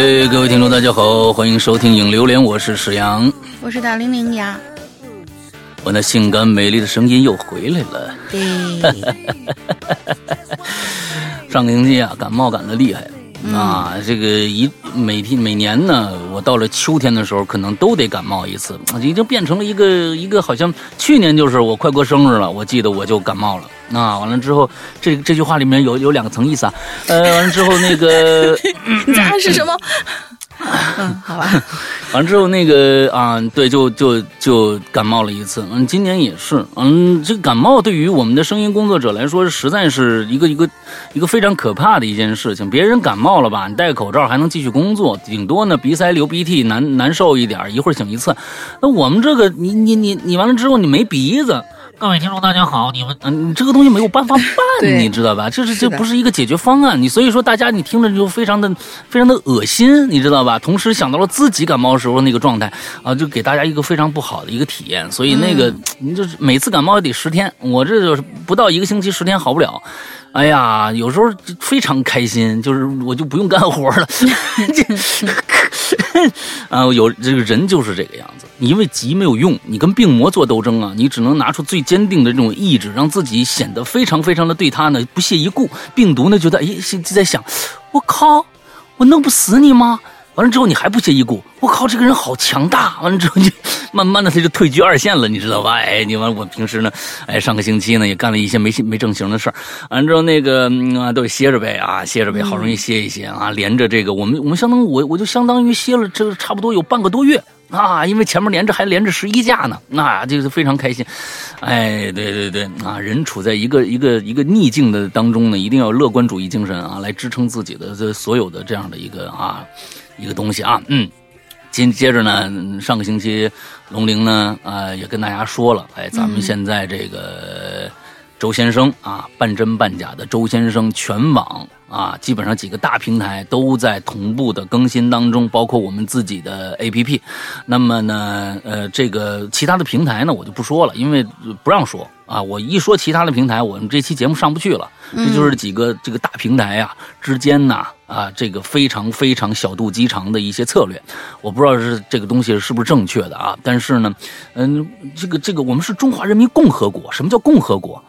哎，各位听众，大家好，欢迎收听《影榴莲》，我是史阳，我是大玲玲呀。我那性感美丽的声音又回来了。对，上个星期啊，感冒感的厉害啊，这个一每天每年呢，我到了秋天的时候，可能都得感冒一次，已经变成了一个一个，好像去年就是我快过生日了，我记得我就感冒了。啊，完了之后，这这句话里面有有两层意思啊。呃，完了之后那个，你在暗示什么？嗯，好吧。完了之后那个啊，对，就就就感冒了一次。嗯，今年也是。嗯，这个感冒对于我们的声音工作者来说，实在是一个一个一个非常可怕的一件事情。别人感冒了吧，你戴个口罩还能继续工作，顶多呢鼻塞流鼻涕难难受一点，一会儿醒一次。那我们这个，你你你你完了之后，你没鼻子。各位听众，大家好！你们嗯，你这个东西没有办法办，你知道吧？这是这不是一个解决方案。你所以说，大家你听着就非常的非常的恶心，你知道吧？同时想到了自己感冒时候那个状态啊，就给大家一个非常不好的一个体验。所以那个你就是每次感冒也得十天，我这就是不到一个星期十天好不了。哎呀，有时候非常开心，就是我就不用干活了。啊，有这个人就是这个样子。你因为急没有用，你跟病魔做斗争啊，你只能拿出最坚定的这种意志，让自己显得非常非常的对他呢不屑一顾。病毒呢觉得，哎，就在想，我靠，我弄不死你吗？完了之后你还不屑一顾，我靠，这个人好强大！完了之后你慢慢的他就退居二线了，你知道吧？哎，你完我平时呢，哎，上个星期呢也干了一些没没正形的事儿，完了之后那个啊都歇着呗啊，歇着呗，好容易歇一歇啊，连着这个我们我们相当我我就相当于歇了这差不多有半个多月啊，因为前面连着还连着十一架呢，那就是非常开心。哎，对对对啊，人处在一个一个一个逆境的当中呢，一定要乐观主义精神啊，来支撑自己的这所有的这样的一个啊。一个东西啊，嗯，紧接着呢，上个星期龙玲呢，呃，也跟大家说了，哎，咱们现在这个周先生啊，半真半假的周先生全网啊，基本上几个大平台都在同步的更新当中，包括我们自己的 APP。那么呢，呃，这个其他的平台呢，我就不说了，因为不让说啊。我一说其他的平台，我们这期节目上不去了。这就是几个这个大平台啊之间呢。啊，这个非常非常小肚鸡肠的一些策略，我不知道是这个东西是不是正确的啊。但是呢，嗯，这个这个，我们是中华人民共和国，什么叫共和国？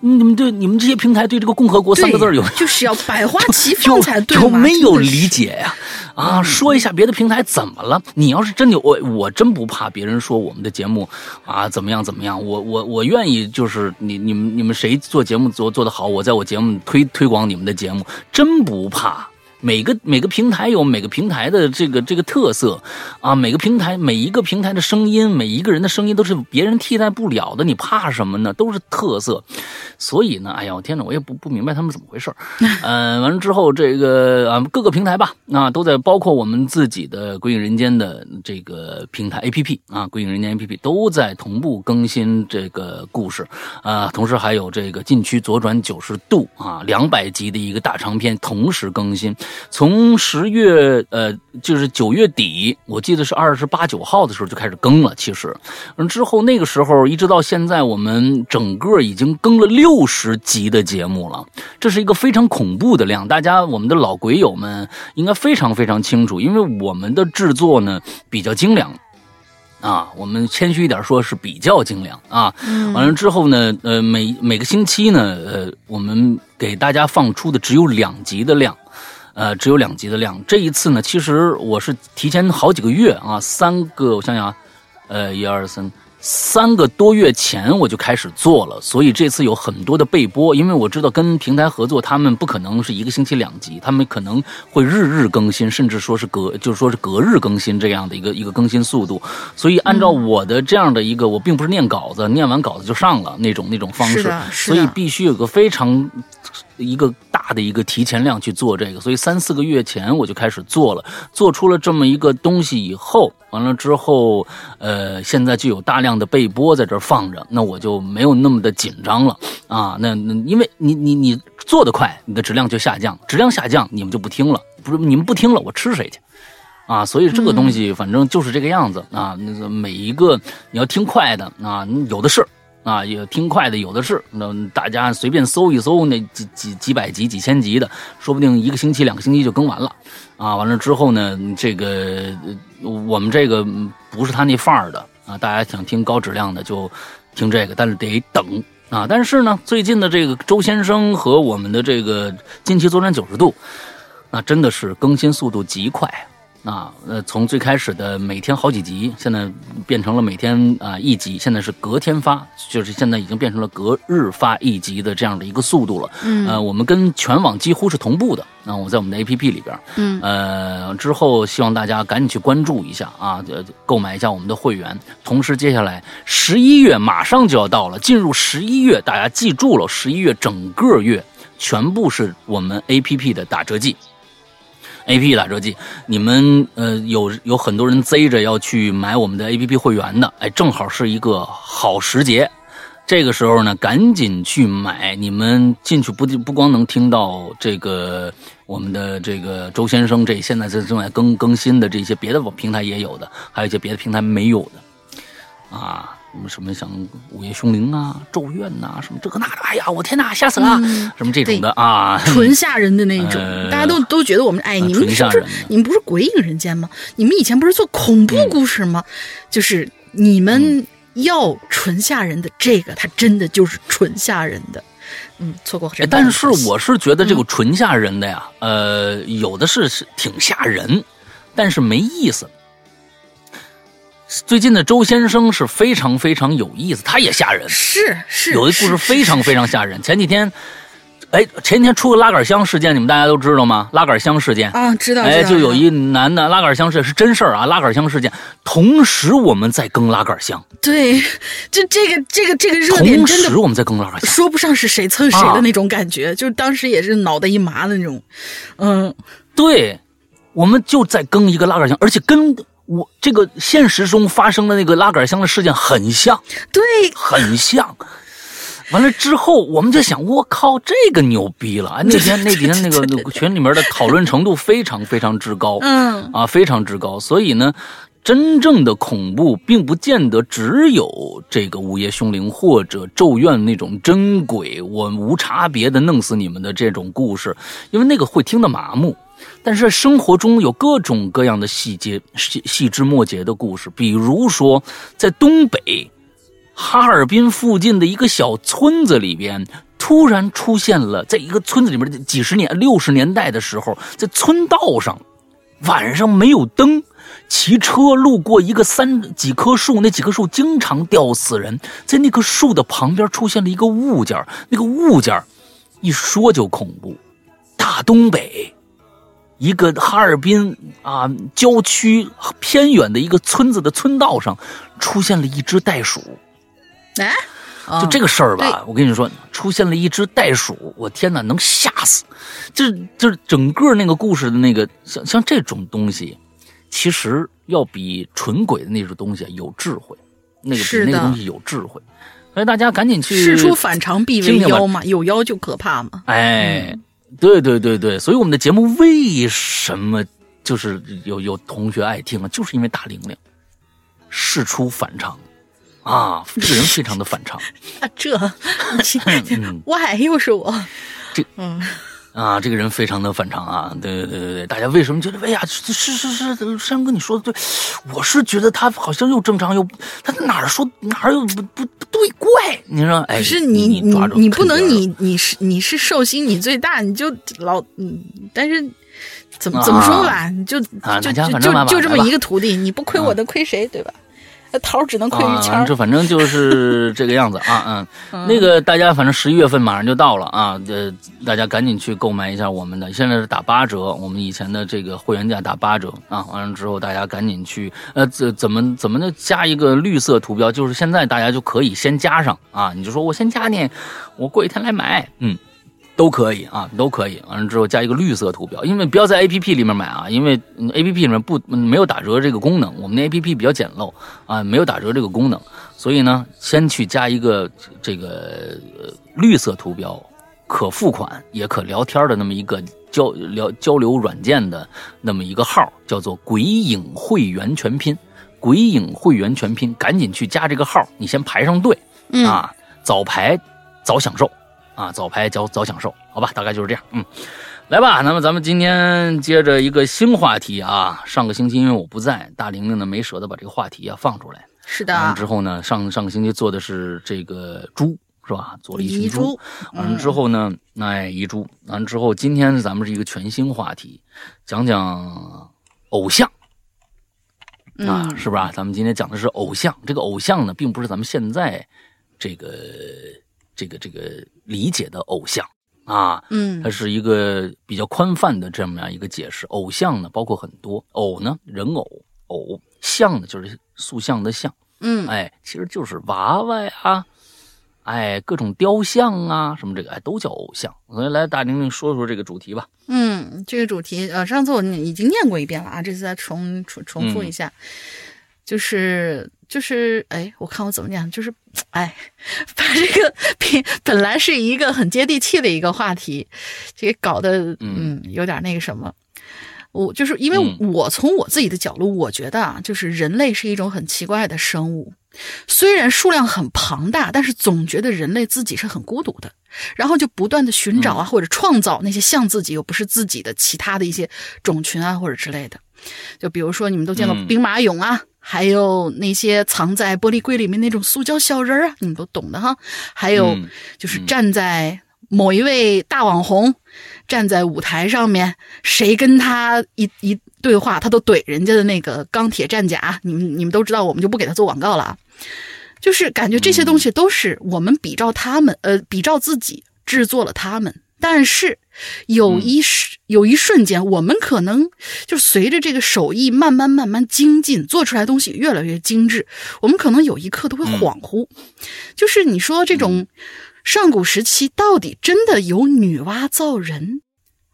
你们对你们这些平台对这个“共和国”三个字有就是要百花齐放 才对有没有理解呀？啊，说一下别的平台怎么了？你要是真的我，我真不怕别人说我们的节目啊怎么样怎么样。我我我愿意就是你你们你们谁做节目做做得好，我在我节目推推广你们的节目，真不怕。每个每个平台有每个平台的这个这个特色，啊，每个平台每一个平台的声音，每一个人的声音都是别人替代不了的，你怕什么呢？都是特色，所以呢，哎呀，我天哪，我也不不明白他们怎么回事嗯，完了之后，这个啊，各个平台吧，啊，都在包括我们自己的《归影人间》的这个平台 A P P 啊，《归影人间》A P P 都在同步更新这个故事啊，同时还有这个禁区左转九十度啊，两百集的一个大长篇同时更新。从十月，呃，就是九月底，我记得是二十八九号的时候就开始更了。其实，嗯，之后那个时候一直到现在，我们整个已经更了六十集的节目了，这是一个非常恐怖的量。大家，我们的老鬼友们应该非常非常清楚，因为我们的制作呢比较精良，啊，我们谦虚一点说是比较精良啊。完了之后呢，呃，每每个星期呢，呃，我们给大家放出的只有两集的量。呃，只有两集的量。这一次呢，其实我是提前好几个月啊，三个，我想想啊，呃，一二三，三个多月前我就开始做了。所以这次有很多的备播，因为我知道跟平台合作，他们不可能是一个星期两集，他们可能会日日更新，甚至说是隔，就是说是隔日更新这样的一个一个更新速度。所以按照我的这样的一个，我并不是念稿子，念完稿子就上了那种那种方式，所以必须有个非常。一个大的一个提前量去做这个，所以三四个月前我就开始做了，做出了这么一个东西以后，完了之后，呃，现在就有大量的备播在这放着，那我就没有那么的紧张了啊。那那因为你你你做的快，你的质量就下降，质量下降，你们就不听了，不是你们不听了，我吃谁去啊？所以这个东西反正就是这个样子啊。那个每一个你要听快的啊，有的是。啊，也听快的有的是。那大家随便搜一搜，那几几几百集、几千集的，说不定一个星期、两个星期就更完了。啊，完了之后呢，这个我们这个不是他那范儿的啊，大家想听高质量的就听这个，但是得等啊。但是呢，最近的这个周先生和我们的这个近期作战九十度，那真的是更新速度极快。啊，呃，从最开始的每天好几集，现在变成了每天啊一集，现在是隔天发，就是现在已经变成了隔日发一集的这样的一个速度了。嗯，呃，我们跟全网几乎是同步的。那我在我们的 APP 里边，嗯，呃，之后希望大家赶紧去关注一下啊，呃，购买一下我们的会员。同时，接下来十一月马上就要到了，进入十一月，大家记住了，十一月整个月全部是我们 APP 的打折季。A P P 打折季，你们呃有有很多人贼着要去买我们的 A P P 会员的，哎，正好是一个好时节。这个时候呢，赶紧去买。你们进去不不光能听到这个我们的这个周先生这现在在正在更更新的这些别的平台也有的，还有一些别的平台没有的啊。什么什么像午夜凶铃啊、咒怨呐，什么这个那的，哎呀，我天哪，吓死了！什么这种的啊，纯吓人的那种，大家都都觉得我们哎，你们是不是你们不是鬼影人间吗？你们以前不是做恐怖故事吗？就是你们要纯吓人的，这个它真的就是纯吓人的。嗯，错过。但是我是觉得这个纯吓人的呀，呃，有的是是挺吓人，但是没意思。最近的周先生是非常非常有意思，他也吓人，是是，有一故事非常非常吓人。前几天，哎，前几天出个拉杆箱事件，你们大家都知道吗？拉杆箱事件啊，知道。哎，就有一男的拉杆箱事是真事儿啊，拉杆箱事件。同时我们在更拉杆箱，对，就这个这个这个热点真的，我们在更拉杆箱，说不上是谁蹭谁的那种感觉，就当时也是脑袋一麻的那种。嗯，对，我们就在更一个拉杆箱，而且跟。我这个现实中发生的那个拉杆箱的事件很像，对，很像。完了之后，我们就想，我靠，这个牛逼了！那天 那天那个群里面的讨论程度非常非常之高，嗯啊，非常之高。所以呢，真正的恐怖并不见得只有这个午夜凶铃或者咒怨那种真鬼，我无差别的弄死你们的这种故事，因为那个会听得麻木。但是生活中有各种各样的细节、细细枝末节的故事，比如说在东北哈尔滨附近的一个小村子里边，突然出现了，在一个村子里面，几十年、六十年代的时候，在村道上晚上没有灯，骑车路过一个三几棵树，那几棵树经常吊死人，在那棵树的旁边出现了一个物件，那个物件一说就恐怖，大东北。一个哈尔滨啊，郊区偏远的一个村子的村道上，出现了一只袋鼠。哎，就这个事儿吧，我跟你说，出现了一只袋鼠，我天哪，能吓死！就是就是整个那个故事的那个，像像这种东西，其实要比纯鬼的那种东西有智慧，那个比那个东西有智慧。所以大家赶紧去。事出反常必为妖嘛，有妖就可怕嘛。哎。对对对对，所以我们的节目为什么就是有有同学爱听啊？就是因为大玲玲事出反常啊，这个人非常的反常 啊，这，why 又是我？这嗯。啊，这个人非常的反常啊！对对对对对，大家为什么觉得？哎呀，是是是，山哥你说的对，我是觉得他好像又正常又他哪儿说哪儿又不不不对怪？你说，哎，可是你你你不能你你是你是寿星你最大你就老嗯，但是怎么怎么说吧，你就就就就就这么一个徒弟，你不亏我的亏谁对吧？桃只能亏于钱这反正就是这个样子啊，嗯，那个大家反正十一月份马上就到了啊，呃，大家赶紧去购买一下我们的，现在是打八折，我们以前的这个会员价打八折啊，完了之后大家赶紧去，呃，怎怎么怎么的加一个绿色图标，就是现在大家就可以先加上啊，你就说我先加你，我过几天来买，嗯。都可以啊，都可以。完了之后加一个绿色图标，因为不要在 A P P 里面买啊，因为 A P P 里面不没有打折这个功能。我们的 A P P 比较简陋啊，没有打折这个功能，所以呢，先去加一个这个绿色图标，可付款也可聊天的那么一个交聊交流软件的那么一个号，叫做“鬼影会员全拼”。鬼影会员全拼，赶紧去加这个号，你先排上队。啊，早排早享受啊，早拍早早享受，好吧，大概就是这样。嗯，来吧，那么咱们今天接着一个新话题啊。上个星期因为我不在，大玲玲呢没舍得把这个话题啊放出来。是的。之后呢，上上个星期做的是这个猪。是吧？做了一群猪，完了之后呢，哎，遗珠。完了之后，今天咱们是一个全新话题，讲讲偶像啊，是不是啊？咱们今天讲的是偶像。这个偶像呢，并不是咱们现在这个这个这个理解的偶像啊，嗯，它是一个比较宽泛的这么样一个解释。偶像呢，包括很多偶呢，人偶偶像呢，就是塑像的像，嗯，哎，其实就是娃娃呀。哎，各种雕像啊，什么这个哎，都叫偶像。所以来，大玲玲说说这个主题吧。嗯，这个主题呃，上次我已经念过一遍了啊，这次再重重重复一下。就是就是哎，我看我怎么念，就是哎，把这个平本来是一个很接地气的一个话题，这个搞得嗯有点那个什么。我就是因为我从我自己的角度，我觉得啊，就是人类是一种很奇怪的生物。虽然数量很庞大，但是总觉得人类自己是很孤独的，然后就不断的寻找啊，或者创造那些像自己又不是自己的其他的一些种群啊，或者之类的。就比如说你们都见过兵马俑啊，还有那些藏在玻璃柜里面那种塑胶小人啊，你们都懂的哈。还有就是站在某一位大网红站在舞台上面，谁跟他一一对话，他都怼人家的那个钢铁战甲，你们你们都知道，我们就不给他做广告了啊。就是感觉这些东西都是我们比照他们，呃，比照自己制作了他们。但是有一时有一瞬间，我们可能就随着这个手艺慢慢慢慢精进，做出来东西越来越精致，我们可能有一刻都会恍惚。就是你说这种上古时期到底真的有女娲造人，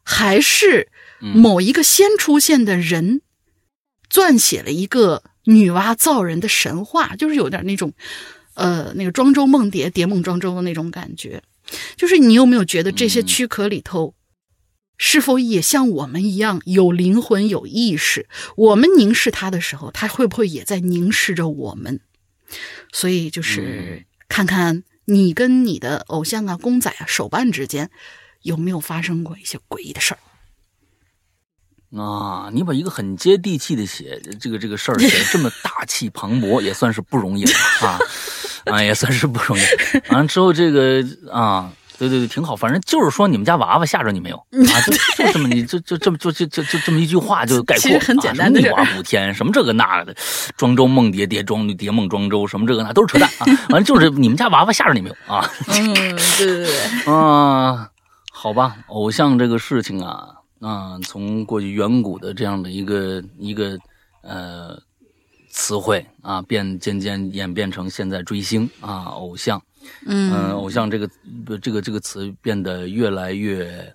还是某一个先出现的人撰写了一个？女娲造人的神话，就是有点那种，呃，那个庄周梦蝶、蝶梦庄周的那种感觉。就是你有没有觉得这些躯壳里头，是否也像我们一样有灵魂、有意识？我们凝视它的时候，它会不会也在凝视着我们？所以就是看看你跟你的偶像啊、公仔啊、手办之间，有没有发生过一些诡异的事儿。啊，你把一个很接地气的写这个这个事儿写的这么大气磅礴，也算是不容易了啊 啊，也算是不容易。完了之后，这个啊，对对对，挺好。反正就是说，你们家娃娃吓着你没有啊？就 就这么，你就就这么就就就就这么一句话就概括啊？很简单的女娲补天，什么这个那的，庄周梦蝶蝶庄蝶梦庄周，什么这个那都是扯淡啊！完了就是你们家娃娃吓着你没有啊？嗯，对对对，啊，好吧，偶像这个事情啊。啊，从过去远古的这样的一个一个呃词汇啊，变渐渐演变成现在追星啊，偶像，嗯，偶像这个这个这个词变得越来越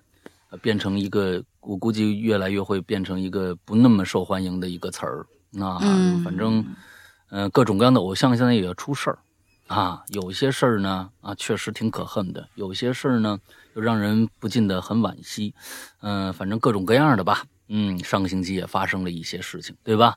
变成一个，我估计越来越会变成一个不那么受欢迎的一个词儿啊。反正嗯，各种各样的偶像现在也要出事儿啊，有些事儿呢啊，确实挺可恨的，有些事儿呢。又让人不禁的很惋惜，嗯，反正各种各样的吧，嗯，上个星期也发生了一些事情，对吧？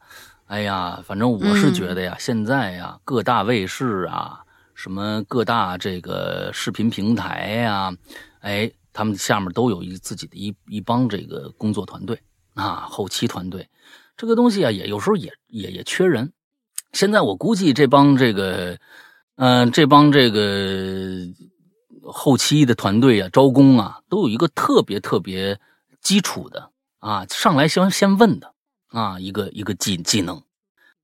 哎呀，反正我是觉得呀，现在呀，各大卫视啊，什么各大这个视频平台呀，哎，他们下面都有一自己的一一帮这个工作团队啊，后期团队，这个东西啊，也有时候也也也缺人。现在我估计这帮这个，嗯，这帮这个。后期的团队啊，招工啊，都有一个特别特别基础的啊，上来先先问的啊，一个一个技技能。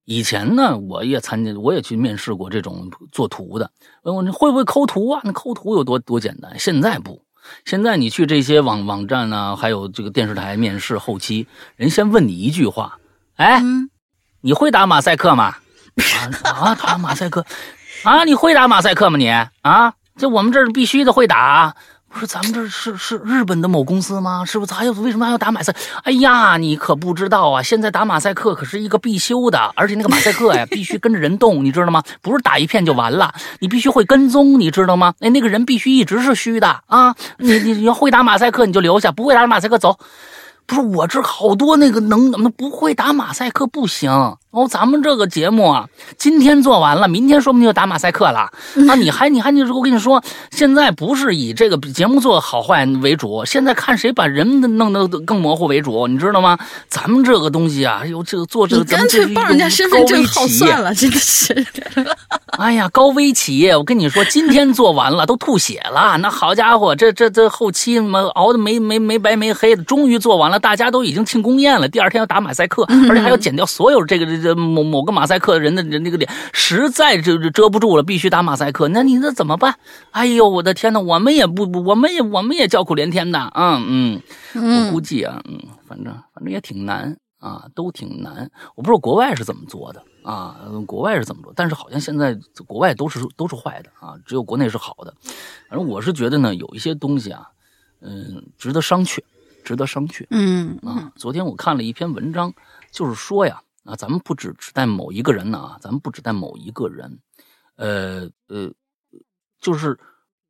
以前呢，我也参加，我也去面试过这种做图的，问我你会不会抠图啊？那抠图有多多简单？现在不，现在你去这些网网站呢，还有这个电视台面试后期，人先问你一句话：哎，你会打马赛克吗？啊啊，打马赛克啊？你会打马赛克吗？你啊？这我们这儿必须的会打，不是咱们这是是日本的某公司吗？是不是？还有为什么还要打马赛？哎呀，你可不知道啊！现在打马赛克可是一个必修的，而且那个马赛克呀，必须跟着人动，你知道吗？不是打一片就完了，你必须会跟踪，你知道吗？哎，那个人必须一直是虚的啊！你你你要会打马赛克你就留下，不会打马赛克走。不是我这好多那个能，能不会打马赛克不行？哦，咱们这个节目啊，今天做完了，明天说不定就打马赛克了 啊！你还你还你我跟你说，现在不是以这个节目做好坏为主，现在看谁把人弄得更模糊为主，你知道吗？咱们这个东西啊，有这个做这个，干脆报人家身份证号算了，真的是。哎呀，高危企业，我跟你说，今天做完了都吐血了，那好家伙，这这这后期么熬的没没没白没黑的，终于做完了，大家都已经庆功宴了，第二天要打马赛克，而且还要剪掉所有这个这某某个马赛克人的那个脸，实在遮遮不住了，必须打马赛克。那你那怎么办？哎呦，我的天呐，我们也不，我们也我们也叫苦连天的啊，嗯，我估计啊，嗯，反正反正也挺难啊，都挺难。我不知道国外是怎么做的啊，国外是怎么做，但是好像现在国外都是都是坏的啊，只有国内是好的。反正我是觉得呢，有一些东西啊，嗯，值得商榷，值得商榷。嗯啊，昨天我看了一篇文章，就是说呀。啊，咱们不只指代某一个人呢啊，咱们不指代某一个人，呃呃，就是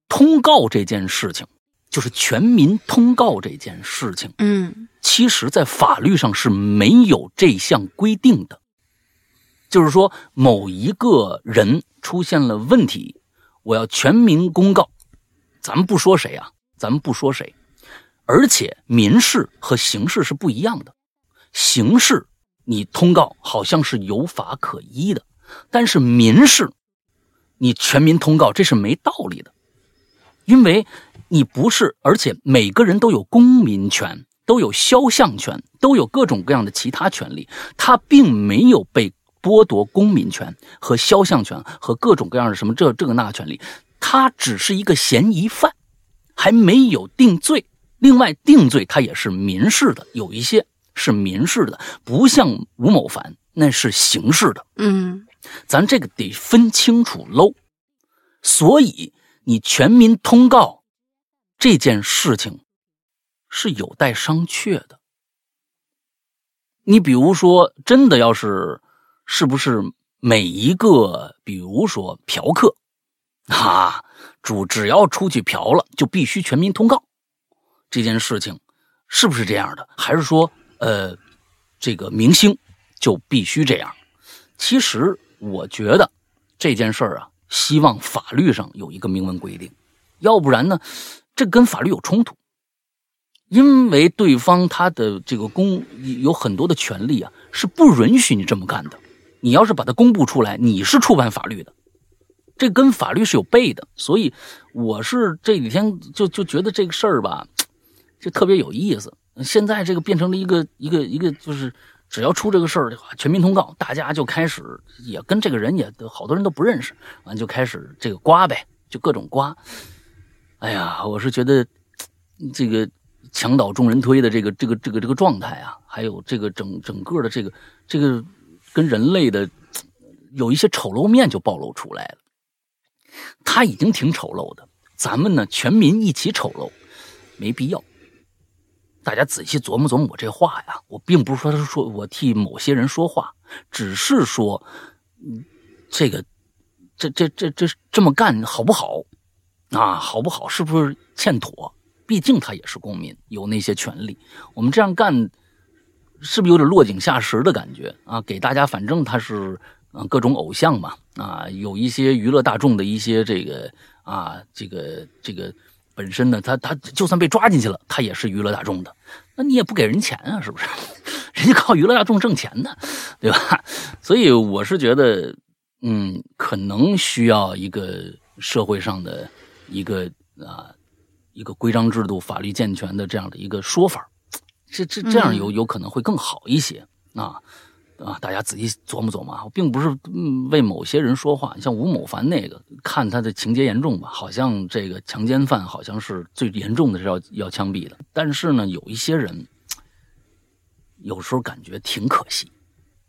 通告这件事情，就是全民通告这件事情，嗯，其实，在法律上是没有这项规定的，就是说，某一个人出现了问题，我要全民公告，咱们不说谁啊，咱们不说谁，而且民事和刑事是不一样的，刑事。你通告好像是有法可依的，但是民事，你全民通告这是没道理的，因为你不是，而且每个人都有公民权，都有肖像权，都有各种各样的其他权利，他并没有被剥夺公民权和肖像权和各种各样的什么这这个那个权利，他只是一个嫌疑犯，还没有定罪。另外，定罪他也是民事的，有一些。是民事的，不像吴某凡那是刑事的。嗯，咱这个得分清楚喽。所以你全民通告这件事情是有待商榷的。你比如说，真的要是是不是每一个，比如说嫖客啊，主只要出去嫖了，就必须全民通告这件事情，是不是这样的？还是说？呃，这个明星就必须这样。其实我觉得这件事儿啊，希望法律上有一个明文规定，要不然呢，这跟法律有冲突。因为对方他的这个公有很多的权利啊，是不允许你这么干的。你要是把它公布出来，你是触犯法律的，这跟法律是有背的。所以我是这几天就就觉得这个事儿吧，就特别有意思。现在这个变成了一个一个一个，就是只要出这个事儿的话，全民通告，大家就开始也跟这个人也好多人都不认识，完就开始这个刮呗，就各种刮。哎呀，我是觉得这个墙倒众人推的这个这个这个这个状态啊，还有这个整整个的这个这个跟人类的有一些丑陋面就暴露出来了。他已经挺丑陋的，咱们呢全民一起丑陋，没必要。大家仔细琢磨琢磨我这话呀，我并不是说他说我替某些人说话，只是说，嗯，这个，这这这这这么干好不好？啊，好不好？是不是欠妥？毕竟他也是公民，有那些权利。我们这样干，是不是有点落井下石的感觉啊？给大家，反正他是啊各种偶像嘛，啊，有一些娱乐大众的一些这个啊，这个这个。本身呢，他他就算被抓进去了，他也是娱乐大众的，那你也不给人钱啊，是不是？人家靠娱乐大众挣钱的，对吧？所以我是觉得，嗯，可能需要一个社会上的一个啊，一个规章制度、法律健全的这样的一个说法，这这这样有有可能会更好一些啊。啊，大家仔细琢磨琢磨啊，我并不是为某些人说话。你像吴某凡那个，看他的情节严重吧，好像这个强奸犯好像是最严重的是要要枪毙的。但是呢，有一些人有时候感觉挺可惜。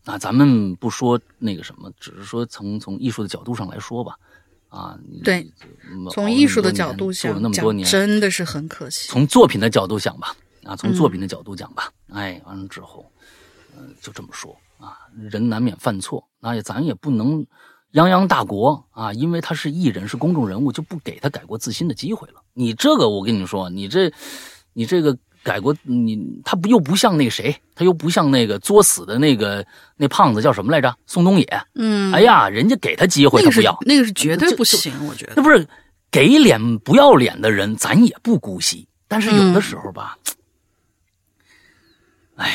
啊，咱们不说那个什么，只是说从从艺术的角度上来说吧。啊，对，从艺术的角度想，做了那么多年，真的是很可惜。从作品的角度想吧，啊，从作品的角度讲吧，哎，完了之后，嗯，就这么说。啊，人难免犯错，那也咱也不能泱泱大国啊，因为他是艺人，是公众人物，就不给他改过自新的机会了。你这个，我跟你说，你这，你这个改过你，他不又不像那个谁，他又不像那个作死的那个那胖子叫什么来着？宋冬野。嗯，哎呀，人家给他机会他不要，那个是绝对不行，我觉得。那不是给脸不要脸的人，咱也不姑息。但是有的时候吧，哎，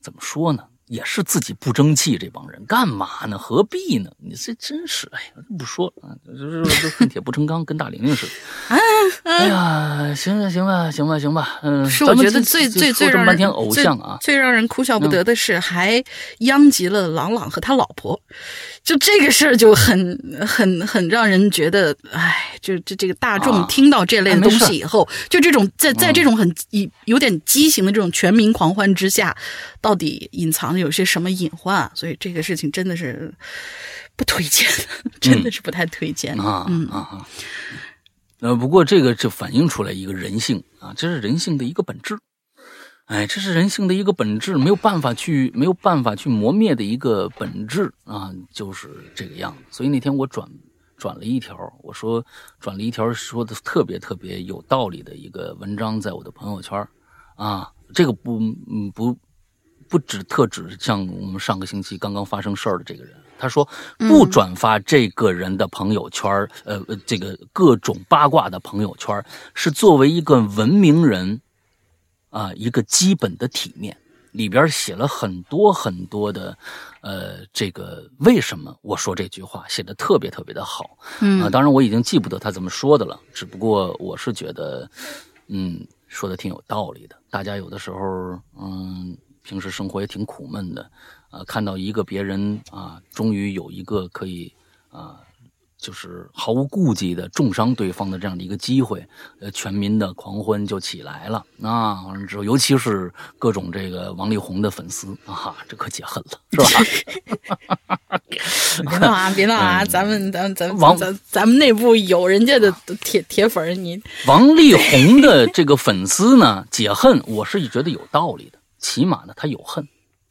怎么说呢？也是自己不争气，这帮人干嘛呢？何必呢？你这真是，哎呀，不说了啊，就是恨铁不成钢，跟大玲玲似的。哎呀，行行行吧，行吧，行吧，嗯。是我觉得最最最让半天偶像啊，最让人哭笑不得的是，还殃及了朗朗和他老婆。就这个事儿就很 很很让人觉得，哎，就这这个大众听到这类的东西以后，就这种在在这种很有点畸形的这种全民狂欢之下，到底隐藏着有些什么隐患？所以这个事情真的是不推荐，真的是不太推荐啊嗯啊！呃，不过这个就反映出来一个人性啊，这是人性的一个本质。哎，这是人性的一个本质，没有办法去没有办法去磨灭的一个本质啊，就是这个样子。所以那天我转转了一条，我说转了一条说的特别特别有道理的一个文章，在我的朋友圈啊，这个不嗯不不只特指像我们上个星期刚刚发生事儿的这个人，他说不转发这个人的朋友圈呃，这个各种八卦的朋友圈是作为一个文明人。啊，一个基本的体面，里边写了很多很多的，呃，这个为什么我说这句话写的特别特别的好，嗯啊，当然我已经记不得他怎么说的了，只不过我是觉得，嗯，说的挺有道理的。大家有的时候，嗯，平时生活也挺苦闷的，啊，看到一个别人啊，终于有一个可以啊。就是毫无顾忌的重伤对方的这样的一个机会，呃，全民的狂欢就起来了啊！完了之后，尤其是各种这个王力宏的粉丝啊，这可解恨了，是吧？别闹啊，别闹啊！咱们咱们咱王咱咱们内部有人家的铁铁粉，你王力宏的这个粉丝呢，解恨，我是觉得有道理的，起码呢，他有恨。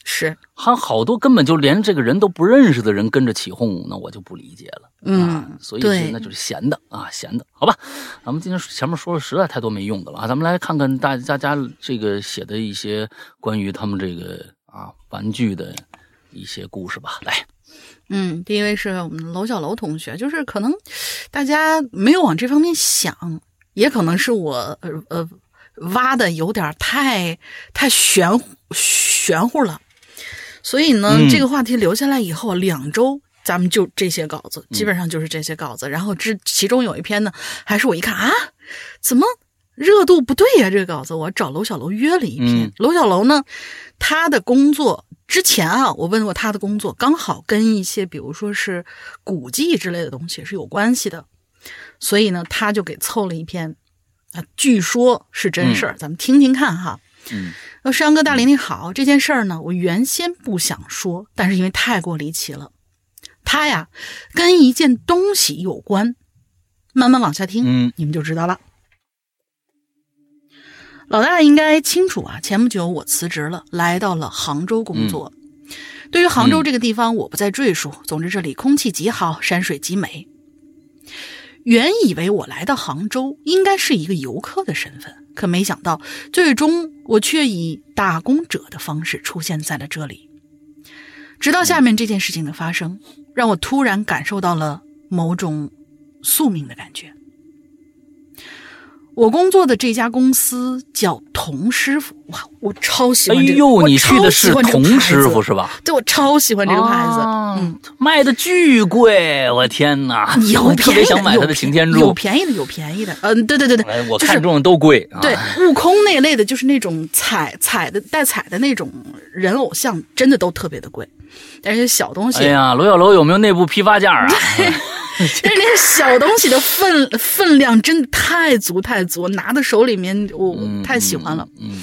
是，还好多根本就连这个人都不认识的人跟着起哄，那我就不理解了。嗯，所以那就是闲的啊，闲的，好吧。咱们今天前面说了实在太多没用的了啊，咱们来看看大大家这个写的一些关于他们这个啊玩具的一些故事吧。来，嗯，第一位是我们楼小楼同学，就是可能大家没有往这方面想，也可能是我呃呃挖的有点太太玄玄乎了。所以呢，这个话题留下来以后，两周咱们就这些稿子，基本上就是这些稿子。然后这其中有一篇呢，还是我一看啊，怎么热度不对呀？这个稿子我找楼小楼约了一篇。楼小楼呢，他的工作之前啊，我问过他的工作，刚好跟一些比如说是古迹之类的东西是有关系的，所以呢，他就给凑了一篇啊，据说是真事儿，咱们听听看哈。嗯，说山哥大林你好，这件事儿呢，我原先不想说，但是因为太过离奇了，他呀跟一件东西有关，慢慢往下听，嗯，你们就知道了。老大应该清楚啊，前不久我辞职了，来到了杭州工作。对于杭州这个地方，我不再赘述。总之，这里空气极好，山水极美。原以为我来到杭州应该是一个游客的身份。可没想到，最终我却以打工者的方式出现在了这里。直到下面这件事情的发生，让我突然感受到了某种宿命的感觉。我工作的这家公司叫童师傅，哇，我超喜欢这个。哎呦，你去的是童师傅是吧？对，我超喜欢这个牌子，嗯，卖的巨贵，我天哪！有特别想买它的擎天柱，有便宜的，有便宜的，嗯，对对对对，我看中的都贵。对，悟空那类的，就是那种彩彩的带彩的那种人偶像，真的都特别的贵。但是小东西，哎呀，罗小楼有没有内部批发价啊？但是那个小东西的分 分量真的太足太足，拿到手里面我太喜欢了。嗯，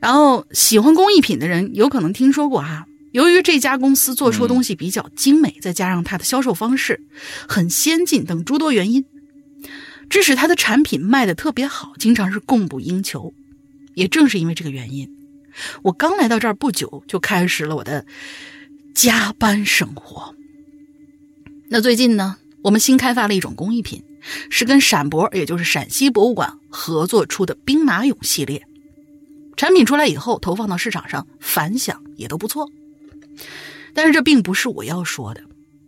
然后喜欢工艺品的人有可能听说过哈。由于这家公司做出东西比较精美，再加上它的销售方式很先进等诸多原因，致使它的产品卖的特别好，经常是供不应求。也正是因为这个原因，我刚来到这儿不久，就开始了我的加班生活。那最近呢，我们新开发了一种工艺品，是跟陕博，也就是陕西博物馆合作出的兵马俑系列。产品出来以后，投放到市场上，反响也都不错。但是这并不是我要说的，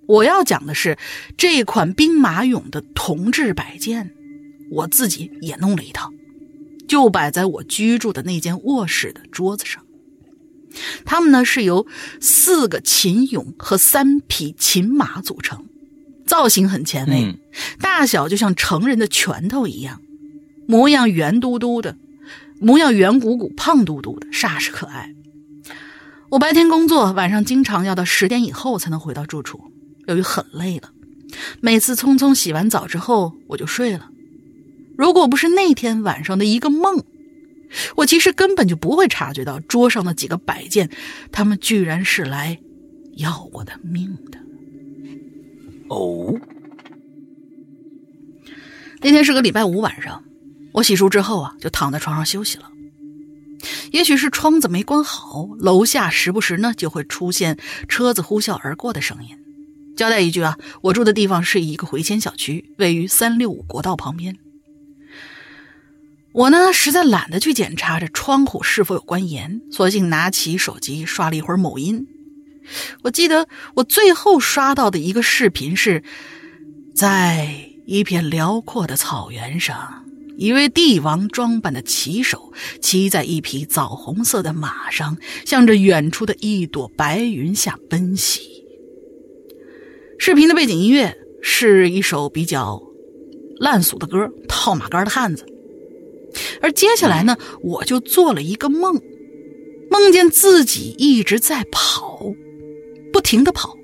我要讲的是这款兵马俑的铜制摆件，我自己也弄了一套，就摆在我居住的那间卧室的桌子上。它们呢是由四个秦俑和三匹秦马组成，造型很前卫，大小就像成人的拳头一样，模样圆嘟嘟的。模样圆鼓鼓、胖嘟嘟的，煞是可爱。我白天工作，晚上经常要到十点以后才能回到住处。由于很累了，每次匆匆洗完澡之后，我就睡了。如果不是那天晚上的一个梦，我其实根本就不会察觉到桌上的几个摆件，他们居然是来要我的命的。哦，那天是个礼拜五晚上。我洗漱之后啊，就躺在床上休息了。也许是窗子没关好，楼下时不时呢就会出现车子呼啸而过的声音。交代一句啊，我住的地方是一个回迁小区，位于三六五国道旁边。我呢实在懒得去检查这窗户是否有关严，索性拿起手机刷了一会儿某音。我记得我最后刷到的一个视频是在一片辽阔的草原上。一位帝王装扮的骑手骑在一匹枣红色的马上，向着远处的一朵白云下奔袭。视频的背景音乐是一首比较烂俗的歌，《套马杆的汉子》。而接下来呢，我就做了一个梦，梦见自己一直在跑，不停的跑，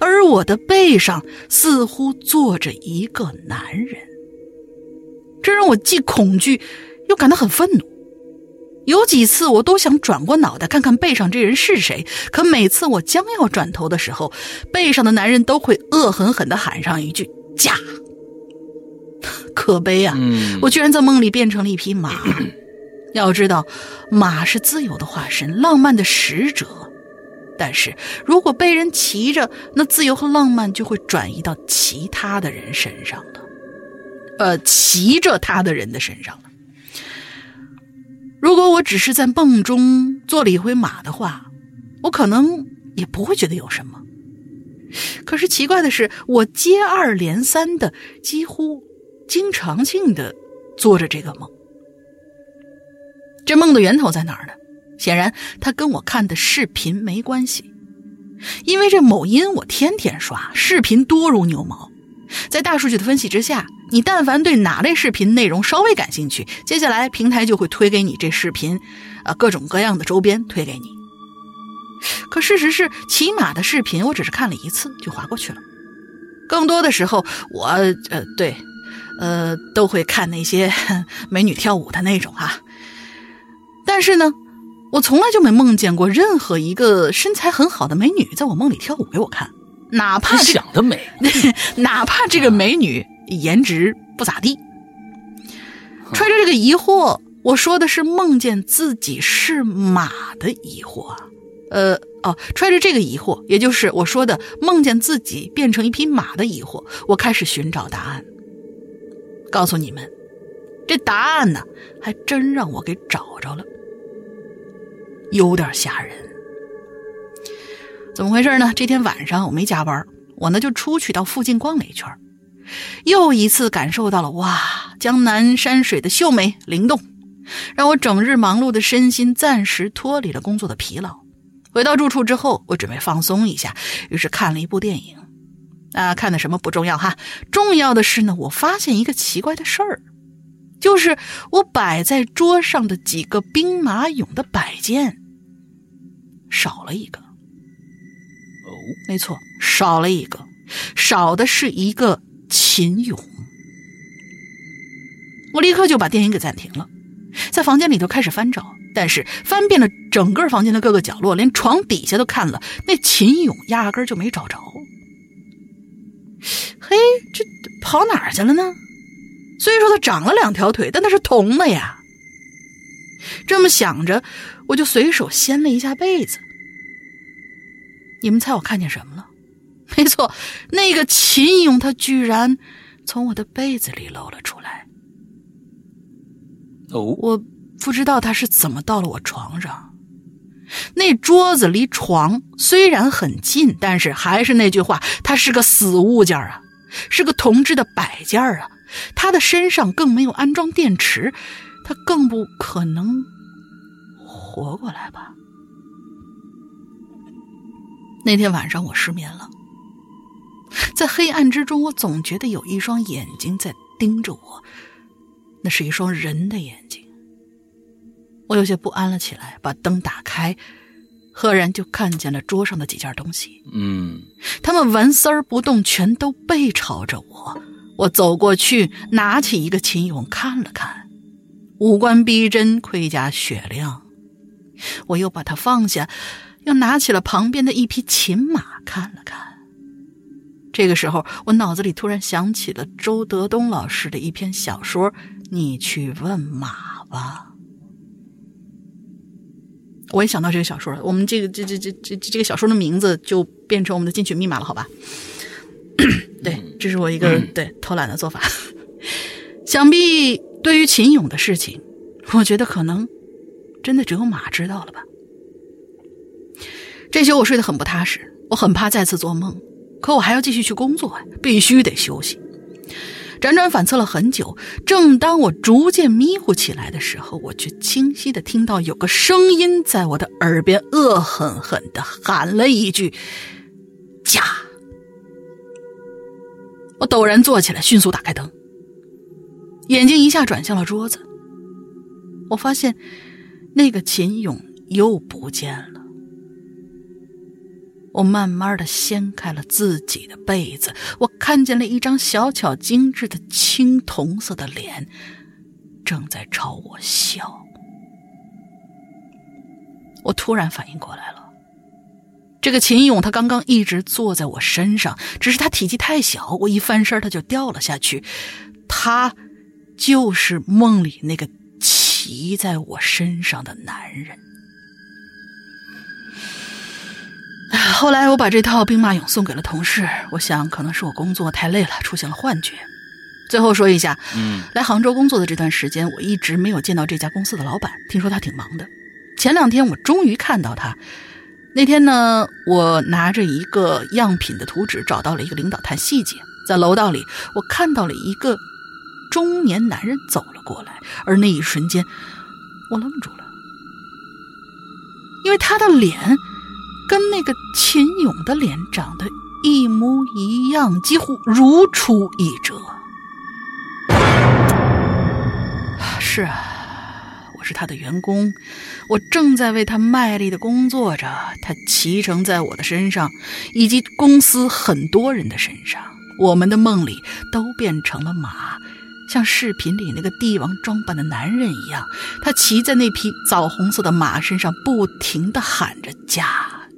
而我的背上似乎坐着一个男人。这让我既恐惧，又感到很愤怒。有几次，我都想转过脑袋看看背上这人是谁，可每次我将要转头的时候，背上的男人都会恶狠狠地喊上一句“驾”。可悲啊！我居然在梦里变成了一匹马。要知道，马是自由的化身，浪漫的使者。但是如果被人骑着，那自由和浪漫就会转移到其他的人身上了。呃，骑着他的人的身上了。如果我只是在梦中做了一回马的话，我可能也不会觉得有什么。可是奇怪的是，我接二连三的，几乎经常性的做着这个梦。这梦的源头在哪儿呢？显然，它跟我看的视频没关系，因为这某音我天天刷，视频多如牛毛。在大数据的分析之下，你但凡对哪类视频内容稍微感兴趣，接下来平台就会推给你这视频，啊，各种各样的周边推给你。可事实是，骑马的视频我只是看了一次就划过去了。更多的时候，我呃对，呃都会看那些 美女跳舞的那种啊。但是呢，我从来就没梦见过任何一个身材很好的美女在我梦里跳舞给我看。哪怕想得美，哪怕这个美女颜值不咋地，揣着这个疑惑，我说的是梦见自己是马的疑惑。呃，哦，揣着这个疑惑，也就是我说的梦见自己变成一匹马的疑惑，我开始寻找答案。告诉你们，这答案呢，还真让我给找着了，有点吓人。怎么回事呢？这天晚上我没加班，我呢就出去到附近逛了一圈，又一次感受到了哇，江南山水的秀美灵动，让我整日忙碌的身心暂时脱离了工作的疲劳。回到住处之后，我准备放松一下，于是看了一部电影。啊，看的什么不重要哈，重要的是呢，我发现一个奇怪的事儿，就是我摆在桌上的几个兵马俑的摆件少了一个。哦没错，少了一个，少的是一个秦俑。我立刻就把电影给暂停了，在房间里头开始翻找，但是翻遍了整个房间的各个角落，连床底下都看了，那秦俑压根就没找着。嘿，这跑哪儿去了呢？虽说它长了两条腿，但它是铜的呀。这么想着，我就随手掀了一下被子。你们猜我看见什么了？没错，那个秦俑，他居然从我的被子里露了出来。哦，我不知道他是怎么到了我床上。那桌子离床虽然很近，但是还是那句话，它是个死物件啊，是个同志的摆件啊。他的身上更没有安装电池，他更不可能活过来吧？那天晚上我失眠了，在黑暗之中，我总觉得有一双眼睛在盯着我，那是一双人的眼睛。我有些不安了起来，把灯打开，赫然就看见了桌上的几件东西。嗯，他们纹丝儿不动，全都背朝着我。我走过去，拿起一个秦俑看了看，五官逼真，盔甲雪亮。我又把它放下，又拿起了旁边的一匹秦马看了看。这个时候，我脑子里突然想起了周德东老师的一篇小说《你去问马吧》。我也想到这个小说了，我们这个这这这这这个小说的名字就变成我们的进取密码了，好吧？对，这是我一个对偷懒的做法。想必对于秦勇的事情，我觉得可能真的只有马知道了吧。这宿我睡得很不踏实，我很怕再次做梦，可我还要继续去工作，必须得休息。辗转反侧了很久，正当我逐渐迷糊起来的时候，我却清晰的听到有个声音在我的耳边恶狠狠的喊了一句：“驾！”我陡然坐起来，迅速打开灯，眼睛一下转向了桌子。我发现那个秦勇又不见了。我慢慢的掀开了自己的被子，我看见了一张小巧精致的青铜色的脸，正在朝我笑。我突然反应过来了。这个秦勇，他刚刚一直坐在我身上，只是他体积太小，我一翻身他就掉了下去。他就是梦里那个骑在我身上的男人。后来我把这套兵马俑送给了同事，我想可能是我工作太累了，出现了幻觉。最后说一下，嗯，来杭州工作的这段时间，我一直没有见到这家公司的老板，听说他挺忙的。前两天我终于看到他。那天呢，我拿着一个样品的图纸，找到了一个领导谈细节。在楼道里，我看到了一个中年男人走了过来，而那一瞬间，我愣住了，因为他的脸跟那个秦勇的脸长得一模一样，几乎如出一辙。是啊。我是他的员工，我正在为他卖力的工作着。他骑乘在我的身上，以及公司很多人的身上。我们的梦里都变成了马，像视频里那个帝王装扮的男人一样。他骑在那匹枣红色的马身上，不停的喊着“驾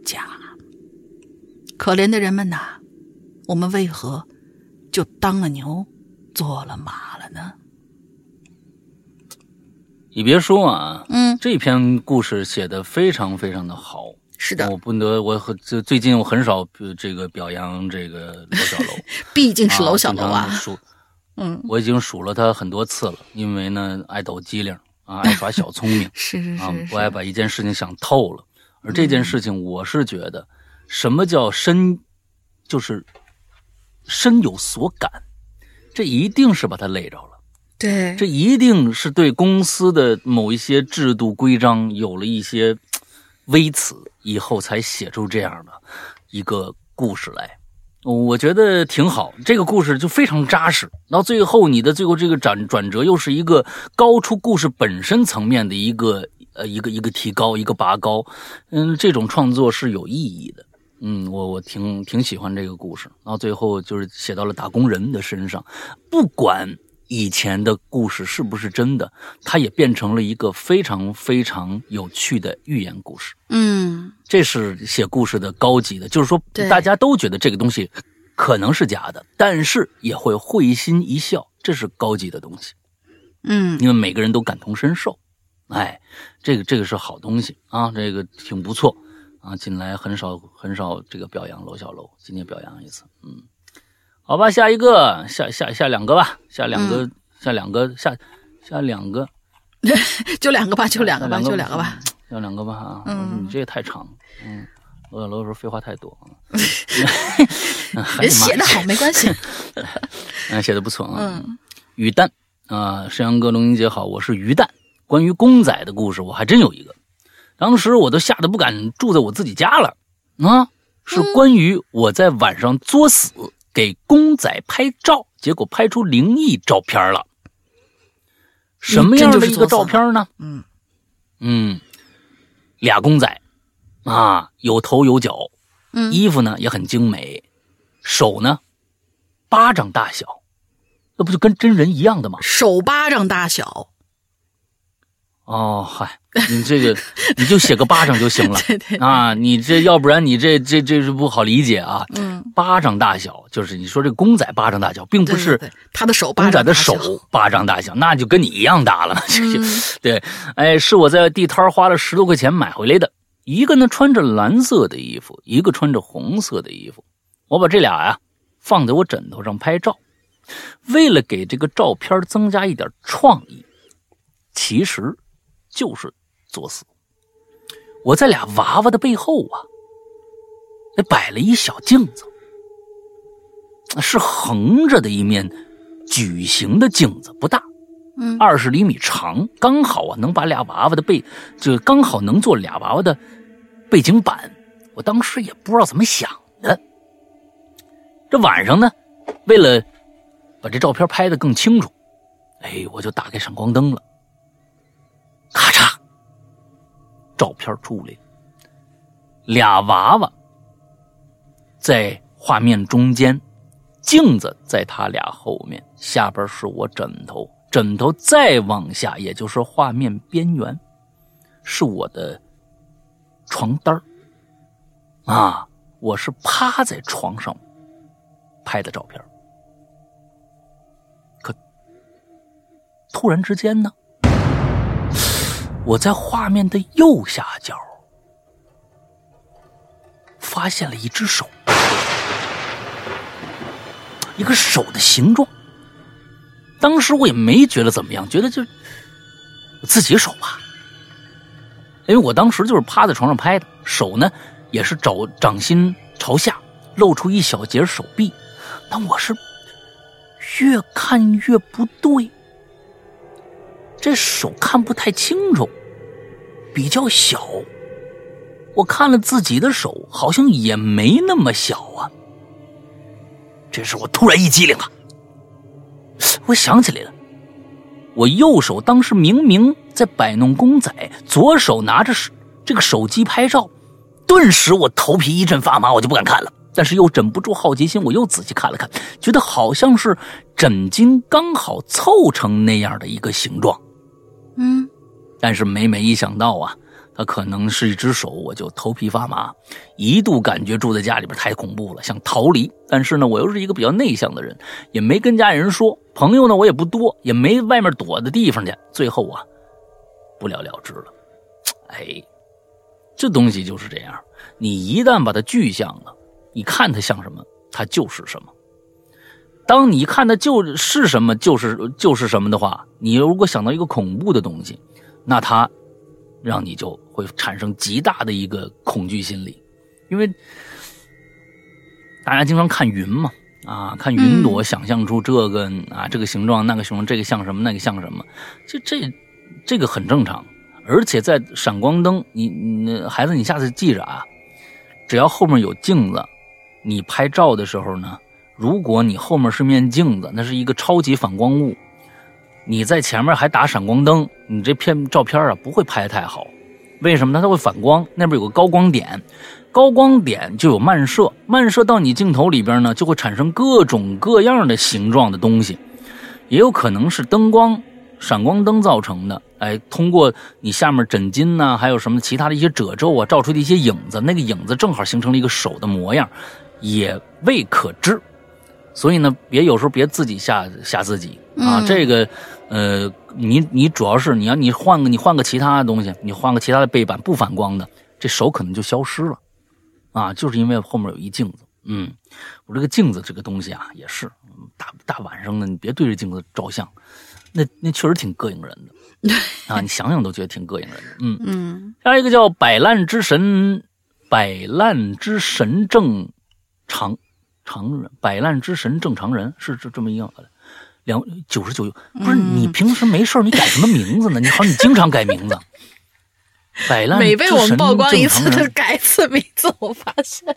驾”。可怜的人们呐，我们为何就当了牛，做了马了呢？你别说啊，嗯，这篇故事写的非常非常的好。是的，我不得，我最最近我很少这个表扬这个楼小楼，毕竟是楼小楼啊。数，嗯，我已经数了他很多次了，因为呢爱抖机灵啊，爱耍小聪明，是是是，不爱把一件事情想透了。而这件事情，我是觉得，什么叫深，就是深有所感，这一定是把他累着了。对，这一定是对公司的某一些制度规章有了一些微词，以后才写出这样的一个故事来。我觉得挺好，这个故事就非常扎实。到最后，你的最后这个转转折又是一个高出故事本身层面的一个呃一个一个提高，一个拔高。嗯，这种创作是有意义的。嗯，我我挺挺喜欢这个故事。然后最后就是写到了打工人的身上，不管。以前的故事是不是真的？它也变成了一个非常非常有趣的寓言故事。嗯，这是写故事的高级的，就是说大家都觉得这个东西可能是假的，但是也会会心一笑，这是高级的东西。嗯，因为每个人都感同身受。哎，这个这个是好东西啊，这个挺不错啊。近来很少很少这个表扬楼小楼，今天表扬一次。嗯。好吧，下一个，下下下两个吧，下两个，下两个，下下两个，就两个吧，就两个吧，就两个吧，要两个吧啊！嗯，你这也太长，嗯，罗小楼说废话太多啊。人 写的好没关系，嗯，写的不错啊。嗯，于丹啊，山阳哥、龙英姐好，我是于丹。关于公仔的故事，我还真有一个。当时我都吓得不敢住在我自己家了啊！是关于我在晚上作死给公仔拍照，结果拍出灵异照片了。什么样的一个照片呢？嗯嗯，俩公仔啊，有头有脚，衣服呢也很精美，手呢巴掌大小，那不就跟真人一样的吗？手巴掌大小。哦，嗨，你这个 你就写个巴掌就行了 啊！你这要不然你这这这是不好理解啊。嗯，巴掌大小就是你说这公仔巴掌大小，并不是他的手公仔的手巴掌大小，那就跟你一样大了。对，哎，是我在地摊花了十多块钱买回来的。一个呢穿着蓝色的衣服，一个穿着红色的衣服。我把这俩呀放在我枕头上拍照，为了给这个照片增加一点创意，其实。就是作死。我在俩娃娃的背后啊，那摆了一小镜子，是横着的一面矩形的镜子，不大，嗯，二十厘米长，刚好啊能把俩娃娃的背，就刚好能做俩娃娃的背景板。我当时也不知道怎么想的。这晚上呢，为了把这照片拍的更清楚，哎，我就打开闪光灯了。咔嚓，照片出来，俩娃娃在画面中间，镜子在他俩后面，下边是我枕头，枕头再往下，也就是画面边缘，是我的床单啊，我是趴在床上拍的照片，可突然之间呢？我在画面的右下角发现了一只手，一个手的形状。当时我也没觉得怎么样，觉得就自己手吧，因为我当时就是趴在床上拍的，手呢也是找掌心朝下，露出一小截手臂。但我是越看越不对，这手看不太清楚。比较小，我看了自己的手，好像也没那么小啊。这时我突然一激灵啊，我想起来了，我右手当时明明在摆弄公仔，左手拿着这个手机拍照，顿时我头皮一阵发麻，我就不敢看了。但是又忍不住好奇心，我又仔细看了看，觉得好像是枕巾刚好凑成那样的一个形状，嗯。但是每每一想到啊，他可能是一只手，我就头皮发麻，一度感觉住在家里边太恐怖了，想逃离。但是呢，我又是一个比较内向的人，也没跟家里人说，朋友呢我也不多，也没外面躲的地方去。最后啊，不了了之了。哎，这东西就是这样，你一旦把它具象了，你看它像什么，它就是什么。当你看它就是什么，就是就是什么的话，你如果想到一个恐怖的东西。那它，让你就会产生极大的一个恐惧心理，因为大家经常看云嘛，啊，看云朵，想象出这个啊，这个形状，那个形状，这个像什么，那个像什么，就这这个很正常。而且在闪光灯，你你孩子，你下次记着啊，只要后面有镜子，你拍照的时候呢，如果你后面是面镜子，那是一个超级反光物。你在前面还打闪光灯，你这片照片啊不会拍太好，为什么呢？它会反光，那边有个高光点，高光点就有漫射，漫射到你镜头里边呢，就会产生各种各样的形状的东西，也有可能是灯光、闪光灯造成的。哎，通过你下面枕巾呐，还有什么其他的一些褶皱啊，照出的一些影子，那个影子正好形成了一个手的模样，也未可知。所以呢，别有时候别自己吓吓自己啊，这个。呃，你你主要是你要你换个你换个其他的东西，你换个其他的背板不反光的，这手可能就消失了，啊，就是因为后面有一镜子。嗯，我这个镜子这个东西啊，也是大大晚上的，你别对着镜子照相，那那确实挺膈应人的 啊！你想想都觉得挺膈应人的。嗯嗯，下一个叫摆烂之神，摆烂之神正常常人，摆烂之神正常人是这这么一样两九十九，不是你平时没事你改什么名字呢？你好，你经常改名字。摆烂每被我们曝光一次，他改一次名字，我发现。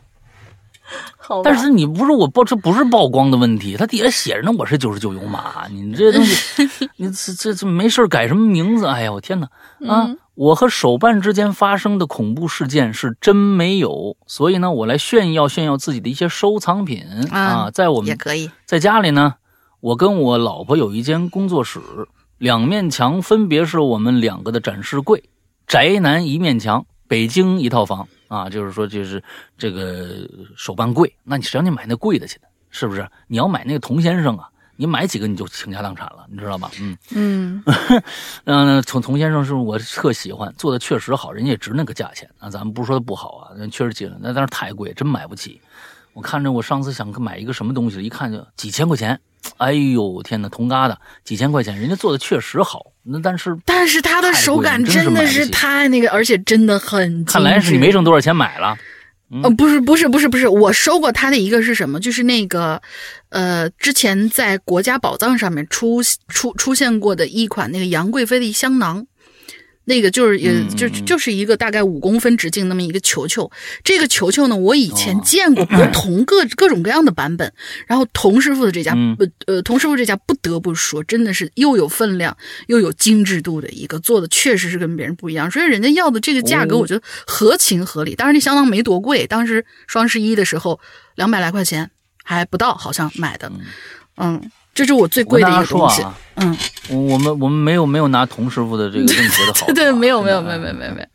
但是你不是我曝，这不是曝光的问题，它底下写着呢，我是九十九油马，你这东西，你这这这没事改什么名字？哎呀，我天哪！啊，我和手办之间发生的恐怖事件是真没有，所以呢，我来炫耀炫耀自己的一些收藏品啊，在我们也可以在家里呢，我跟我老婆有一间工作室，两面墙分别是我们两个的展示柜，宅男一面墙，北京一套房。啊，就是说，就是这个手办柜，那你谁让你买那贵的去的？是不是？你要买那个童先生啊，你买几个你就倾家荡产了，你知道吧？嗯嗯 嗯，童童先生是我特喜欢，做的确实好，人家也值那个价钱啊。咱们不是说他不好啊，那确实值，那但是太贵，真买不起。我看着我上次想买一个什么东西，一看就几千块钱。哎呦天哪，铜疙瘩几千块钱，人家做的确实好，那但是但是它的手感真的是太那个，而且真的很。看来是你没挣多少钱买了。呃，不是不是不是不是，我收过他的一个是什么？就是那个，呃，之前在国家宝藏上面出出出现过的一款那个杨贵妃的一香囊。那个就是，也就就是一个大概五公分直径那么一个球球。这个球球呢，我以前见过不同各各种各样的版本。然后童师傅的这家不呃，童师傅这家不得不说，真的是又有分量又有精致度的一个，做的确实是跟别人不一样。所以人家要的这个价格，我觉得合情合理。当然，那相当没多贵，当时双十一的时候两百来块钱还不到，好像买的，嗯。这是我最贵的一个东西。嗯，我们我们没有没有拿童师傅的这个任何的好。对 对，没有没有没有没有没有没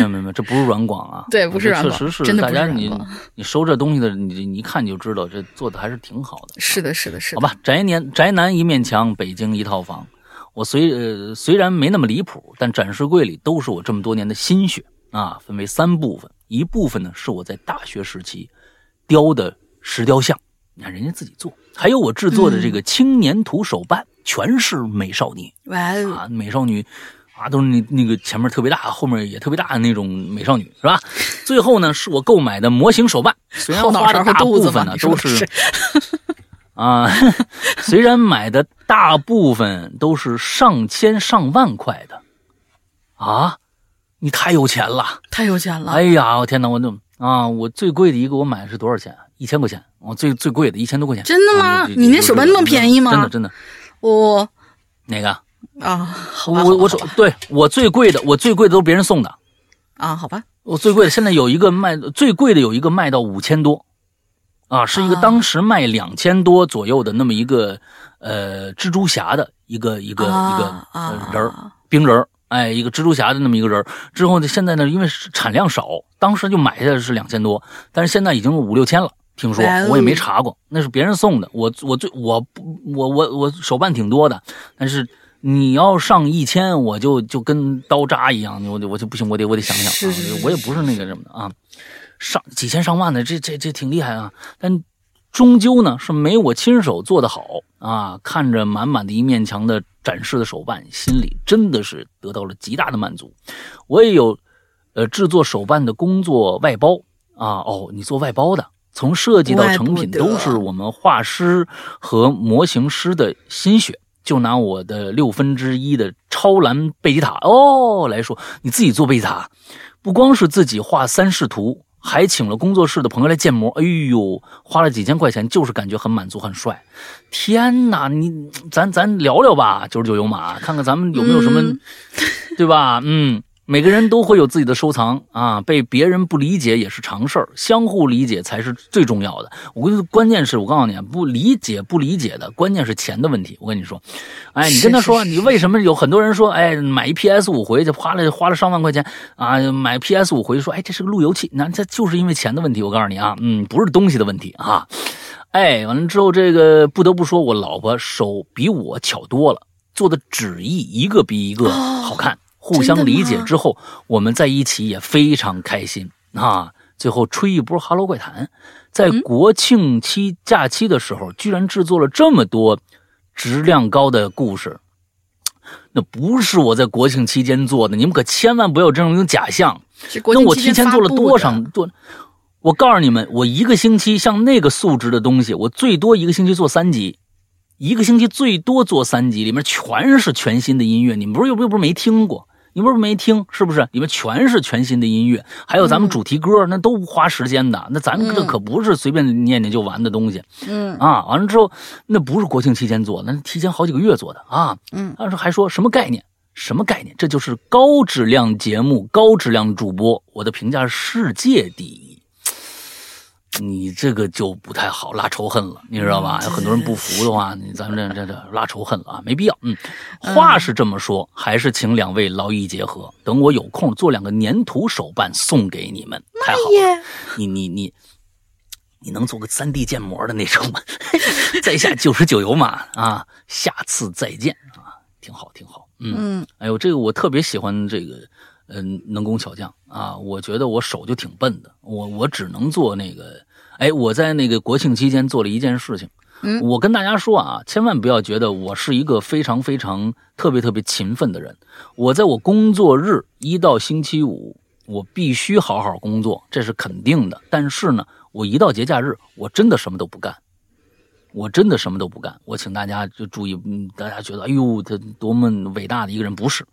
有没有没有，这不是软广啊。对，不是软广，确实是。真的大家你你收这东西的，你你一看就知道，这做的还是挺好的。是的，是的，是的。好吧，宅年宅男一面墙，北京一套房。我虽呃虽然没那么离谱，但展示柜里都是我这么多年的心血啊。分为三部分，一部分呢是我在大学时期雕的石雕像，你看人家自己做。还有我制作的这个青年图手办，全是美少女啊，美少女啊，都是那那个前面特别大，后面也特别大的那种美少女，是吧？最后呢，是我购买的模型手办，虽然花的大部分呢都是啊，虽然买的大部分都是上千上万块的啊，你太有钱了，太有钱了！哎呀，我天哪，我那啊，我最贵的一个我买的是多少钱？一千块钱。我最最贵的一千多块钱，真的吗？你那手办那么便宜吗？真的真的，我哪个啊？我我手对我最贵的，我最贵的都是别人送的啊？好吧，我最贵的现在有一个卖最贵的有一个卖到五千多啊，是一个当时卖两千多左右的那么一个呃蜘蛛侠的一个一个一个人儿冰人儿，哎，一个蜘蛛侠的那么一个人儿。之后呢，现在呢，因为产量少，当时就买下来是两千多，但是现在已经五六千了。听说我也没查过，那是别人送的。我我最我不我我我手办挺多的，但是你要上一千，我就就跟刀扎一样，我我就不行，我得我得想想啊，我也不是那个什么的啊，上几千上万的，这这这挺厉害啊。但终究呢是没我亲手做的好啊。看着满满的一面墙的展示的手办，心里真的是得到了极大的满足。我也有呃制作手办的工作外包啊，哦，你做外包的。从设计到成品都是我们画师和模型师的心血。就拿我的六分之一的超蓝贝吉塔哦来说，你自己做贝吉塔，不光是自己画三视图，还请了工作室的朋友来建模。哎呦，花了几千块钱，就是感觉很满足，很帅。天哪，你咱咱聊聊吧，九十九有马，看看咱们有没有什么，对吧？嗯。每个人都会有自己的收藏啊，被别人不理解也是常事儿，相互理解才是最重要的。我跟关键是我告诉你，不理解不理解的，关键是钱的问题。我跟你说，哎，你跟他说，你为什么有很多人说，哎，买一 PS 五回去花了花了上万块钱啊，买 PS 五回去说，哎，这是个路由器，那这就是因为钱的问题。我告诉你啊，嗯，不是东西的问题啊。哎，完了之后，这个不得不说，我老婆手比我巧多了，做的纸艺一个比一个好看。互相理解之后，我们在一起也非常开心啊！最后吹一波《哈喽怪谈》，在国庆期假期的时候，居然制作了这么多质量高的故事那不是我在国庆期间做的，你们可千万不要这种种假象。那我提前做了多少多？我告诉你们，我一个星期像那个素质的东西，我最多一个星期做三集，一个星期最多做三集，里面全是全新的音乐。你们不是又又不是没听过？你不是没听，是不是？里面全是全新的音乐，还有咱们主题歌，那都花时间的。那咱这可不是随便念念就完的东西。嗯啊，完了之后，那不是国庆期间做，那是提前好几个月做的啊。嗯，当时还说什么概念？什么概念？这就是高质量节目，高质量主播。我的评价是世界第一。你这个就不太好，拉仇恨了，你知道吧？有很多人不服的话，你咱们这这这拉仇恨了啊，没必要。嗯，话是这么说，还是请两位劳逸结合，等我有空做两个粘土手办送给你们，太好了。你你你，你能做个三 D 建模的那种吗？在下九十九油马啊，下次再见啊，挺好挺好。嗯，哎呦，这个我特别喜欢这个。嗯，能工巧匠啊，我觉得我手就挺笨的，我我只能做那个。哎，我在那个国庆期间做了一件事情。嗯，我跟大家说啊，千万不要觉得我是一个非常非常特别特别勤奋的人。我在我工作日一到星期五，我必须好好工作，这是肯定的。但是呢，我一到节假日，我真的什么都不干，我真的什么都不干。我请大家就注意，嗯，大家觉得哎呦，他多么伟大的一个人，不是。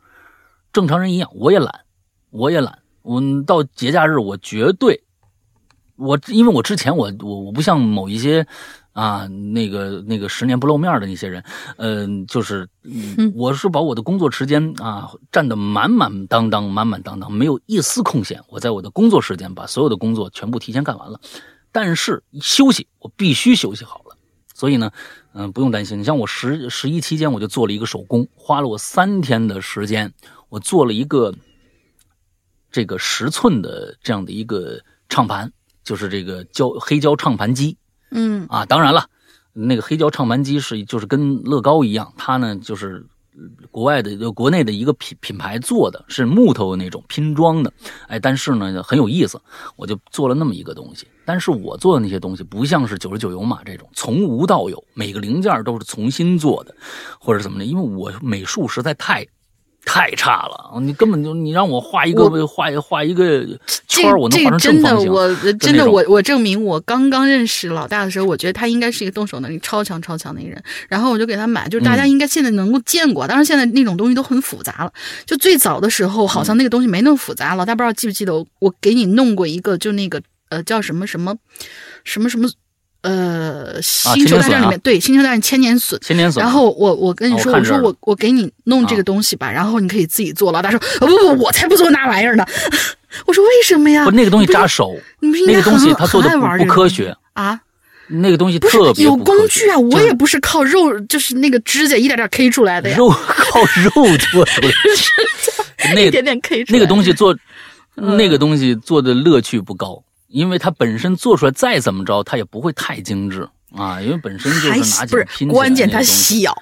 正常人一样，我也懒，我也懒。我到节假日，我绝对，我因为我之前我我我不像某一些啊那个那个十年不露面的那些人，嗯，就是 我是把我的工作时间啊占得满满当当、满满当当，没有一丝空闲。我在我的工作时间把所有的工作全部提前干完了，但是休息我必须休息好了。所以呢，嗯，不用担心。你像我十十一期间，我就做了一个手工，花了我三天的时间。我做了一个这个十寸的这样的一个唱盘，就是这个胶黑胶唱盘机。嗯啊，当然了，那个黑胶唱盘机是就是跟乐高一样，它呢就是国外的国内的一个品品牌做的，是木头那种拼装的。哎，但是呢很有意思，我就做了那么一个东西。但是我做的那些东西不像是九十九油马这种从无到有，每个零件都是重新做的，或者怎么的，因为我美术实在太。太差了，你根本就你让我画一个画画一个圈，我能画成正方形。真的，我真的我我证明，我刚刚认识老大的时候，我觉得他应该是一个动手能力超强超强的一个人。然后我就给他买，就是大家应该现在能够见过，当然现在那种东西都很复杂了。就最早的时候，好像那个东西没那么复杂。老大不知道记不记得，我我给你弄过一个，就那个呃叫什么什么什么什么。呃，星球大战里面对星球大战千年隼，千年隼。然后我我跟你说，我说我我给你弄这个东西吧，然后你可以自己做。老大说，不不，我才不做那玩意儿呢。我说为什么呀？不，那个东西扎手，那个东西他做的不科学啊。那个东西特别有工具啊，我也不是靠肉，就是那个指甲一点点 K 出来的呀。肉 靠肉做出来，那一点点 K 出来。那个东西做，那个东西做的乐趣不高。因为它本身做出来再怎么着，它也不会太精致啊。因为本身就是拿不是关键，它小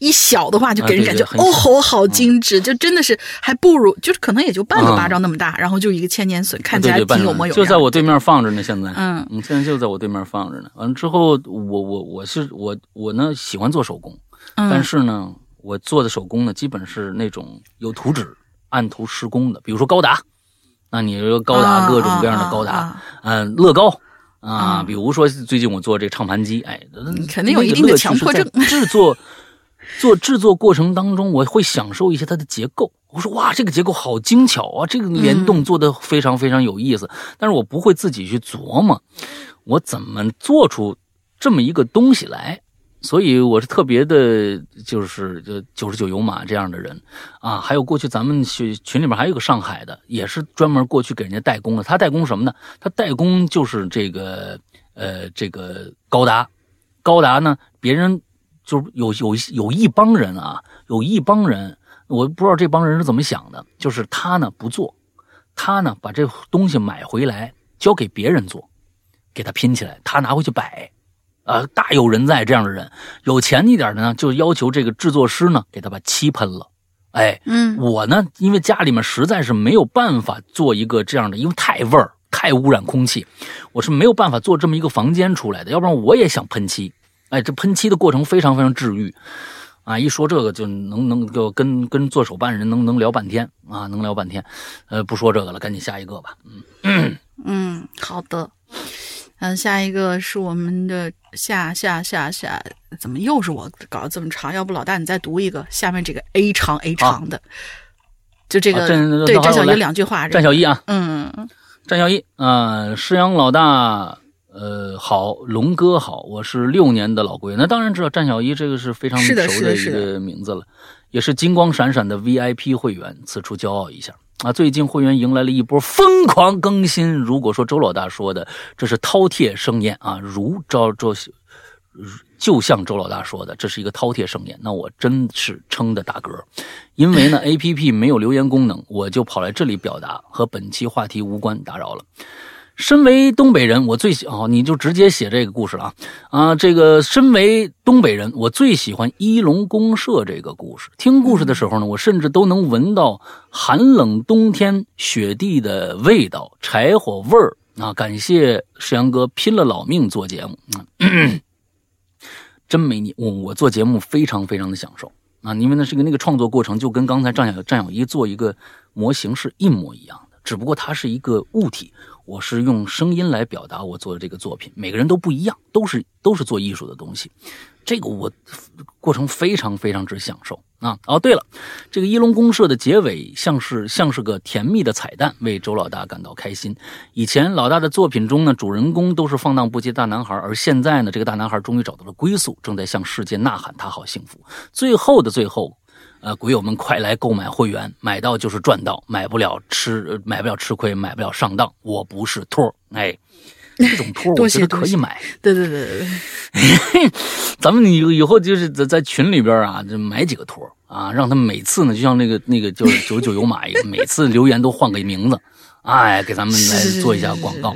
一小的话就给人感觉哦，吼好精致，就真的是还不如就是可能也就半个巴掌那么大，然后就一个千年隼，看起来挺有模有样。就在我对面放着呢，现在嗯，现在就在我对面放着呢。完了之后，我我我是我我呢喜欢做手工，但是呢，我做的手工呢基本是那种有图纸、按图施工的，比如说高达。那你说高达各种各样的高达，嗯，乐高啊，比如说最近我做这个唱盘机，哎，肯定有一定的强迫症。制作做制作过程当中，我会享受一些它的结构。我说哇，这个结构好精巧啊，这个联动做的非常非常有意思。但是我不会自己去琢磨，我怎么做出这么一个东西来。所以我是特别的，就是就九十九油马这样的人啊，还有过去咱们群群里面还有个上海的，也是专门过去给人家代工的。他代工什么呢？他代工就是这个呃这个高达，高达呢，别人就是有有有一帮人啊，有一帮人，我不知道这帮人是怎么想的，就是他呢不做，他呢把这东西买回来交给别人做，给他拼起来，他拿回去摆。啊，大有人在这样的人，有钱一点的呢，就要求这个制作师呢给他把漆喷了。哎，嗯，我呢，因为家里面实在是没有办法做一个这样的，因为太味儿，太污染空气，我是没有办法做这么一个房间出来的。要不然我也想喷漆，哎，这喷漆的过程非常非常治愈。啊，一说这个就能能就跟跟做手办人能能聊半天啊，能聊半天。呃，不说这个了，赶紧下一个吧。嗯嗯，好的。嗯，下一个是我们的下下下下，怎么又是我搞得这么长？要不老大你再读一个下面这个 A 长 A 长的，就这个对战小一两句话。战小一啊，嗯，战小一啊，师阳老大。呃，好，龙哥好，我是六年的老龟，那当然知道战小一这个是非常熟的一个名字了，也是金光闪闪的 VIP 会员，此处骄傲一下啊！最近会员迎来了一波疯狂更新，如果说周老大说的这是饕餮盛宴啊，如周周，就像周老大说的，这是一个饕餮盛宴，那我真是撑的打嗝，因为呢 APP 没有留言功能，我就跑来这里表达，和本期话题无关，打扰了。身为东北人，我最喜哦，你就直接写这个故事了啊啊！这个身为东北人，我最喜欢一龙公社这个故事。听故事的时候呢，我甚至都能闻到寒冷冬天雪地的味道，柴火味儿啊！感谢石阳哥拼了老命做节目啊，真没你我我做节目非常非常的享受啊，因为那是个那个创作过程，就跟刚才战小战小一做一个模型是一模一样，只不过它是一个物体。我是用声音来表达我做的这个作品，每个人都不一样，都是都是做艺术的东西，这个我过程非常非常之享受啊！哦，对了，这个一龙公社的结尾像是像是个甜蜜的彩蛋，为周老大感到开心。以前老大的作品中呢，主人公都是放荡不羁大男孩，而现在呢，这个大男孩终于找到了归宿，正在向世界呐喊，他好幸福。最后的最后。呃，鬼友们快来购买会员，买到就是赚到，买不了吃，买不了吃亏，买不了上当。我不是托哎，这种托我觉得可以买。对对对对对，咱们以以后就是在在群里边啊，就买几个托啊，让他们每次呢，就像那个那个就是九九有马一样，每次留言都换个名字，哎，给咱们来做一下广告。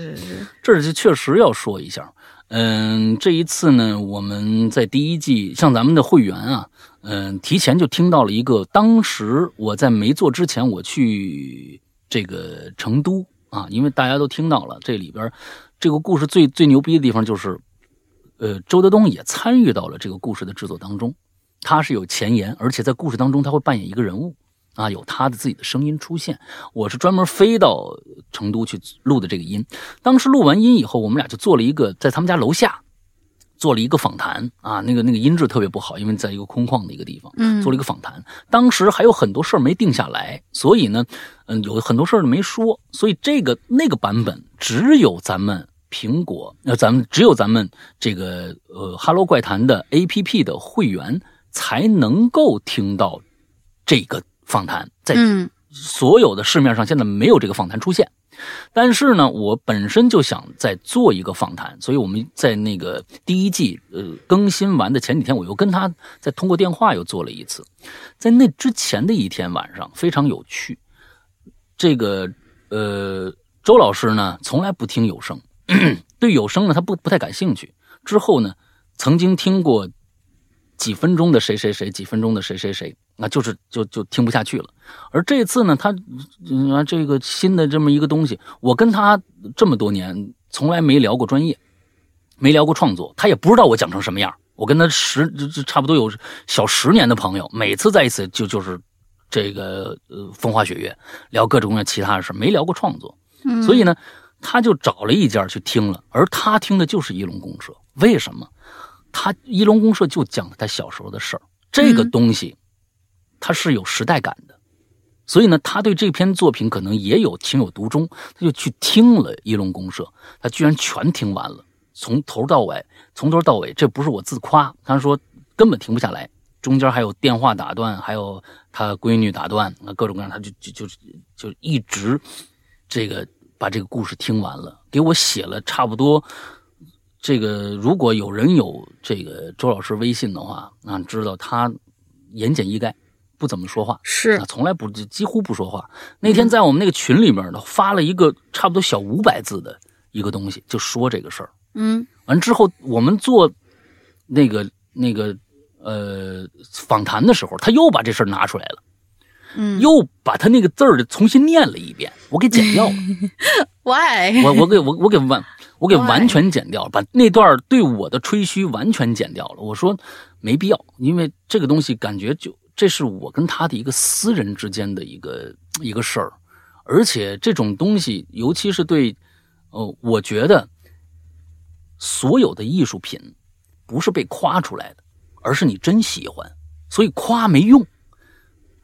这儿就确实要说一下，嗯，这一次呢，我们在第一季，像咱们的会员啊。嗯，提前就听到了一个。当时我在没做之前，我去这个成都啊，因为大家都听到了这里边这个故事最最牛逼的地方就是，呃，周德东也参与到了这个故事的制作当中，他是有前言，而且在故事当中他会扮演一个人物啊，有他的自己的声音出现。我是专门飞到成都去录的这个音。当时录完音以后，我们俩就做了一个在他们家楼下。做了一个访谈啊，那个那个音质特别不好，因为在一个空旷的一个地方，嗯，做了一个访谈。当时还有很多事儿没定下来，所以呢，嗯，有很多事儿没说，所以这个那个版本只有咱们苹果，呃，咱们只有咱们这个呃哈喽怪谈的 A P P 的会员才能够听到这个访谈，在所有的市面上现在没有这个访谈出现。但是呢，我本身就想再做一个访谈，所以我们在那个第一季呃更新完的前几天，我又跟他再通过电话又做了一次。在那之前的一天晚上非常有趣，这个呃周老师呢从来不听有声，对有声呢他不不太感兴趣。之后呢，曾经听过几分钟的谁谁谁，几分钟的谁谁谁。那就是就就听不下去了，而这次呢，他啊这个新的这么一个东西，我跟他这么多年从来没聊过专业，没聊过创作，他也不知道我讲成什么样。我跟他十这差不多有小十年的朋友，每次在一起就就是这个呃风花雪月，聊各种各样其他的事没聊过创作。所以呢，他就找了一家去听了，而他听的就是一龙公社。为什么？他一龙公社就讲他小时候的事儿，这个东西。他是有时代感的，所以呢，他对这篇作品可能也有情有独钟，他就去听了《一龙公社》，他居然全听完了，从头到尾，从头到尾，这不是我自夸，他说根本停不下来，中间还有电话打断，还有他闺女打断，各种各样，他就就就就一直这个把这个故事听完了，给我写了差不多这个，如果有人有这个周老师微信的话，啊，知道他言简意赅。不怎么说话，是从来不几乎不说话。那天在我们那个群里面呢，发了一个差不多小五百字的一个东西，就说这个事儿。嗯，完之后我们做那个那个呃访谈的时候，他又把这事儿拿出来了，嗯，又把他那个字儿重新念了一遍，我给剪掉了。Why？我我给我我给完我给完全剪掉了，把那段对我的吹嘘完全剪掉了。我说。没必要，因为这个东西感觉就这是我跟他的一个私人之间的一个一个事儿，而且这种东西，尤其是对，呃，我觉得所有的艺术品不是被夸出来的，而是你真喜欢，所以夸没用。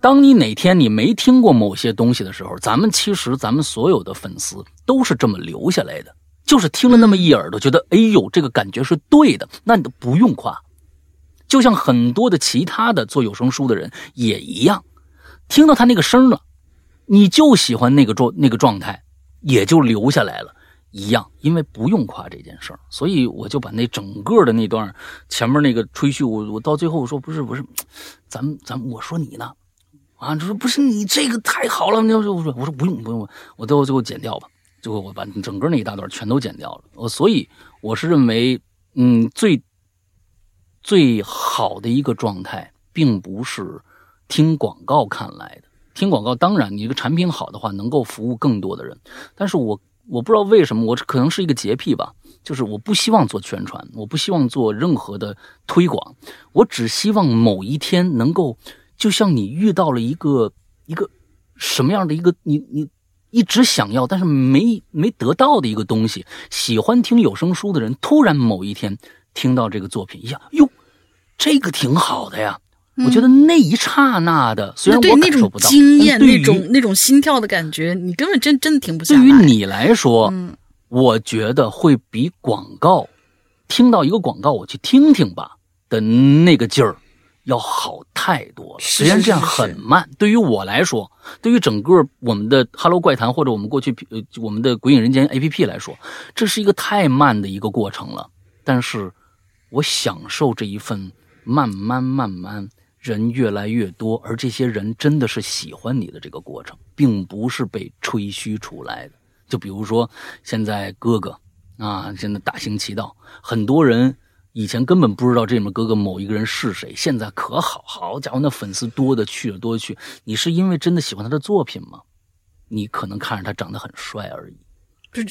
当你哪天你没听过某些东西的时候，咱们其实咱们所有的粉丝都是这么留下来的，就是听了那么一耳朵，觉得哎呦这个感觉是对的，那你都不用夸。就像很多的其他的做有声书的人也一样，听到他那个声了，你就喜欢那个状那个状态，也就留下来了，一样，因为不用夸这件事儿，所以我就把那整个的那段前面那个吹嘘，我我到最后我说不是不是，咱们咱我说你呢。啊，就说不是你这个太好了，你说我说我说不用不用，我最后最后剪掉吧，最后我把整个那一大段全都剪掉了。我所以我是认为，嗯，最最好的一个状态，并不是听广告看来的。听广告，当然你这个产品好的话，能够服务更多的人。但是我我不知道为什么，我可能是一个洁癖吧，就是我不希望做宣传，我不希望做任何的推广，我只希望某一天能够。就像你遇到了一个一个什么样的一个你你一直想要但是没没得到的一个东西，喜欢听有声书的人，突然某一天听到这个作品，一下哟，这个挺好的呀。我觉得那一刹那的，虽然我感受不到惊艳，那种那种心跳的感觉，你根本真真的停不下来。对于你来说，嗯，我觉得会比广告听到一个广告，我去听听吧的那个劲儿。要好太多了，虽然这样很慢。对于我来说，对于整个我们的《Hello 怪谈》或者我们过去呃我们的《鬼影人间》APP 来说，这是一个太慢的一个过程了。但是，我享受这一份慢慢慢慢，人越来越多，而这些人真的是喜欢你的这个过程，并不是被吹嘘出来的。就比如说现在哥哥啊，现在大行其道，很多人。以前根本不知道这里面哥哥某一个人是谁，现在可好，好家伙，那粉丝多的去了，多的去。你是因为真的喜欢他的作品吗？你可能看着他长得很帅而已。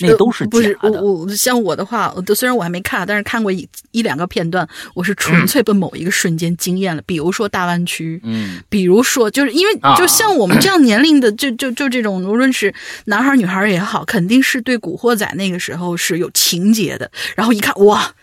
那都是不是我我像我的话，虽然我还没看，但是看过一一两个片段，我是纯粹被某一个瞬间惊艳了。比如说大湾区，嗯，比如说就是因为就像我们这样年龄的，就就就这种，无论是男孩女孩也好，肯定是对古惑仔那个时候是有情节的。然后一看哇，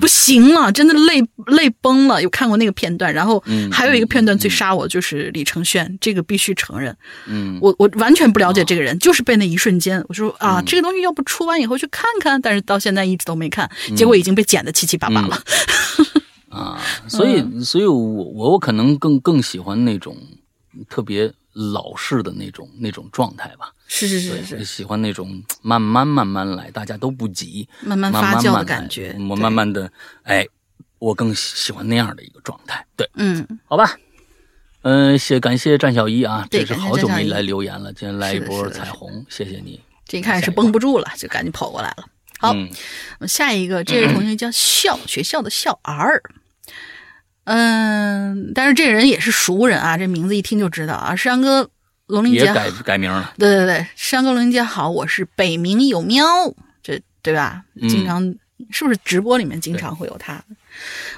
不行了，真的泪泪崩了。有看过那个片段，然后还有一个片段最杀我就是李承铉，这个必须承认。嗯，我我完全不了解这个人，就是被那一瞬间，我说啊，这个东西。要不出完以后去看看，但是到现在一直都没看，结果已经被剪的七七八八了。啊，所以，所以我我我可能更更喜欢那种特别老式的那种那种状态吧。是是是是，喜欢那种慢慢慢慢来，大家都不急，慢慢发酵的感觉。我慢慢的，哎，我更喜欢那样的一个状态。对，嗯，好吧。嗯，谢感谢战小一啊，这是好久没来留言了，今天来一波彩虹，谢谢你。这一看是绷不住了，就赶紧跑过来了。好，下一个这位同学叫笑学校的笑儿，嗯，但是这人也是熟人啊，这名字一听就知道啊。山哥龙鳞姐改改名了，对对对，山哥龙鳞姐好，我是北冥有喵，这对吧？经常是不是直播里面经常会有他？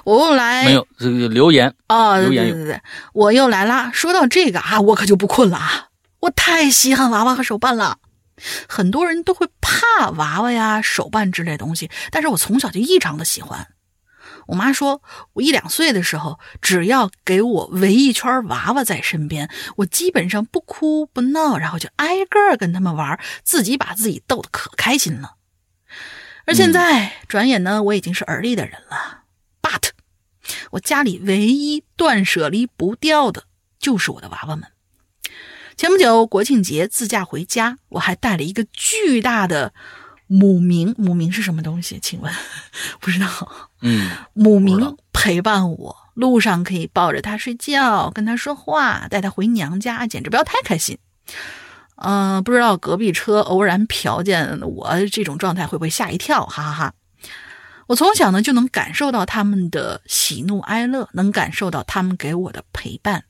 我又来没有这个留言哦，对对对对，我又来啦。说到这个啊，我可就不困了啊，我太稀罕娃娃和手办了。很多人都会怕娃娃呀、手办之类东西，但是我从小就异常的喜欢。我妈说，我一两岁的时候，只要给我围一圈娃娃在身边，我基本上不哭不闹，然后就挨个跟他们玩，自己把自己逗得可开心了。而现在，转眼呢，我已经是而立的人了。But，我家里唯一断舍离不掉的就是我的娃娃们。前不久国庆节自驾回家，我还带了一个巨大的母明。母明是什么东西？请问 不知道。嗯，母明陪伴我，路上可以抱着它睡觉，跟它说话，带它回娘家，简直不要太开心。嗯，不知道隔壁车偶然瞟见我这种状态会不会吓一跳？哈哈哈！我从小呢就能感受到他们的喜怒哀乐，能感受到他们给我的陪伴。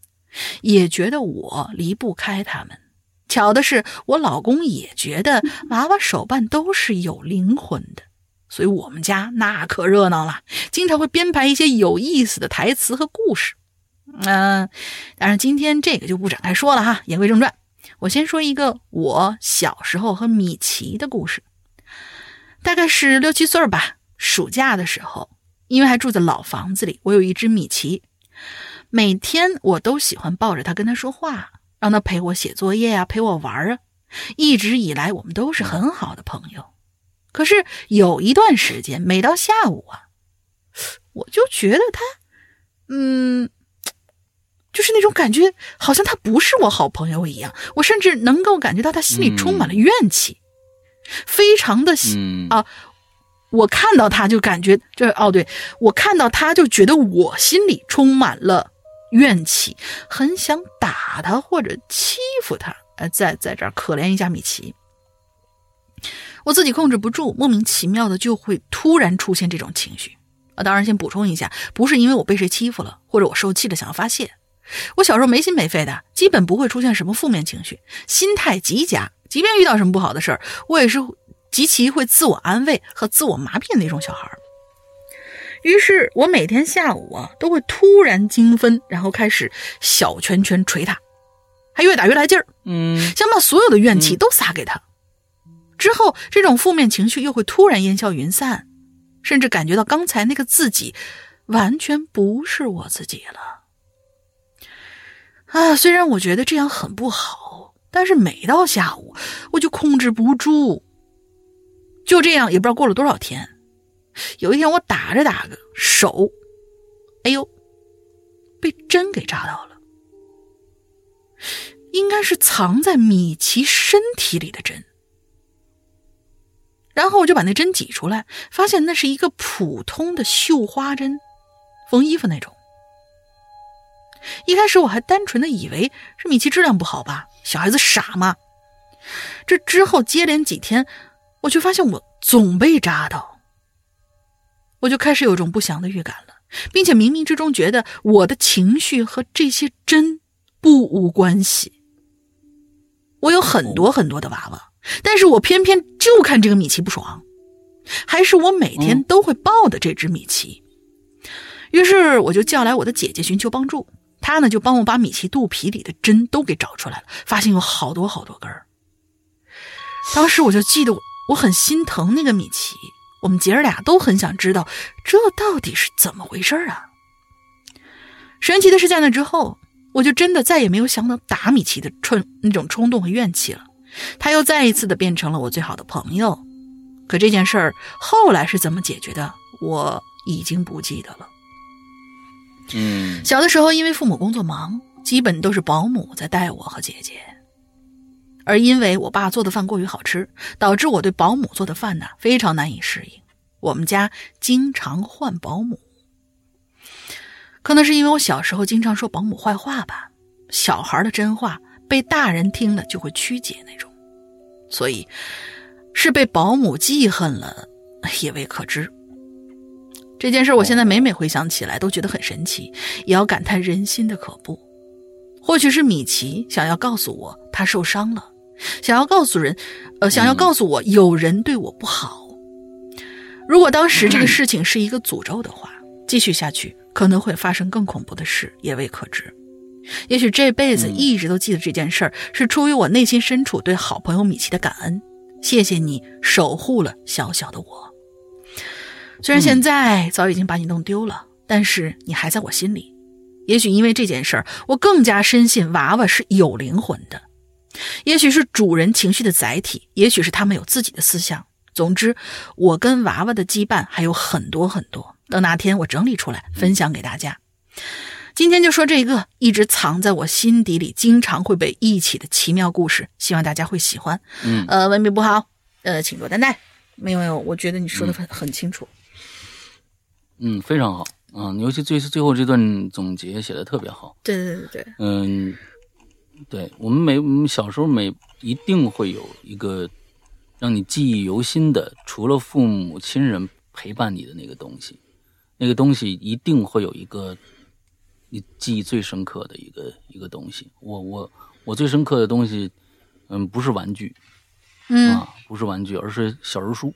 也觉得我离不开他们。巧的是，我老公也觉得娃娃手办都是有灵魂的。所以我们家那可热闹了，经常会编排一些有意思的台词和故事。嗯，当然今天这个就不展开说了哈。言归正传，我先说一个我小时候和米奇的故事。大概是六七岁吧，暑假的时候，因为还住在老房子里，我有一只米奇，每天我都喜欢抱着他跟他说话，让他陪我写作业啊，陪我玩啊。一直以来，我们都是很好的朋友。可是有一段时间，每到下午啊，我就觉得他，嗯，就是那种感觉，好像他不是我好朋友一样。我甚至能够感觉到他心里充满了怨气，非常的啊，我看到他就感觉，这哦，对我看到他就觉得我心里充满了怨气，很想打他或者欺负他。呃，在在这儿可怜一下米奇，我自己控制不住，莫名其妙的就会突然出现这种情绪啊！当然，先补充一下，不是因为我被谁欺负了，或者我受气了想要发泄。我小时候没心没肺的，基本不会出现什么负面情绪，心态极佳。即便遇到什么不好的事儿，我也是极其会自我安慰和自我麻痹的那种小孩儿。于是，我每天下午啊，都会突然精分，然后开始小拳拳捶他。还越打越来劲儿，嗯，想把所有的怨气都撒给他。之后，这种负面情绪又会突然烟消云散，甚至感觉到刚才那个自己完全不是我自己了。啊，虽然我觉得这样很不好，但是每到下午我就控制不住。就这样，也不知道过了多少天，有一天我打着打着手，哎呦，被针给扎到了。应该是藏在米奇身体里的针，然后我就把那针挤出来，发现那是一个普通的绣花针，缝衣服那种。一开始我还单纯的以为是米奇质量不好吧，小孩子傻嘛。这之后接连几天，我却发现我总被扎到，我就开始有种不祥的预感了，并且冥冥之中觉得我的情绪和这些针。不无关系。我有很多很多的娃娃，但是我偏偏就看这个米奇不爽，还是我每天都会抱的这只米奇。于是我就叫来我的姐姐寻求帮助，她呢就帮我把米奇肚皮里的针都给找出来了，发现有好多好多根儿。当时我就记得我我很心疼那个米奇，我们姐儿俩都很想知道这到底是怎么回事啊。神奇的是，在那之后。我就真的再也没有想到打米奇的冲那种冲动和怨气了，他又再一次的变成了我最好的朋友。可这件事儿后来是怎么解决的，我已经不记得了。嗯，小的时候因为父母工作忙，基本都是保姆在带我和姐姐，而因为我爸做的饭过于好吃，导致我对保姆做的饭呢非常难以适应，我们家经常换保姆。可能是因为我小时候经常说保姆坏话吧，小孩的真话被大人听了就会曲解那种，所以是被保姆记恨了也未可知。这件事我现在每每回想起来都觉得很神奇，也要感叹人心的可怖。或许是米奇想要告诉我他受伤了，想要告诉人，呃，想要告诉我有人对我不好。如果当时这个事情是一个诅咒的话，继续下去。可能会发生更恐怖的事，也未可知。也许这辈子一直都记得这件事儿，是出于我内心深处对好朋友米奇的感恩。谢谢你守护了小小的我。虽然现在早已经把你弄丢了，但是你还在我心里。也许因为这件事儿，我更加深信娃娃是有灵魂的。也许是主人情绪的载体，也许是他们有自己的思想。总之，我跟娃娃的羁绊还有很多很多。等哪天我整理出来分享给大家。今天就说这个一直藏在我心底里、经常会被忆起的奇妙故事，希望大家会喜欢。嗯，呃，文笔不好，呃，请多担待。没有没有，我觉得你说的很很清楚。嗯，非常好啊，尤其最最后这段总结写的特别好。对对对对。嗯，对我们每我们小时候每一定会有一个让你记忆犹新的，除了父母亲人陪伴你的那个东西。那个东西一定会有一个你记忆最深刻的一个一个东西。我我我最深刻的东西，嗯，不是玩具，嗯啊，不是玩具，而是小人书。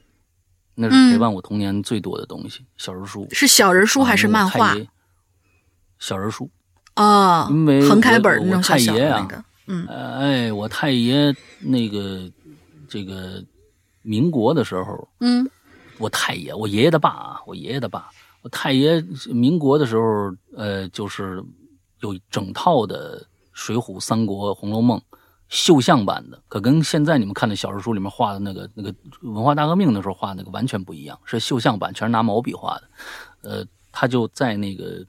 那是陪伴我童年最多的东西。小人书是小人书还是漫画？小人书啊，因为横开本那种太爷啊，嗯，哎，我太爷那个这个民国的时候，嗯，我太爷，我爷爷的爸啊，我爷爷的爸，我太爷民国的时候，呃，就是有整套的《水浒》《三国》《红楼梦》。绣像版的，可跟现在你们看的小人书里面画的那个那个文化大革命的时候画那个完全不一样，是绣像版，全是拿毛笔画的。呃，他就在那个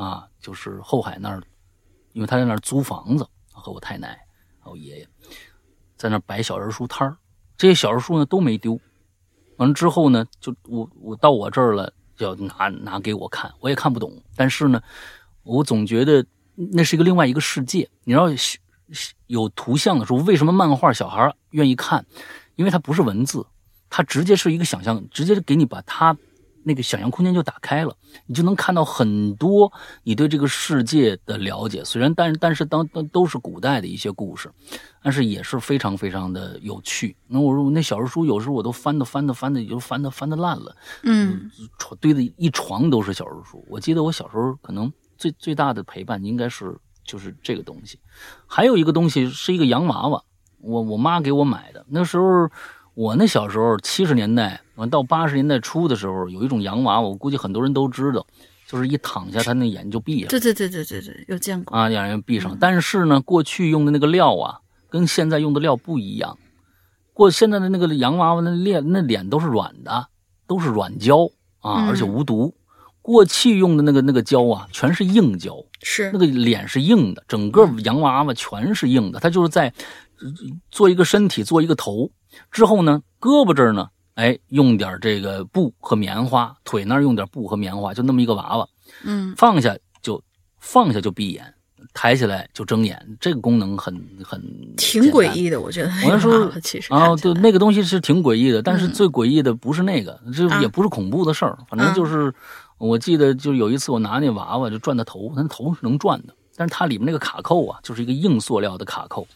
啊，就是后海那儿，因为他在那儿租房子，和我太奶还有爷爷在那儿摆小人书摊儿。这些小人书呢都没丢，完了之后呢，就我我到我这儿了，要拿拿给我看，我也看不懂，但是呢，我总觉得那是一个另外一个世界，你知道。有图像的时候，为什么漫画小孩愿意看？因为它不是文字，它直接是一个想象，直接给你把它那个想象空间就打开了，你就能看到很多你对这个世界的了解。虽然，但但是当当都是古代的一些故事，但是也是非常非常的有趣。那我说那小人书有时候我都翻的翻的翻的，就翻的翻的烂了，嗯，堆的一床都是小人书。我记得我小时候可能最最大的陪伴应该是。就是这个东西，还有一个东西是一个洋娃娃，我我妈给我买的。那时候我那小时候七十年代完到八十年代初的时候，有一种洋娃娃，我估计很多人都知道，就是一躺下，他那眼就闭上。对对对对对对，有见过啊，眼睛闭上。但是呢，过去用的那个料啊，跟现在用的料不一样。过现在的那个洋娃娃，那脸那脸都是软的，都是软胶啊，而且无毒。过去用的那个那个胶啊，全是硬胶，是那个脸是硬的，整个洋娃娃全是硬的。它就是在做一个身体，做一个头之后呢，胳膊这儿呢，哎，用点这个布和棉花，腿那儿用点布和棉花，就那么一个娃娃。嗯，放下就放下就闭眼，抬起来就睁眼，这个功能很很挺诡异的，我觉得。我说 其实啊，对，那个东西是挺诡异的，但是最诡异的不是那个，这也不是恐怖的事儿，反正就是。我记得就有一次，我拿那娃娃就转它头，它头是能转的，但是它里面那个卡扣啊，就是一个硬塑料的卡扣。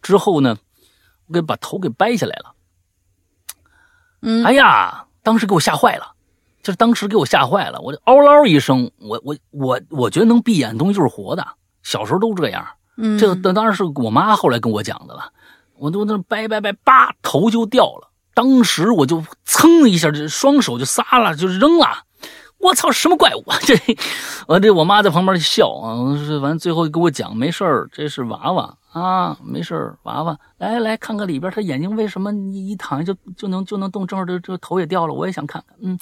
之后呢，我给把头给掰下来了。嗯，哎呀，当时给我吓坏了，就是当时给我吓坏了，我就嗷嗷一声，我我我我觉得能闭眼的东西就是活的，小时候都这样。嗯，这个当然是我妈后来跟我讲的了。我都那掰掰掰，叭，头就掉了。当时我就噌一下，就双手就撒了，就扔了。我操，什么怪物啊！这，我这我妈在旁边笑啊。反正最后跟我讲，没事儿，这是娃娃啊，没事儿，娃娃。来来看看里边，他眼睛为什么一一躺下就就能就能动？正好这这头也掉了，我也想看看。嗯，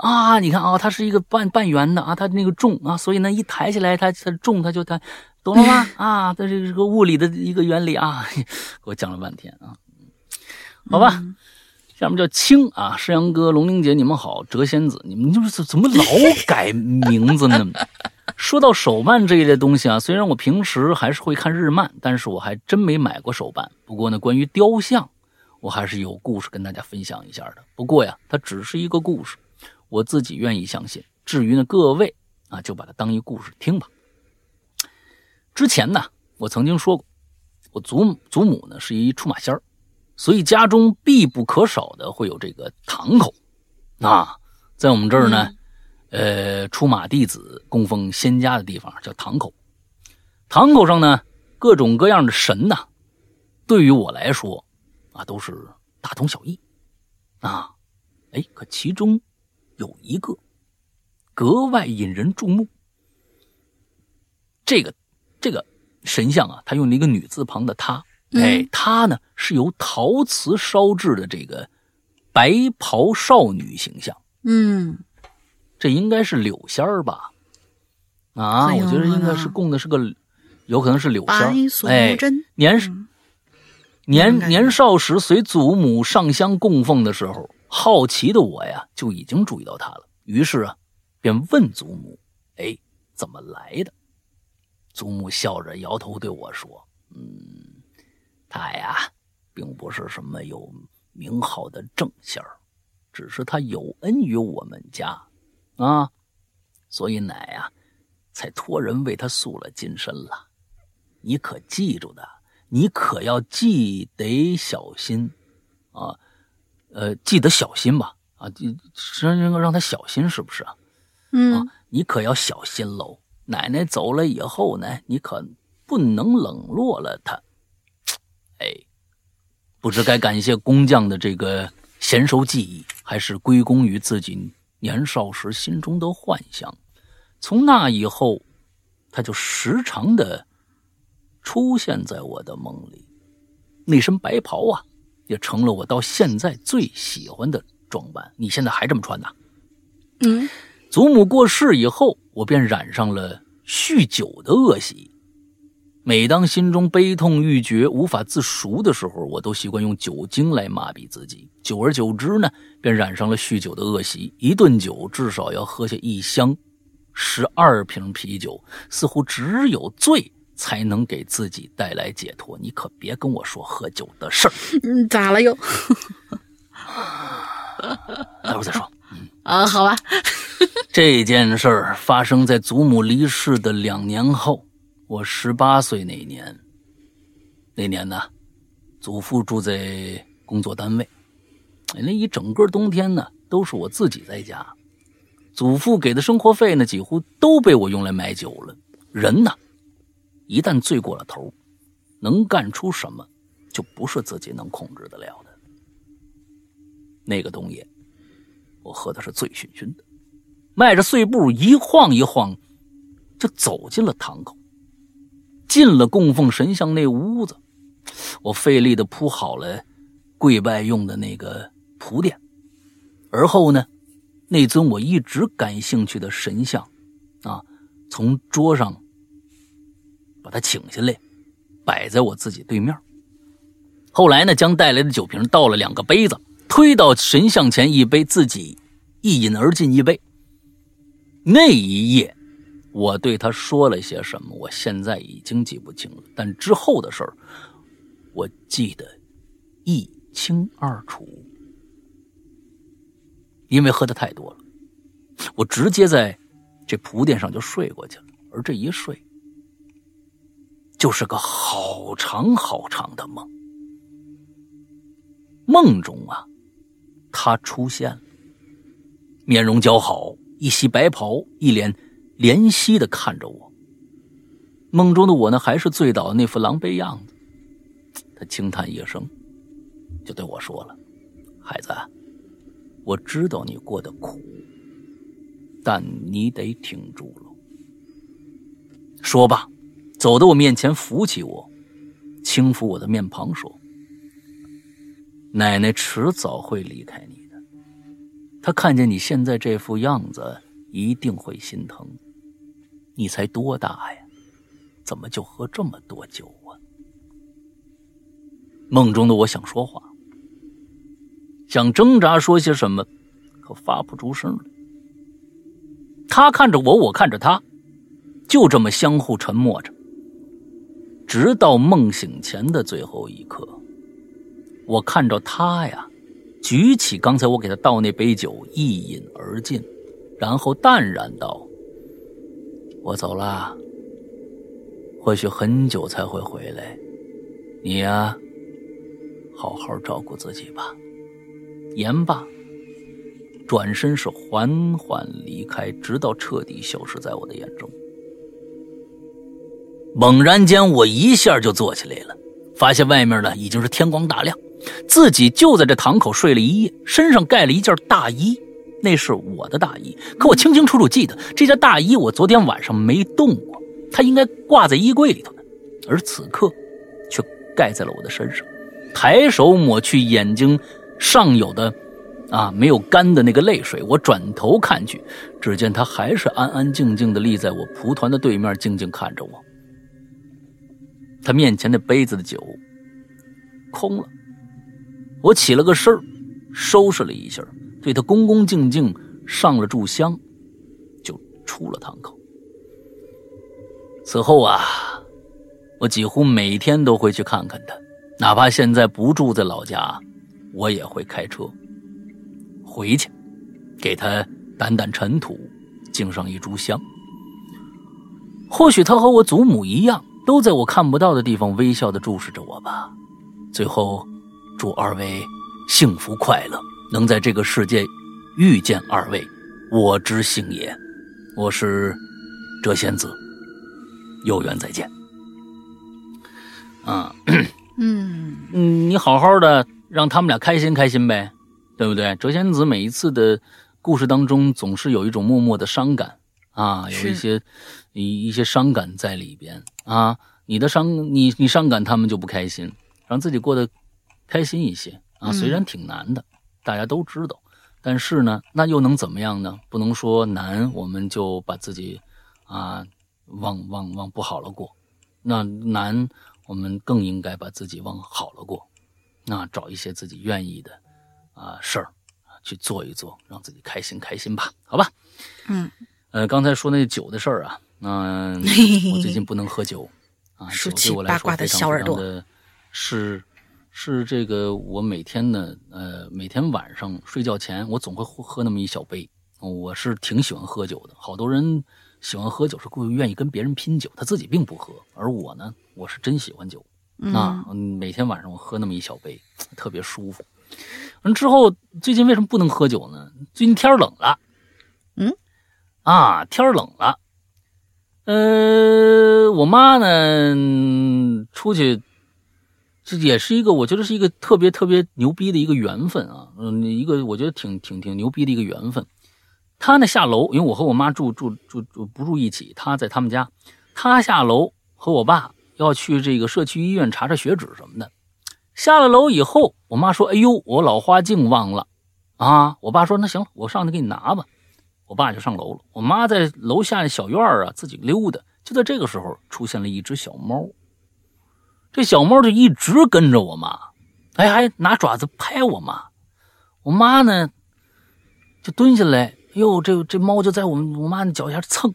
啊，你看啊，它是一个半半圆的啊，它那个重啊，所以呢一抬起来，它它重，它就它，懂了吗？啊，它这是个物理的一个原理啊。给我讲了半天啊，好吧。下面叫青啊，诗阳哥、龙玲姐，你们好，谪仙子，你们就是怎么老改名字呢？说到手办这一类东西啊，虽然我平时还是会看日漫，但是我还真没买过手办。不过呢，关于雕像，我还是有故事跟大家分享一下的。不过呀，它只是一个故事，我自己愿意相信。至于呢，各位啊，就把它当一故事听吧。之前呢，我曾经说过，我祖祖母呢是一出马仙儿。所以家中必不可少的会有这个堂口，啊，在我们这儿呢，呃，出马弟子供奉仙家的地方叫堂口。堂口上呢，各种各样的神呐，对于我来说，啊，都是大同小异，啊，哎，可其中有一个格外引人注目。这个这个神像啊，他用了一个女字旁的“他”。哎，她呢是由陶瓷烧制的这个白袍少女形象。嗯，这应该是柳仙儿吧？啊，我觉得应该是供的是个，有可能是柳仙儿。哎，年年年少时随祖母上香供奉的时候，好奇的我呀就已经注意到她了。于是啊，便问祖母：“哎，怎么来的？”祖母笑着摇头对我说：“嗯。”他呀，并不是什么有名号的正仙儿，只是他有恩于我们家，啊，所以奶呀，才托人为他塑了金身了。你可记住的，你可要记得小心，啊，呃，记得小心吧。啊，让让他小心，是不是啊？嗯，你可要小心喽。奶奶走了以后呢，你可不能冷落了她。哎，不知该感谢工匠的这个娴熟技艺，还是归功于自己年少时心中的幻想。从那以后，他就时常的出现在我的梦里。那身白袍啊，也成了我到现在最喜欢的装扮。你现在还这么穿呢？嗯。祖母过世以后，我便染上了酗酒的恶习。每当心中悲痛欲绝、无法自赎的时候，我都习惯用酒精来麻痹自己。久而久之呢，便染上了酗酒的恶习。一顿酒至少要喝下一箱、十二瓶啤酒，似乎只有醉才能给自己带来解脱。你可别跟我说喝酒的事儿。嗯，咋了又？待会儿再说。啊，好吧。这件事儿发生在祖母离世的两年后，我十八岁那年。那年呢，祖父住在工作单位，那一整个冬天呢，都是我自己在家。祖父给的生活费呢，几乎都被我用来买酒了。人呢，一旦醉过了头，能干出什么，就不是自己能控制得了的。那个冬夜。我喝的是醉醺醺的，迈着碎步一晃一晃，就走进了堂口，进了供奉神像那屋子。我费力的铺好了跪拜用的那个铺垫，而后呢，那尊我一直感兴趣的神像，啊，从桌上把它请下来，摆在我自己对面。后来呢，将带来的酒瓶倒了两个杯子。推到神像前一杯，自己一饮而尽一杯。那一夜，我对他说了些什么，我现在已经记不清了。但之后的事儿，我记得一清二楚。因为喝的太多了，我直接在这铺垫上就睡过去了。而这一睡，就是个好长好长的梦。梦中啊。他出现了，面容姣好，一袭白袍，一脸怜惜的看着我。梦中的我呢，还是醉倒那副狼狈样子。他轻叹一声，就对我说了：“孩子，我知道你过得苦，但你得挺住了。”说罢，走到我面前，扶起我，轻抚我的面庞，说。奶奶迟早会离开你的，她看见你现在这副样子，一定会心疼。你才多大呀？怎么就喝这么多酒啊？梦中的我想说话，想挣扎说些什么，可发不出声来。他看着我，我看着他，就这么相互沉默着，直到梦醒前的最后一刻。我看着他呀，举起刚才我给他倒那杯酒，一饮而尽，然后淡然道：“我走了，或许很久才会回来。你呀，好好照顾自己吧。”言罢，转身是缓缓离开，直到彻底消失在我的眼中。猛然间，我一下就坐起来了，发现外面呢已经是天光大亮。自己就在这堂口睡了一夜，身上盖了一件大衣，那是我的大衣。可我清清楚楚记得，这件大衣我昨天晚上没动过，它应该挂在衣柜里头的，而此刻却盖在了我的身上。抬手抹去眼睛上有的啊没有干的那个泪水，我转头看去，只见他还是安安静静的立在我蒲团的对面，静静看着我。他面前那杯子的酒空了。我起了个身，收拾了一下，对他恭恭敬敬上了炷香，就出了堂口。此后啊，我几乎每天都会去看看他，哪怕现在不住在老家，我也会开车回去，给他掸掸尘土，敬上一炷香。或许他和我祖母一样，都在我看不到的地方微笑的注视着我吧。最后。祝二位幸福快乐，能在这个世界遇见二位，我之幸也。我是谪仙子，有缘再见。啊，嗯 嗯，你好好的让他们俩开心开心呗，对不对？谪仙子每一次的故事当中，总是有一种默默的伤感啊，有一些一一些伤感在里边啊。你的伤，你你伤感，他们就不开心，让自己过得开心一些啊。虽然挺难的，大家都知道，但是呢，那又能怎么样呢？不能说难，我们就把自己啊往往往不好了过。那难。我们更应该把自己往好了过，那找一些自己愿意的啊事儿去做一做，让自己开心开心吧，好吧？嗯，呃，刚才说那酒的事儿啊，嗯，我最近不能喝酒啊，酒对我来说非常非常的，是是这个我每天呢，呃，每天晚上睡觉前我总会喝那么一小杯，我是挺喜欢喝酒的，好多人。喜欢喝酒是故意愿意跟别人拼酒，他自己并不喝。而我呢，我是真喜欢酒啊！每天晚上我喝那么一小杯，特别舒服。完之后，最近为什么不能喝酒呢？最近天冷了，嗯，啊，天冷了。呃，我妈呢出去，这也是一个我觉得是一个特别特别牛逼的一个缘分啊！嗯，一个我觉得挺挺挺牛逼的一个缘分。他呢下楼，因为我和我妈住住住住不住一起，他在他们家。他下楼和我爸要去这个社区医院查查血脂什么的。下了楼以后，我妈说：“哎呦，我老花镜忘了啊！”我爸说：“那行了，我上去给你拿吧。”我爸就上楼了。我妈在楼下小院啊自己溜达。就在这个时候，出现了一只小猫。这小猫就一直跟着我妈，哎，还拿爪子拍我妈。我妈呢就蹲下来。哟，这这猫就在我们我妈那脚下蹭，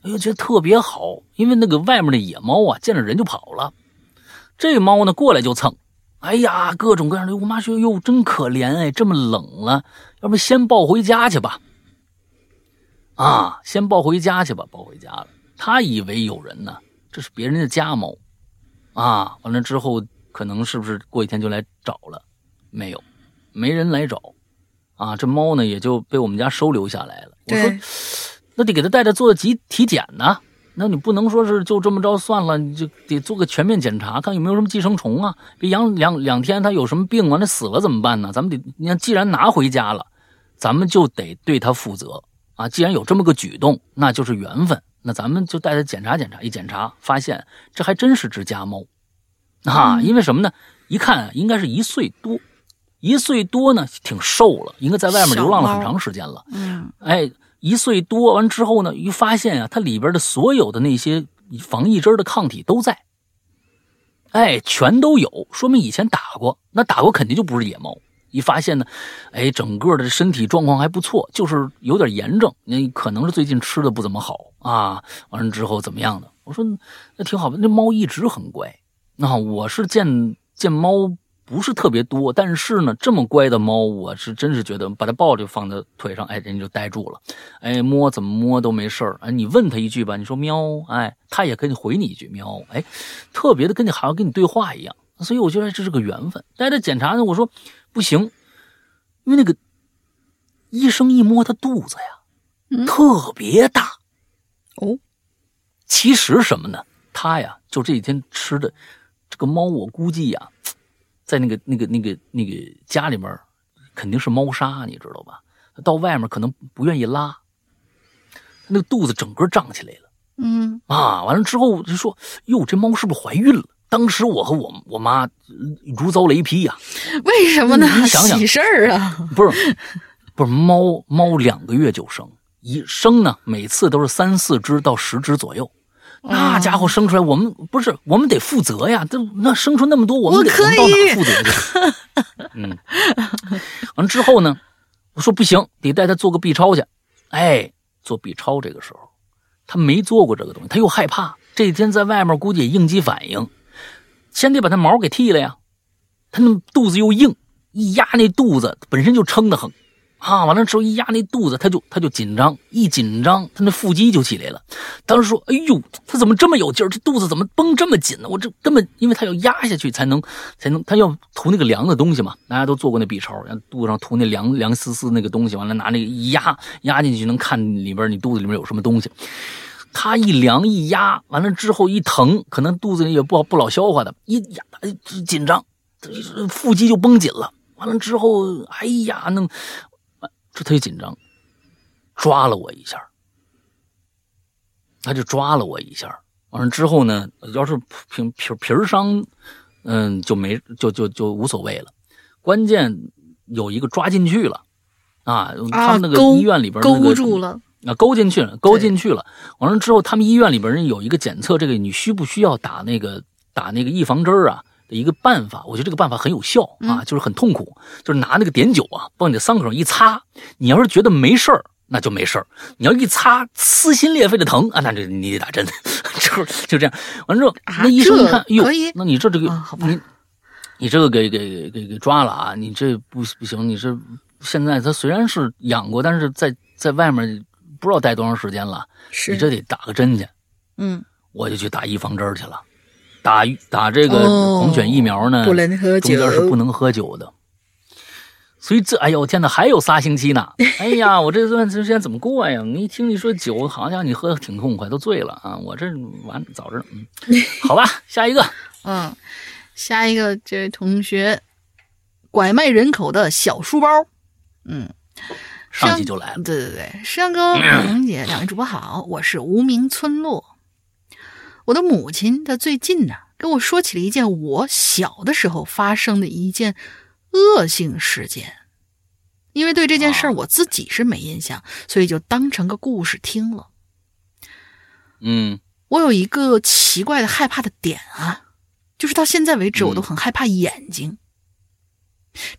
哎呦，觉得特别好，因为那个外面的野猫啊，见着人就跑了，这猫呢过来就蹭，哎呀，各种各样的。我妈说哟，真可怜哎，这么冷了，要不先抱回家去吧？啊，先抱回家去吧，抱回家了。他以为有人呢，这是别人的家猫，啊，完了之后可能是不是过几天就来找了？没有，没人来找。啊，这猫呢也就被我们家收留下来了。我说，那得给它带着做体体检呢。那你不能说是就这么着算了，你就得做个全面检查，看有没有什么寄生虫啊。别养两两天，它有什么病完了死了怎么办呢？咱们得，你看，既然拿回家了，咱们就得对它负责啊。既然有这么个举动，那就是缘分。那咱们就带它检查检查。一检查发现，这还真是只家猫啊。因为什么呢？一看应该是一岁多。一岁多呢，挺瘦了，应该在外面流浪了很长时间了。嗯，哎，一岁多完之后呢，一发现啊，它里边的所有的那些防疫针的抗体都在，哎，全都有，说明以前打过。那打过肯定就不是野猫。一发现呢，哎，整个的身体状况还不错，就是有点炎症，那可能是最近吃的不怎么好啊。完了之后怎么样的？我说那挺好的，那猫一直很乖。那我是见见猫。不是特别多，但是呢，这么乖的猫，我是真是觉得把它抱着放在腿上，哎，人家就呆住了，哎，摸怎么摸都没事儿，哎，你问他一句吧，你说喵，哎，他也跟你回你一句喵，哎，特别的跟你好像跟你对话一样，所以我觉得这是个缘分。带着检查呢，我说不行，因为那个医生一摸它肚子呀，特别大，哦，其实什么呢？它呀，就这几天吃的这个猫，我估计呀。在那个、那个、那个、那个家里面，肯定是猫砂，你知道吧？到外面可能不愿意拉，那个肚子整个胀起来了。嗯啊，完了之后就说：“哟，这猫是不是怀孕了？”当时我和我我妈如遭雷劈呀！为什么呢？你想想，喜事儿啊！不是，不是猫猫两个月就生一生呢，每次都是三四只到十只左右。那家伙生出来，我们不是我们得负责呀！这那生出那么多，我们得到哪负责去？嗯，完了之后呢，我说不行，得带他做个 B 超去。哎，做 B 超这个时候，他没做过这个东西，他又害怕。这几天在外面估计也应激反应，先得把他毛给剃了呀。他那肚子又硬，一压那肚子本身就撑得很，啊，完了之后一压那肚子，他就他就紧张，一紧张他那腹肌就起来了。当时说：“哎呦，他怎么这么有劲儿？这肚子怎么绷这么紧呢？我这根本因为他要压下去才能才能，他要涂那个凉的东西嘛。大家都做过那 B 超，让肚子上涂那凉凉丝丝那个东西，完了拿那个一压压进去，能看里边你肚子里面有什么东西。他一凉一压，完了之后一疼，可能肚子里也不不老消化的，一压紧张，腹肌就绷紧了。完了之后，哎呀，那。这他就紧张，抓了我一下，他就抓了我一下。完了之后呢，要是皮皮皮伤，嗯，就没就就就无所谓了。关键有一个抓进去了啊！他们那个医院里边勾住了啊，勾进去了，勾进去了。完了之后，他们医院里边人有一个检测，这个你需不需要打那个打那个预防针啊？的一个办法，我觉得这个办法很有效啊，就是很痛苦，就是拿那个碘酒啊，往你的伤口上一擦。你要是觉得没事儿，那就没事儿；你要一擦，撕心裂肺的疼啊，那就你得打针。就就这样，完了之后，那医生一看，哟，那你这这个，你你这个给给给给抓了啊！你这不不行，你这现在他虽然是养过，但是在在外面不知道待多长时间了，你这得打个针去。嗯，我就去打预防针去了。打打这个狂犬疫苗呢，不能喝酒，中间是不能喝酒的。所以这，哎呦，我天哪，还有仨星期呢！哎呀，我这段时间怎么过呀？你一听你说酒，好像你喝的挺痛快，都醉了啊！我这完早着呢。嗯，好吧，下一个，嗯，下一个这位同学，拐卖人口的小书包，嗯，上集就来了。对对对，山哥、萌姐两位主播好，我是无名村落。我的母亲，她最近呢跟我说起了一件我小的时候发生的一件恶性事件。因为对这件事儿我自己是没印象，所以就当成个故事听了。嗯，我有一个奇怪的害怕的点啊，就是到现在为止我都很害怕眼睛。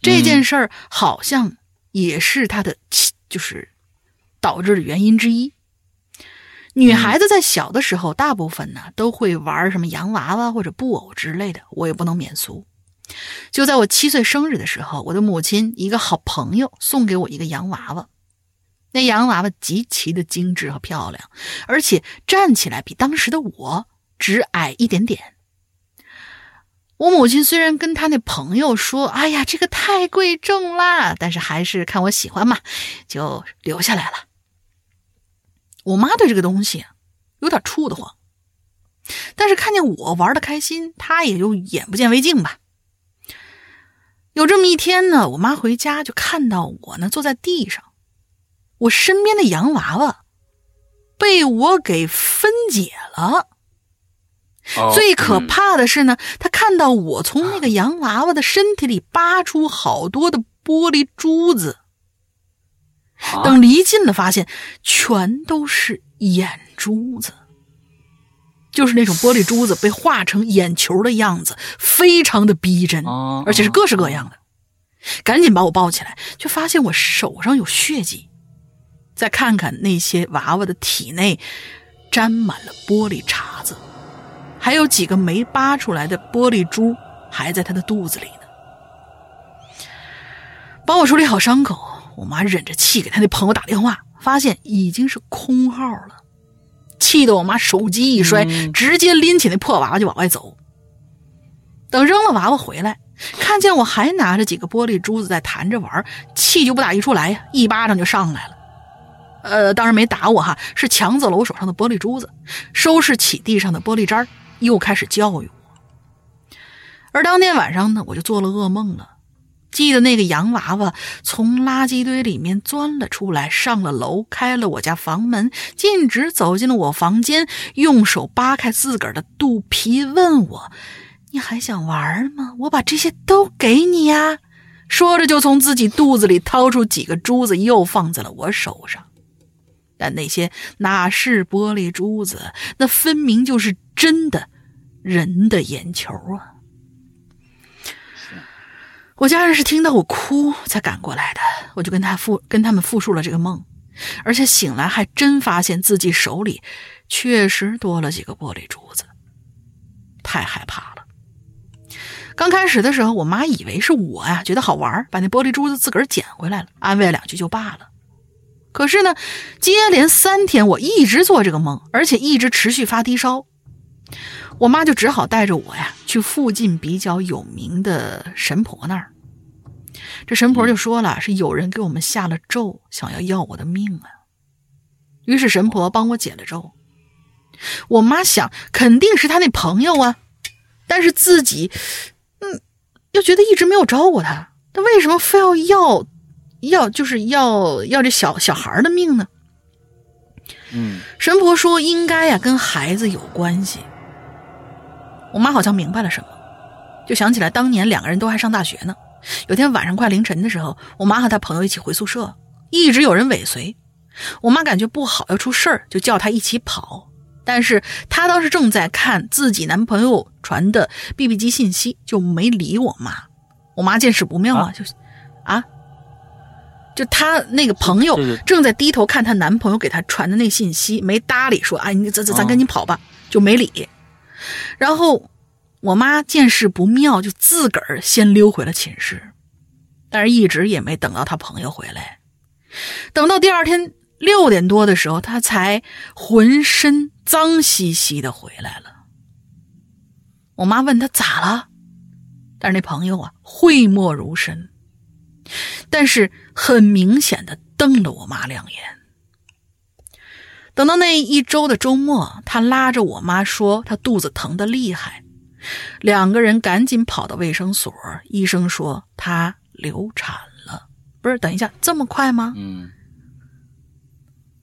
这件事儿好像也是他的，就是导致的原因之一。女孩子在小的时候，大部分呢都会玩什么洋娃娃或者布偶之类的，我也不能免俗。就在我七岁生日的时候，我的母亲一个好朋友送给我一个洋娃娃，那洋娃娃极其的精致和漂亮，而且站起来比当时的我只矮一点点。我母亲虽然跟她那朋友说：“哎呀，这个太贵重啦”，但是还是看我喜欢嘛，就留下来了。我妈对这个东西有点怵得慌，但是看见我玩的开心，她也就眼不见为净吧。有这么一天呢，我妈回家就看到我呢坐在地上，我身边的洋娃娃被我给分解了。最可怕的是呢，她看到我从那个洋娃娃的身体里扒出好多的玻璃珠子。等离近了，发现全都是眼珠子，就是那种玻璃珠子被画成眼球的样子，非常的逼真，而且是各式各样的。赶紧把我抱起来，却发现我手上有血迹。再看看那些娃娃的体内，沾满了玻璃碴子，还有几个没扒出来的玻璃珠还在他的肚子里呢。帮我处理好伤口。我妈忍着气给她那朋友打电话，发现已经是空号了，气得我妈手机一摔，直接拎起那破娃娃就往外走。等扔了娃娃回来，看见我还拿着几个玻璃珠子在弹着玩，气就不打一处来呀，一巴掌就上来了。呃，当然没打我哈，是抢走了我手上的玻璃珠子，收拾起地上的玻璃渣又开始教育我。而当天晚上呢，我就做了噩梦了。记得那个洋娃娃从垃圾堆里面钻了出来，上了楼，开了我家房门，径直走进了我房间，用手扒开自个儿的肚皮，问我：“你还想玩吗？我把这些都给你呀！”说着就从自己肚子里掏出几个珠子，又放在了我手上。但那些哪是玻璃珠子，那分明就是真的人的眼球啊！我家人是听到我哭才赶过来的，我就跟他复跟他们复述了这个梦，而且醒来还真发现自己手里确实多了几个玻璃珠子，太害怕了。刚开始的时候，我妈以为是我呀，觉得好玩，把那玻璃珠子自个儿捡回来了，安慰两句就罢了。可是呢，接连三天我一直做这个梦，而且一直持续发低烧，我妈就只好带着我呀去附近比较有名的神婆那儿。这神婆就说了，是有人给我们下了咒，想要要我的命啊。于是神婆帮我解了咒。我妈想，肯定是他那朋友啊，但是自己，嗯，又觉得一直没有招过他，他为什么非要要，要就是要要这小小孩的命呢？嗯，神婆说应该呀跟孩子有关系。我妈好像明白了什么，就想起来当年两个人都还上大学呢。有天晚上快凌晨的时候，我妈和她朋友一起回宿舍，一直有人尾随。我妈感觉不好要出事儿，就叫她一起跑。但是她当时正在看自己男朋友传的 BB 机信息，就没理我妈。我妈见势不妙啊，就啊，就她那个朋友正在低头看她男朋友给她传的那信息，没搭理，说：“哎，你咱咱咱赶紧跑吧。”就没理。然后我妈见势不妙，就自个儿先溜回了寝室，但是一直也没等到她朋友回来。等到第二天。六点多的时候，他才浑身脏兮兮的回来了。我妈问他咋了，但是那朋友啊讳莫如深，但是很明显的瞪了我妈两眼。等到那一周的周末，他拉着我妈说他肚子疼的厉害，两个人赶紧跑到卫生所，医生说他流产了。不是，等一下，这么快吗？嗯。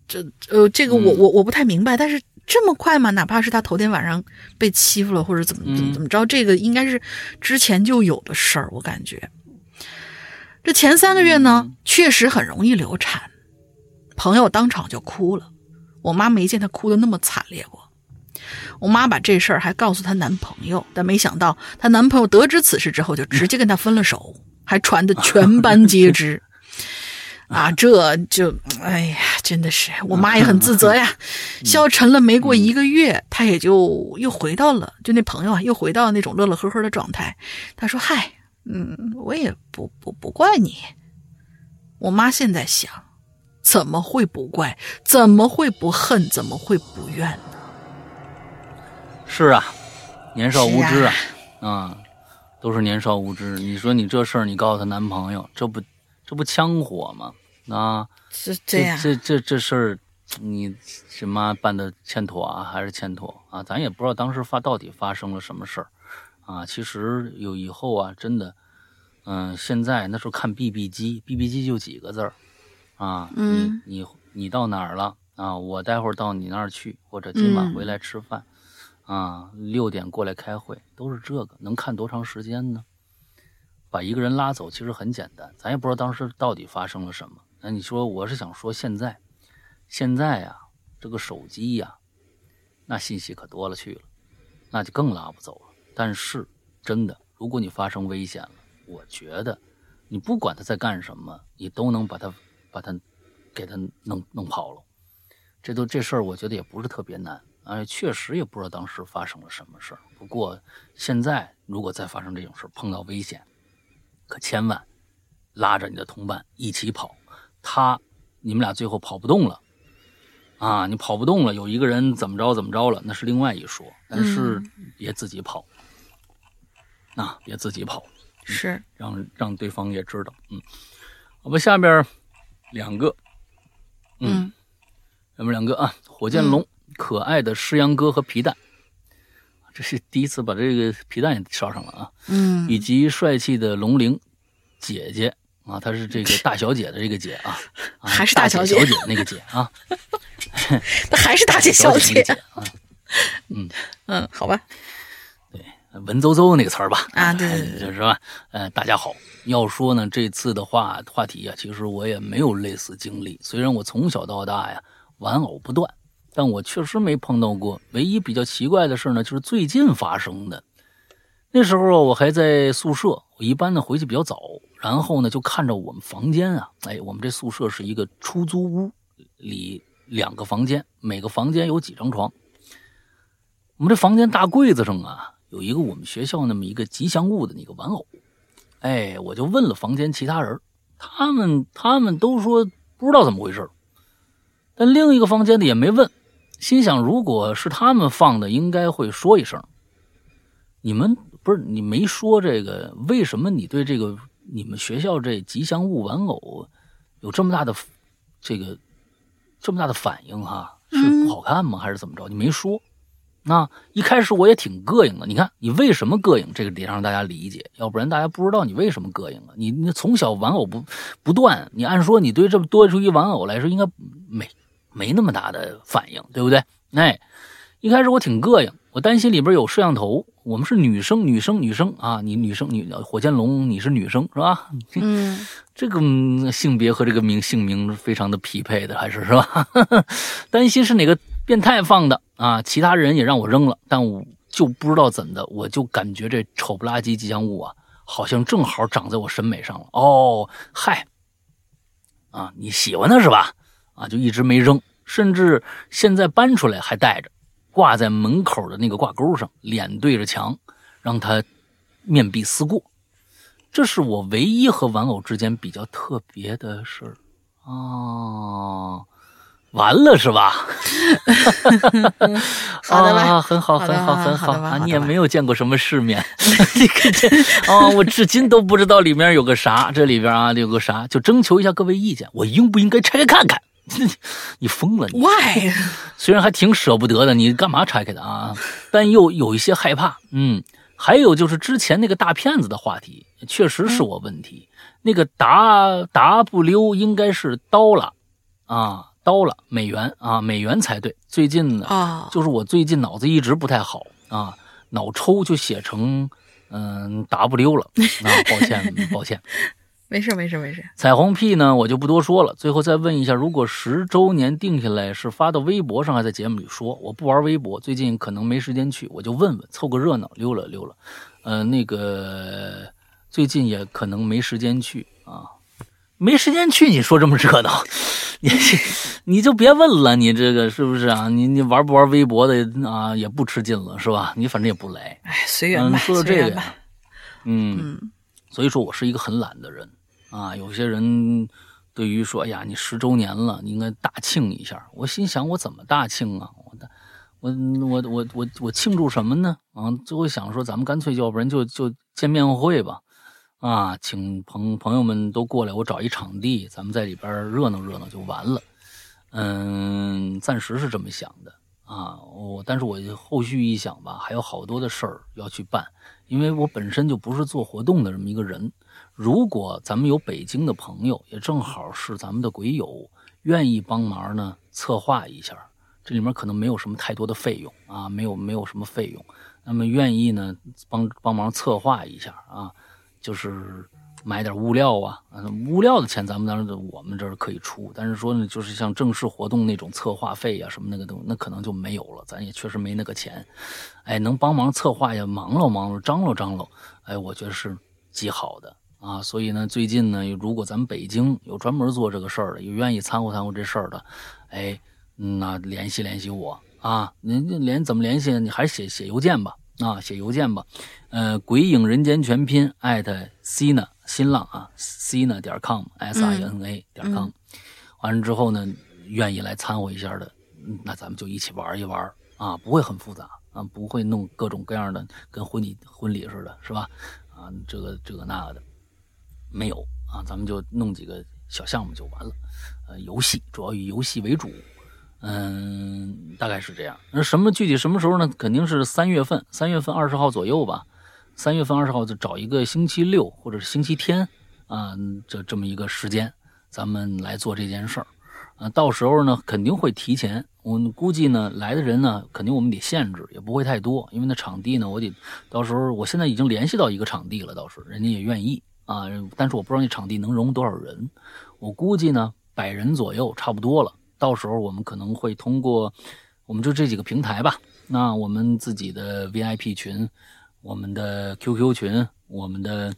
这呃，这个我我我不太明白，但是这么快吗？哪怕是他头天晚上被欺负了，或者怎么怎么怎么着，这个应该是之前就有的事儿。我感觉这前三个月呢，确实很容易流产。朋友当场就哭了，我妈没见她哭的那么惨烈过。我妈把这事儿还告诉她男朋友，但没想到她男朋友得知此事之后，就直接跟她分了手，还传的全班皆知。啊，这就哎呀，真的是我妈也很自责呀。消沉了没过一个月，她也就又回到了，就那朋友啊，又回到那种乐乐呵呵的状态。她说：“嗨，嗯，我也不不不怪你。”我妈现在想，怎么会不怪？怎么会不恨？怎么会不怨呢？是啊，年少无知啊，啊，都是年少无知。你说你这事儿，你告诉她男朋友，这不？这不枪火吗？啊，是这样。这这这事儿，你什么办的欠妥啊，还是欠妥啊？咱也不知道当时发到底发生了什么事儿啊。其实有以后啊，真的，嗯，现在那时候看 BB 机，BB 机就几个字儿啊。嗯。你你你到哪儿了啊？我待会儿到你那儿去，或者今晚回来吃饭啊。六点过来开会，都是这个，能看多长时间呢？把一个人拉走其实很简单，咱也不知道当时到底发生了什么。那你说，我是想说，现在，现在呀，这个手机呀，那信息可多了去了，那就更拉不走了。但是真的，如果你发生危险了，我觉得，你不管他在干什么，你都能把他把他给他弄弄跑了。这都这事儿，我觉得也不是特别难。哎，确实也不知道当时发生了什么事儿。不过现在，如果再发生这种事儿，碰到危险。可千万拉着你的同伴一起跑，他你们俩最后跑不动了啊！你跑不动了，有一个人怎么着怎么着了，那是另外一说。但是别自己跑，啊，别自己跑，是让让对方也知道。嗯，我们下边两个，嗯，咱们两个啊，火箭龙、可爱的诗阳哥和皮蛋。这是第一次把这个皮蛋也烧上了啊，嗯，以及帅气的龙玲姐姐啊，她是这个大小姐的这个姐啊，还是大小姐。那个姐啊，那 还是大姐小姐。啊，嗯。嗯，好吧，对，文绉绉那个词儿吧，啊，对对对，是吧？呃，大家好，要说呢，这次的话话题啊，其实我也没有类似经历，虽然我从小到大呀玩偶不断。但我确实没碰到过。唯一比较奇怪的事呢，就是最近发生的。那时候我还在宿舍，我一般呢回去比较早，然后呢就看着我们房间啊，哎，我们这宿舍是一个出租屋，里两个房间，每个房间有几张床。我们这房间大柜子上啊，有一个我们学校那么一个吉祥物的那个玩偶。哎，我就问了房间其他人，他们他们都说不知道怎么回事但另一个房间的也没问，心想如果是他们放的，应该会说一声。你们不是你没说这个？为什么你对这个你们学校这吉祥物玩偶有这么大的这个这么大的反应？哈，是不好看吗？还是怎么着？你没说。那一开始我也挺膈应的。你看，你为什么膈应？这个得让大家理解，要不然大家不知道你为什么膈应啊。你你从小玩偶不不断，你按说你对这么多出一玩偶来说，应该没没那么大的反应，对不对？哎，一开始我挺膈应。我担心里边有摄像头，我们是女生，女生，女生啊！你女生，女火箭龙，你是女生是吧？嗯，这个性别和这个名姓名非常的匹配的，还是是吧？担心是哪个变态放的啊？其他人也让我扔了，但我就不知道怎的，我就感觉这丑不拉几吉祥物啊，好像正好长在我审美上了。哦，嗨，啊，你喜欢它是吧？啊，就一直没扔，甚至现在搬出来还带着。挂在门口的那个挂钩上，脸对着墙，让他面壁思过。这是我唯一和玩偶之间比较特别的事儿啊！完了是吧？好的吧，很好，很好，很好啊！你也没有见过什么世面，你看这啊，我至今都不知道里面有个啥。这里边啊，有个啥？就征求一下各位意见，我应不应该拆开看看？你疯了？Why？虽然还挺舍不得的，你干嘛拆开的啊？但又有一些害怕。嗯，还有就是之前那个大骗子的话题，确实是我问题。那个 W 应该是刀了啊，刀了美元啊，美元才对。最近呢，啊，就是我最近脑子一直不太好啊，脑抽就写成嗯 W 了啊，抱歉，抱歉。没事没事没事。彩虹屁呢，我就不多说了。最后再问一下，如果十周年定下来是发到微博上，还在节目里说？我不玩微博，最近可能没时间去，我就问问，凑个热闹，溜了溜了。呃，那个最近也可能没时间去啊，没时间去。你说这么热闹，你 你就别问了，你这个是不是啊？你你玩不玩微博的啊？也不吃劲了，是吧？你反正也不来。哎，随缘吧，说说这个，嗯，所以说我是一个很懒的人。啊，有些人对于说，哎呀，你十周年了，你应该大庆一下。我心想，我怎么大庆啊？我的，我我我我我庆祝什么呢？啊，最后想说，咱们干脆要不然就就见面会吧。啊，请朋朋友们都过来，我找一场地，咱们在里边热闹热闹就完了。嗯，暂时是这么想的啊。我但是我后续一想吧，还有好多的事儿要去办，因为我本身就不是做活动的这么一个人。如果咱们有北京的朋友，也正好是咱们的鬼友，愿意帮忙呢，策划一下，这里面可能没有什么太多的费用啊，没有没有什么费用，那么愿意呢帮帮忙策划一下啊，就是买点物料啊，物料的钱咱们当然我们这儿可以出，但是说呢，就是像正式活动那种策划费呀什么那个东西，那可能就没有了，咱也确实没那个钱，哎，能帮忙策划呀，忙喽忙喽，张罗张罗，哎，我觉得是极好的。啊，所以呢，最近呢，如果咱们北京有专门做这个事儿的，有愿意参和参和这事儿的，哎，那联系联系我啊。您联怎么联系？你还写写邮件吧，啊，写邮件吧。呃，鬼影人间全拼艾特 cina 新浪啊，cina 点 com s i n a 点 com。完了之后呢，愿意来掺和一下的，那咱们就一起玩一玩啊，不会很复杂啊，不会弄各种各样的跟婚礼婚礼似的，是吧？啊，这个这个那个的。没有啊，咱们就弄几个小项目就完了。呃，游戏主要以游戏为主，嗯，大概是这样。那什么具体什么时候呢？肯定是三月份，三月份二十号左右吧。三月份二十号就找一个星期六或者是星期天啊，这这么一个时间，咱们来做这件事儿。啊，到时候呢肯定会提前，我估计呢来的人呢肯定我们得限制，也不会太多，因为那场地呢我得到时候我现在已经联系到一个场地了，倒是人家也愿意。啊，但是我不知道那场地能容多少人，我估计呢百人左右差不多了。到时候我们可能会通过，我们就这几个平台吧。那我们自己的 VIP 群，我们的 QQ 群，我们的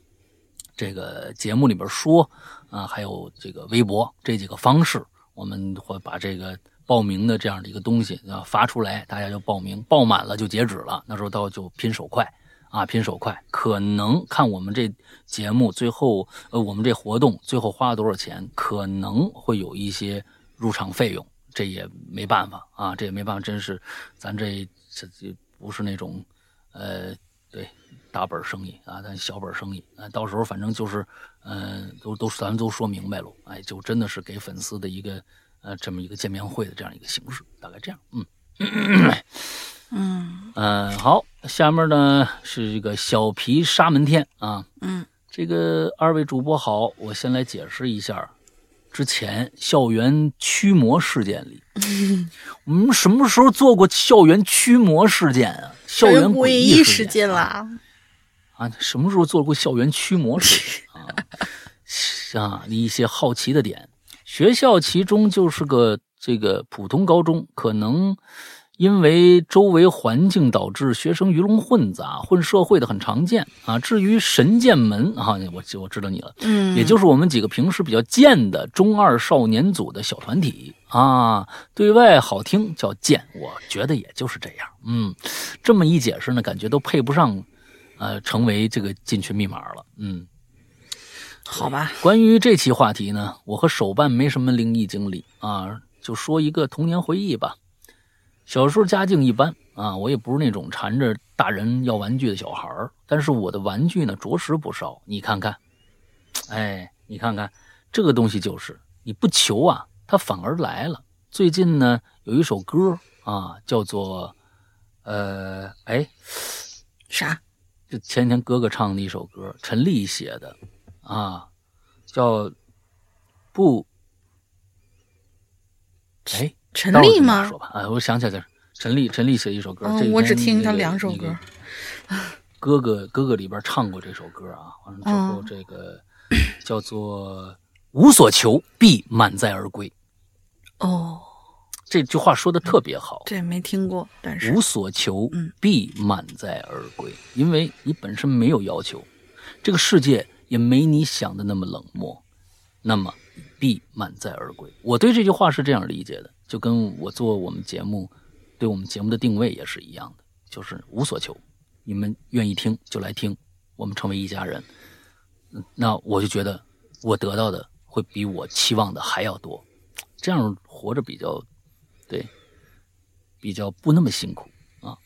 这个节目里边说啊，还有这个微博这几个方式，我们会把这个报名的这样的一个东西啊发出来，大家就报名，报满了就截止了。那时候到就拼手快啊，拼手快，可能看我们这节目最后，呃，我们这活动最后花了多少钱，可能会有一些入场费用，这也没办法啊，这也没办法，真是咱这这这不是那种，呃，对。大本生意啊，咱小本生意啊，到时候反正就是，嗯，都都咱都说明白了，哎，就真的是给粉丝的一个呃这么一个见面会的这样一个形式，大概这样，嗯，嗯。嗯，好，下面呢是一个小皮沙门天啊，嗯，这个二位主播好，我先来解释一下，之前校园驱魔事件里，我们什么时候做过校园驱魔事件啊？校园诡异事件啦。啊，什么时候做过校园驱魔事件啊？像，一些好奇的点。学校其中就是个这个普通高中，可能因为周围环境导致学生鱼龙混杂，混社会的很常见啊。至于神剑门啊，我我知道你了，嗯，也就是我们几个平时比较贱的中二少年组的小团体啊。对外好听叫贱，我觉得也就是这样。嗯，这么一解释呢，感觉都配不上。呃，成为这个进群密码了。嗯，好吧。关于这期话题呢，我和手办没什么灵异经历啊，就说一个童年回忆吧。小时候家境一般啊，我也不是那种缠着大人要玩具的小孩儿，但是我的玩具呢，着实不少。你看看，哎，你看看这个东西就是你不求啊，它反而来了。最近呢，有一首歌啊，叫做呃，哎，啥？就前天哥哥唱的一首歌，陈粒写的，啊，叫不，哎，陈粒吗？说吧，啊，我想起来了，陈粒，陈粒写一首歌。嗯，我只听他两首歌。哥哥，哥哥里边唱过这首歌啊，完了之后这个叫做“无所求，必满载而归”。哦。这句话说的特别好，这没听过，但是无所求，必满载而归，因为你本身没有要求，这个世界也没你想的那么冷漠，那么必满载而归。我对这句话是这样理解的，就跟我做我们节目，对我们节目的定位也是一样的，就是无所求，你们愿意听就来听，我们成为一家人，那我就觉得我得到的会比我期望的还要多，这样活着比较。对，比较不那么辛苦啊。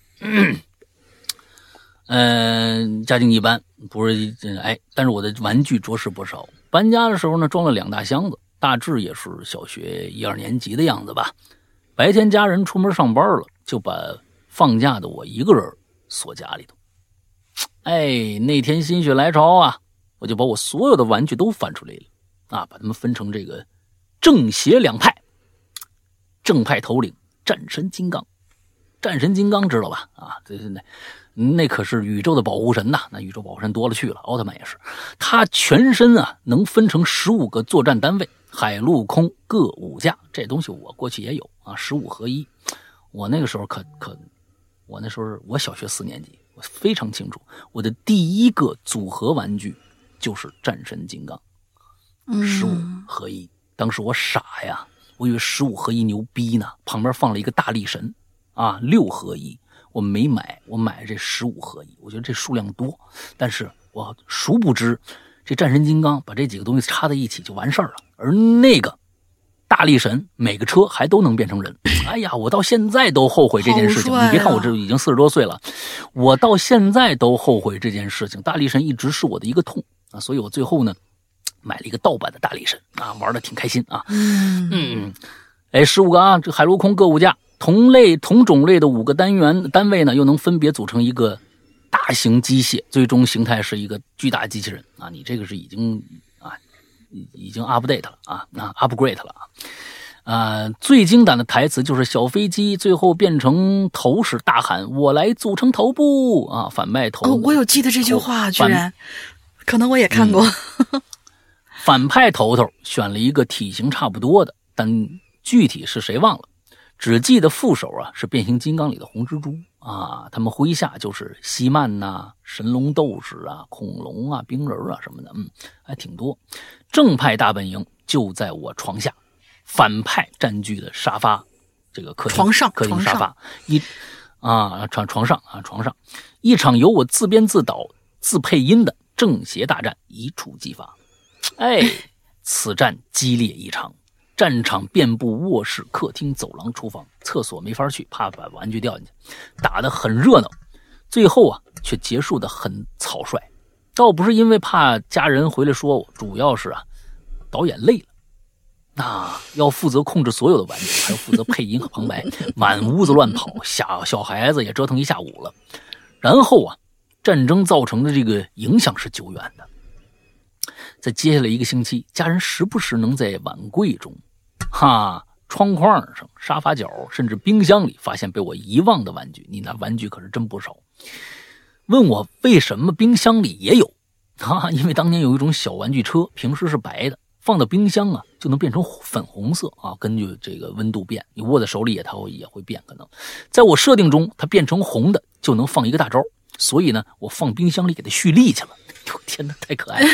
嗯，家境一般，不是哎，但是我的玩具着实不少。搬家的时候呢，装了两大箱子，大致也是小学一二年级的样子吧。白天家人出门上班了，就把放假的我一个人锁家里头。哎，那天心血来潮啊，我就把我所有的玩具都翻出来了啊，把它们分成这个正邪两派。正派头领战神金刚，战神金刚知道吧？啊，这那那可是宇宙的保护神呐！那宇宙保护神多了去了，奥特曼也是。他全身啊能分成十五个作战单位，海陆空各五架。这东西我过去也有啊，十五合一。我那个时候可可，我那时候我小学四年级，我非常清楚，我的第一个组合玩具就是战神金刚，十五合一。当时我傻呀。我以为十五合一牛逼呢，旁边放了一个大力神，啊，六合一，我没买，我买这十五合一，我觉得这数量多，但是我殊不知，这战神金刚把这几个东西插在一起就完事儿了，而那个大力神每个车还都能变成人，哎呀，我到现在都后悔这件事情。你别看我这已经四十多岁了，我到现在都后悔这件事情。大力神一直是我的一个痛啊，所以我最后呢。买了一个盗版的大力神啊，玩的挺开心啊。嗯嗯，哎，十五个啊，这海陆空各五架，同类同种类的五个单元单位呢，又能分别组成一个大型机械，最终形态是一个巨大机器人啊。你这个是已经啊，已经 update 了啊，那 upgrade 了啊。啊，最经典的台词就是小飞机最后变成头时大喊：“我来组成头部啊！”反派头，我有记得这句话，居然，可能我也看过。反派头头选了一个体型差不多的，但具体是谁忘了，只记得副手啊是变形金刚里的红蜘蛛啊，他们麾下就是西曼呐、神龙斗士啊、恐龙啊、冰人啊什么的，嗯，还挺多。正派大本营就在我床下，反派占据的沙发，这个客厅床上客厅沙发一啊，床床上啊，床上，一场由我自编自导自配音的正邪大战一触即发。哎，此战激烈异常，战场遍布卧室、客厅、走廊、厨房、厕所，没法去，怕把玩具掉进去，打得很热闹。最后啊，却结束的很草率。倒不是因为怕家人回来说我，主要是啊，导演累了。那要负责控制所有的玩具，还要负责配音和旁白，满屋子乱跑，小小孩子也折腾一下午了。然后啊，战争造成的这个影响是久远的。在接下来一个星期，家人时不时能在碗柜中、哈窗框上、沙发角，甚至冰箱里发现被我遗忘的玩具。你那玩具可是真不少。问我为什么冰箱里也有？哈，因为当年有一种小玩具车，平时是白的。放到冰箱啊，就能变成粉红色啊。根据这个温度变，你握在手里也它会也会变。可能在我设定中，它变成红的就能放一个大招。所以呢，我放冰箱里给它蓄力去了。哟 天哪，太可爱了！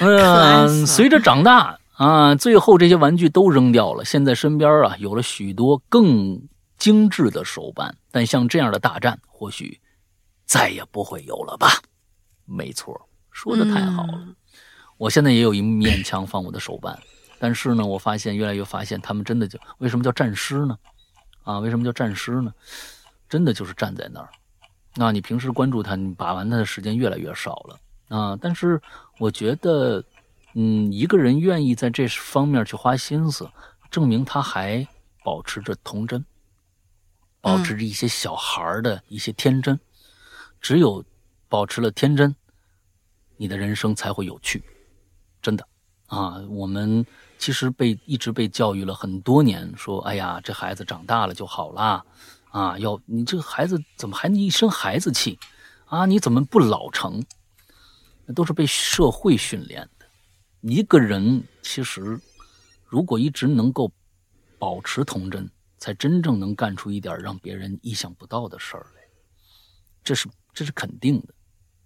嗯，随着长大啊，最后这些玩具都扔掉了。现在身边啊有了许多更精致的手办，但像这样的大战，或许再也不会有了吧？没错，说的太好了。我现在也有一面墙放我的手办，但是呢，我发现越来越发现他们真的就为什么叫战师呢？啊，为什么叫战师呢？真的就是站在那儿。那你平时关注他，你把玩他的时间越来越少了啊。但是我觉得，嗯，一个人愿意在这方面去花心思，证明他还保持着童真，保持着一些小孩的一些天真。只有保持了天真，你的人生才会有趣。真的，啊，我们其实被一直被教育了很多年，说，哎呀，这孩子长大了就好啦，啊，要你这个孩子怎么还一身孩子气，啊，你怎么不老成？那都是被社会训练的。一个人其实，如果一直能够保持童真，才真正能干出一点让别人意想不到的事儿来，这是这是肯定的。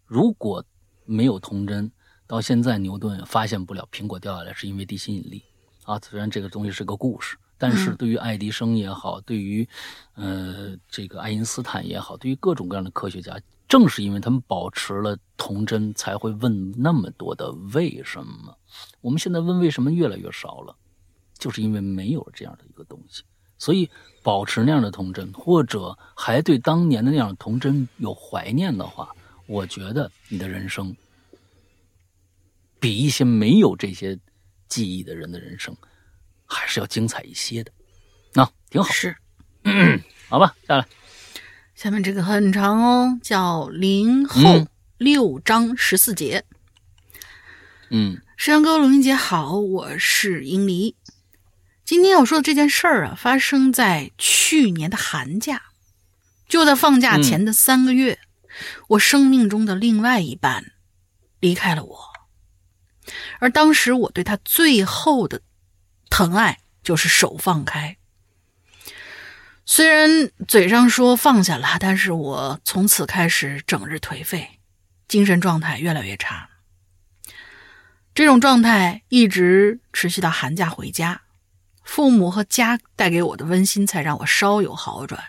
如果没有童真，到现在，牛顿发现不了苹果掉下来是因为地心引力啊。虽然这个东西是个故事，但是对于爱迪生也好，对于呃这个爱因斯坦也好，对于各种各样的科学家，正是因为他们保持了童真，才会问那么多的为什么。我们现在问为什么越来越少了，就是因为没有这样的一个东西。所以，保持那样的童真，或者还对当年的那样的童真有怀念的话，我觉得你的人生。比一些没有这些记忆的人的人生，还是要精彩一些的，那挺好。是，好吧，下来，下面这个很长哦，叫林后六章十四节。嗯，山哥、龙云姐好，我是英离。今天要说的这件事儿啊，发生在去年的寒假，就在放假前的三个月，我生命中的另外一半离开了我。而当时我对他最后的疼爱，就是手放开。虽然嘴上说放下了，但是我从此开始整日颓废，精神状态越来越差。这种状态一直持续到寒假回家，父母和家带给我的温馨才让我稍有好转。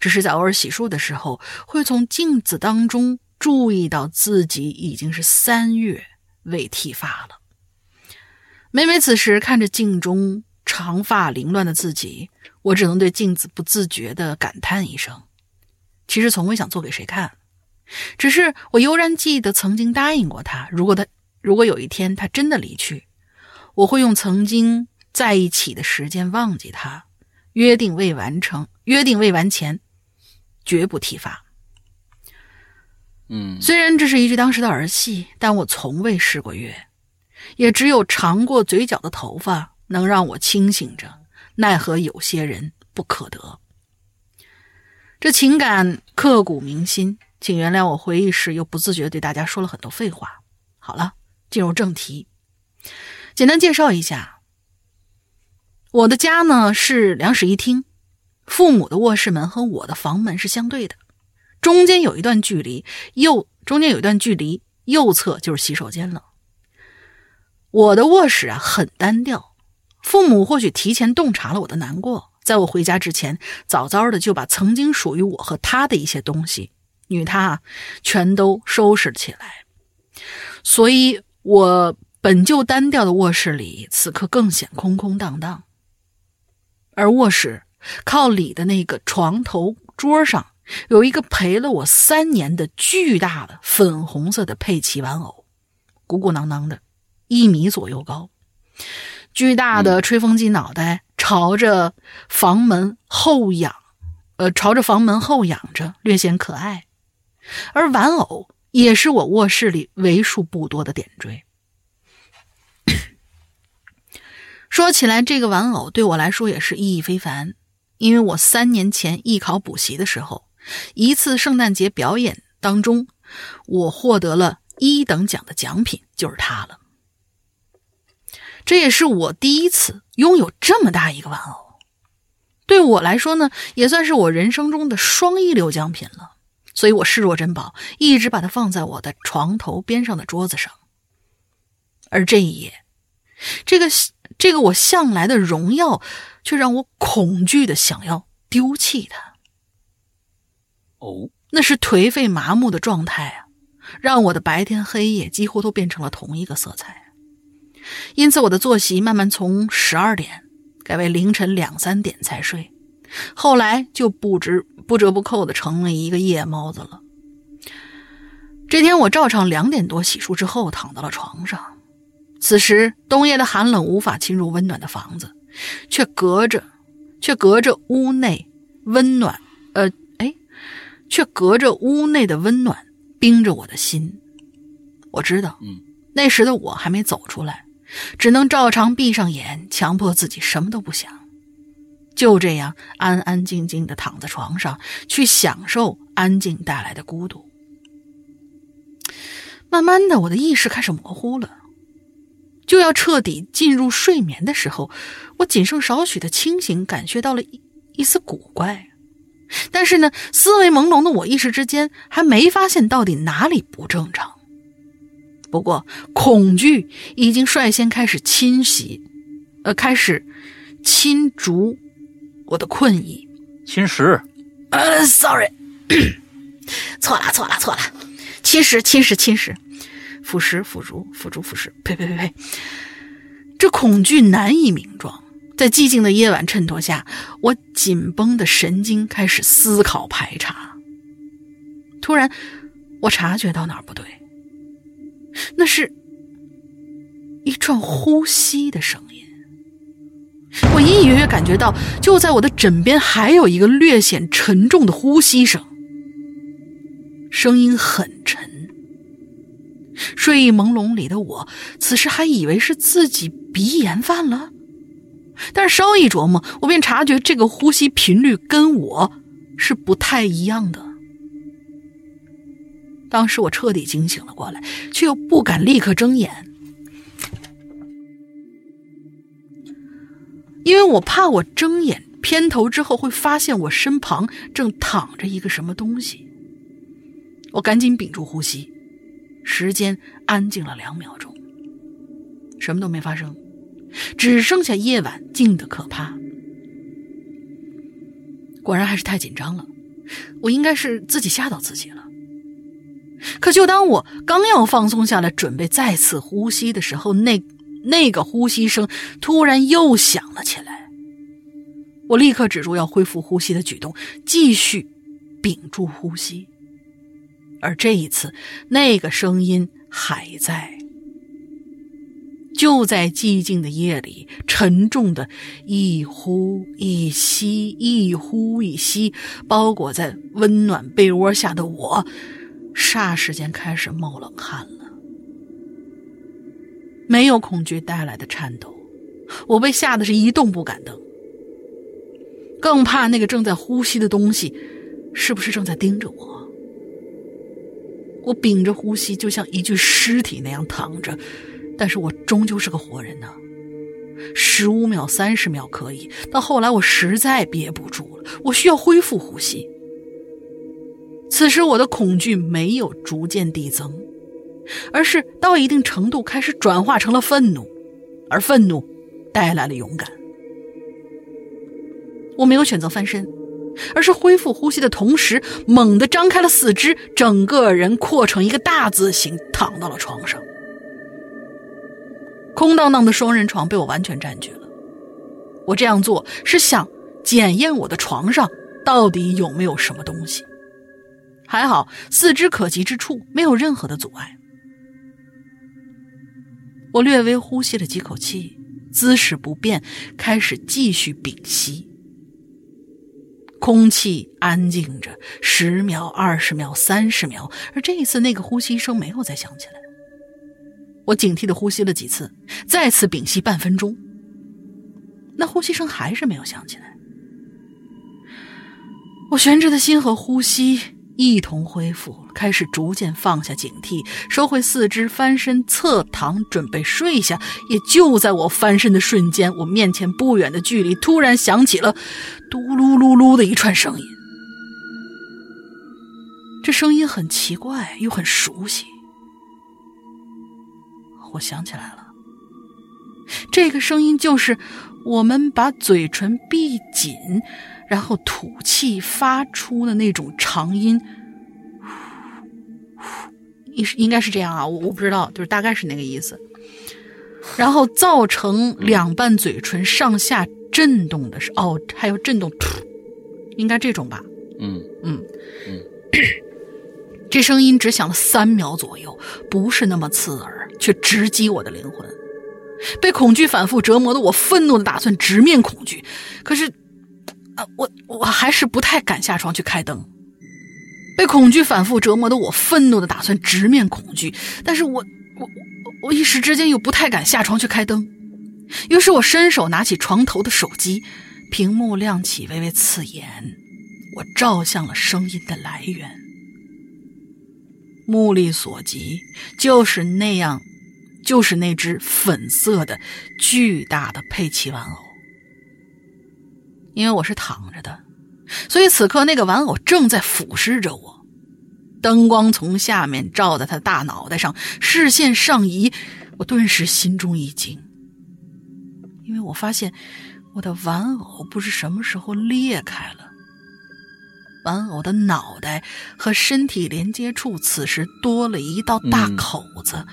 只是在偶尔洗漱的时候，会从镜子当中注意到自己已经是三月。未剃发了。每每此时看着镜中长发凌乱的自己，我只能对镜子不自觉地感叹一声。其实从未想做给谁看，只是我悠然记得曾经答应过他，如果他如果有一天他真的离去，我会用曾经在一起的时间忘记他，约定未完成，约定未完前，绝不剃发。嗯，虽然这是一句当时的儿戏，但我从未试过约，也只有长过嘴角的头发能让我清醒着。奈何有些人不可得，这情感刻骨铭心，请原谅我回忆时又不自觉对大家说了很多废话。好了，进入正题，简单介绍一下，我的家呢是两室一厅，父母的卧室门和我的房门是相对的。中间有一段距离，右中间有一段距离，右侧就是洗手间了。我的卧室啊很单调，父母或许提前洞察了我的难过，在我回家之前，早早的就把曾经属于我和他的一些东西，与他全都收拾起来。所以，我本就单调的卧室里，此刻更显空空荡荡。而卧室靠里的那个床头桌上，有一个陪了我三年的巨大的粉红色的佩奇玩偶，鼓鼓囊囊的，一米左右高，巨大的吹风机脑袋朝着房门后仰，呃，朝着房门后仰着，略显可爱。而玩偶也是我卧室里为数不多的点缀。说起来，这个玩偶对我来说也是意义非凡，因为我三年前艺考补习的时候，一次圣诞节表演当中，我获得了一等奖的奖品就是它了。这也是我第一次拥有这么大一个玩偶，对我来说呢，也算是我人生中的双一流奖品了，所以我视若珍宝，一直把它放在我的床头边上的桌子上。而这一夜，这个。这个我向来的荣耀，却让我恐惧的想要丢弃它。哦，那是颓废麻木的状态啊，让我的白天黑夜几乎都变成了同一个色彩。因此，我的作息慢慢从十二点改为凌晨两三点才睡，后来就不知不折不扣的成了一个夜猫子了。这天，我照常两点多洗漱之后躺到了床上。此时，冬夜的寒冷无法侵入温暖的房子，却隔着，却隔着屋内温暖，呃，哎，却隔着屋内的温暖，冰着我的心。我知道，嗯，那时的我还没走出来，只能照常闭上眼，强迫自己什么都不想，就这样安安静静的躺在床上，去享受安静带来的孤独。慢慢的，我的意识开始模糊了。就要彻底进入睡眠的时候，我仅剩少许的清醒感觉到了一一丝古怪，但是呢，思维朦胧的我一时之间还没发现到底哪里不正常。不过，恐惧已经率先开始侵袭，呃，开始侵逐我的困意，侵蚀。呃，sorry，错了，错了，错了，侵蚀，侵蚀，侵蚀。腐蚀，腐竹，腐竹，腐蚀。呸呸呸呸！这恐惧难以名状，在寂静的夜晚衬托下，我紧绷的神经开始思考排查。突然，我察觉到哪儿不对，那是一串呼吸的声音。我隐隐约约感觉到，就在我的枕边，还有一个略显沉重的呼吸声，声音很沉。睡意朦胧里的我，此时还以为是自己鼻炎犯了，但是稍一琢磨，我便察觉这个呼吸频率跟我是不太一样的。当时我彻底惊醒了过来，却又不敢立刻睁眼，因为我怕我睁眼偏头之后会发现我身旁正躺着一个什么东西。我赶紧屏住呼吸。时间安静了两秒钟，什么都没发生，只剩下夜晚静的可怕。果然还是太紧张了，我应该是自己吓到自己了。可就当我刚要放松下来，准备再次呼吸的时候，那那个呼吸声突然又响了起来。我立刻止住要恢复呼吸的举动，继续屏住呼吸。而这一次，那个声音还在，就在寂静的夜里，沉重的一呼一吸，一呼一吸，包裹在温暖被窝下的我，霎时间开始冒冷汗了。没有恐惧带来的颤抖，我被吓得是一动不敢动，更怕那个正在呼吸的东西，是不是正在盯着我？我屏着呼吸，就像一具尸体那样躺着，但是我终究是个活人呢。十五秒、三十秒可以，到后来我实在憋不住了，我需要恢复呼吸。此时我的恐惧没有逐渐递增，而是到一定程度开始转化成了愤怒，而愤怒带来了勇敢。我没有选择翻身，而是恢复呼吸的同时，猛地张开了四肢，整个人扩成一个大字形，躺到了床上。空荡荡的双人床被我完全占据了。我这样做是想检验我的床上到底有没有什么东西。还好，四肢可及之处没有任何的阻碍。我略微呼吸了几口气，姿势不变，开始继续屏息。空气安静着十秒、二十秒、三十秒，而这一次那个呼吸声没有再响起来。我警惕的呼吸了几次，再次屏息半分钟，那呼吸声还是没有响起来。我悬着的心和呼吸。一同恢复，开始逐渐放下警惕，收回四肢，翻身侧躺，准备睡下。也就在我翻身的瞬间，我面前不远的距离突然响起了“嘟噜噜噜”的一串声音。这声音很奇怪，又很熟悉。我想起来了，这个声音就是我们把嘴唇闭紧。然后吐气发出的那种长音，应应该是这样啊，我我不知道，就是大概是那个意思。然后造成两半嘴唇上下震动的是哦，还有震动，应该这种吧？嗯嗯嗯，这声音只响了三秒左右，不是那么刺耳，却直击我的灵魂。被恐惧反复折磨的我，愤怒的打算直面恐惧，可是。啊，我我还是不太敢下床去开灯。被恐惧反复折磨的我，愤怒的打算直面恐惧，但是我我我一时之间又不太敢下床去开灯。于是我伸手拿起床头的手机，屏幕亮起，微微刺眼。我照向了声音的来源，目力所及，就是那样，就是那只粉色的巨大的佩奇玩偶。因为我是躺着的，所以此刻那个玩偶正在俯视着我，灯光从下面照在他大脑袋上，视线上移，我顿时心中一惊，因为我发现我的玩偶不知什么时候裂开了，玩偶的脑袋和身体连接处此时多了一道大口子，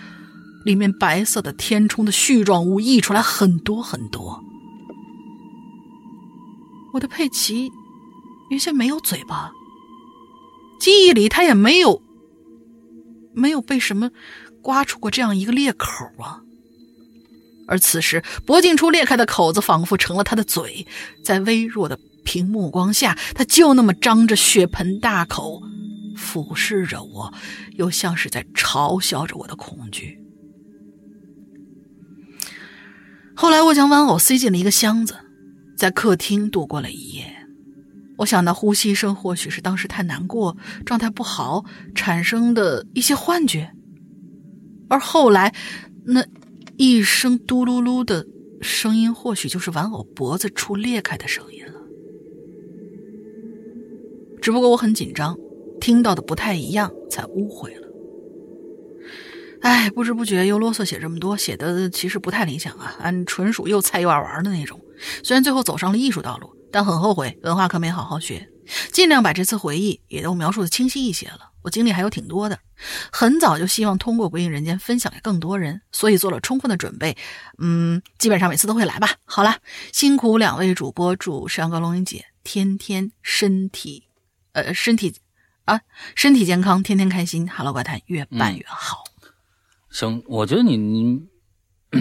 里面白色的填充的絮状物溢出来很多很多。我的佩奇原先没有嘴巴，记忆里他也没有没有被什么刮出过这样一个裂口啊。而此时脖颈处裂开的口子仿佛成了他的嘴，在微弱的屏幕光下，他就那么张着血盆大口俯视着我，又像是在嘲笑着我的恐惧。后来我将玩偶塞进了一个箱子。在客厅度过了一夜，我想那呼吸声或许是当时太难过、状态不好产生的一些幻觉，而后来那一声嘟噜噜的声音，或许就是玩偶脖子处裂开的声音了。只不过我很紧张，听到的不太一样，才误会了。哎，不知不觉又啰嗦写这么多，写的其实不太理想啊，俺纯属又菜又爱玩的那种。虽然最后走上了艺术道路，但很后悔文化课没好好学，尽量把这次回忆也都描述的清晰一些了。我经历还有挺多的，很早就希望通过《鬼影人间》分享给更多人，所以做了充分的准备。嗯，基本上每次都会来吧。好了，辛苦两位主播，祝山高龙吟姐天天身体，呃，身体啊，身体健康，天天开心。Hello 怪谈越办越好。行，我觉得你你。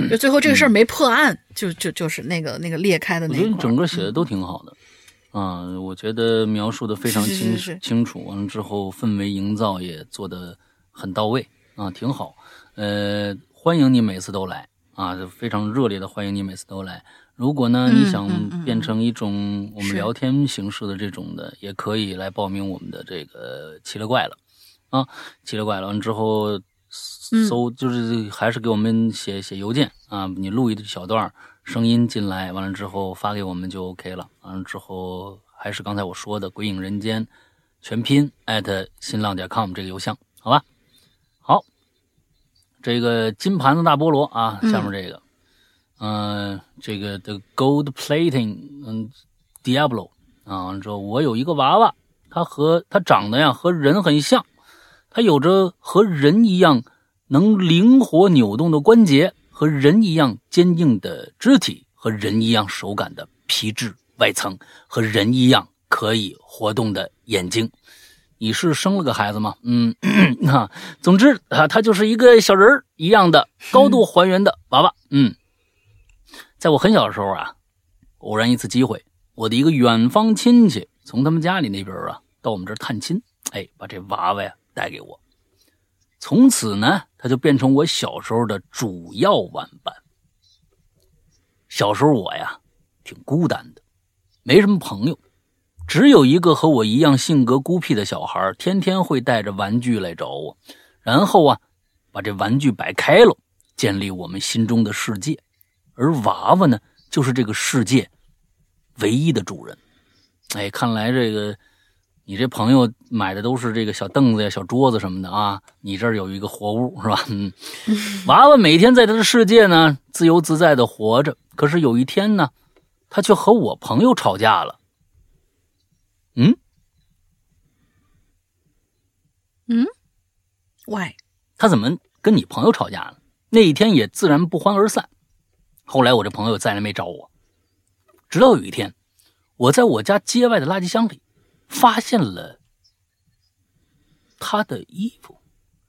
就最后这个事儿没破案，就就就是那个那个裂开的那。我觉得整个写的都挺好的，啊，我觉得描述的非常清清楚，完了之后氛围营造也做的很到位，啊，挺好。呃，欢迎你每次都来啊，非常热烈的欢迎你每次都来。如果呢你想变成一种我们聊天形式的这种的，也可以来报名我们的这个奇了怪了，啊，奇了怪了，完之后。搜就是还是给我们写写邮件啊，你录一小段声音进来，完了之后发给我们就 OK 了。完了之后还是刚才我说的“鬼影人间”全拼新浪点 com 这个邮箱，好吧？好，这个金盘子大菠萝啊，下面这个，嗯，这个的 gold plating，嗯，Diablo 啊，完了之后我有一个娃娃，他和他长得呀和人很像，他有着和人一样能灵活扭动的关节，和人一样坚硬的肢体，和人一样手感的皮质外层，和人一样可以活动的眼睛。你是生了个孩子吗？嗯，哈，总之啊，他就是一个小人儿一样的高度还原的娃娃。嗯，在我很小的时候啊，偶然一次机会，我的一个远方亲戚从他们家里那边啊到我们这儿探亲，哎，把这娃娃呀带给我，从此呢，他就变成我小时候的主要玩伴。小时候我呀，挺孤单的，没什么朋友。只有一个和我一样性格孤僻的小孩，天天会带着玩具来找我，然后啊，把这玩具摆开了，建立我们心中的世界。而娃娃呢，就是这个世界唯一的主人。哎，看来这个你这朋友买的都是这个小凳子呀、小桌子什么的啊，你这儿有一个活物是吧？嗯，娃娃每天在他的世界呢，自由自在的活着。可是有一天呢，他却和我朋友吵架了。嗯，嗯，Why？他怎么跟你朋友吵架了？那一天也自然不欢而散。后来我这朋友再也没找我，直到有一天，我在我家街外的垃圾箱里发现了他的衣服。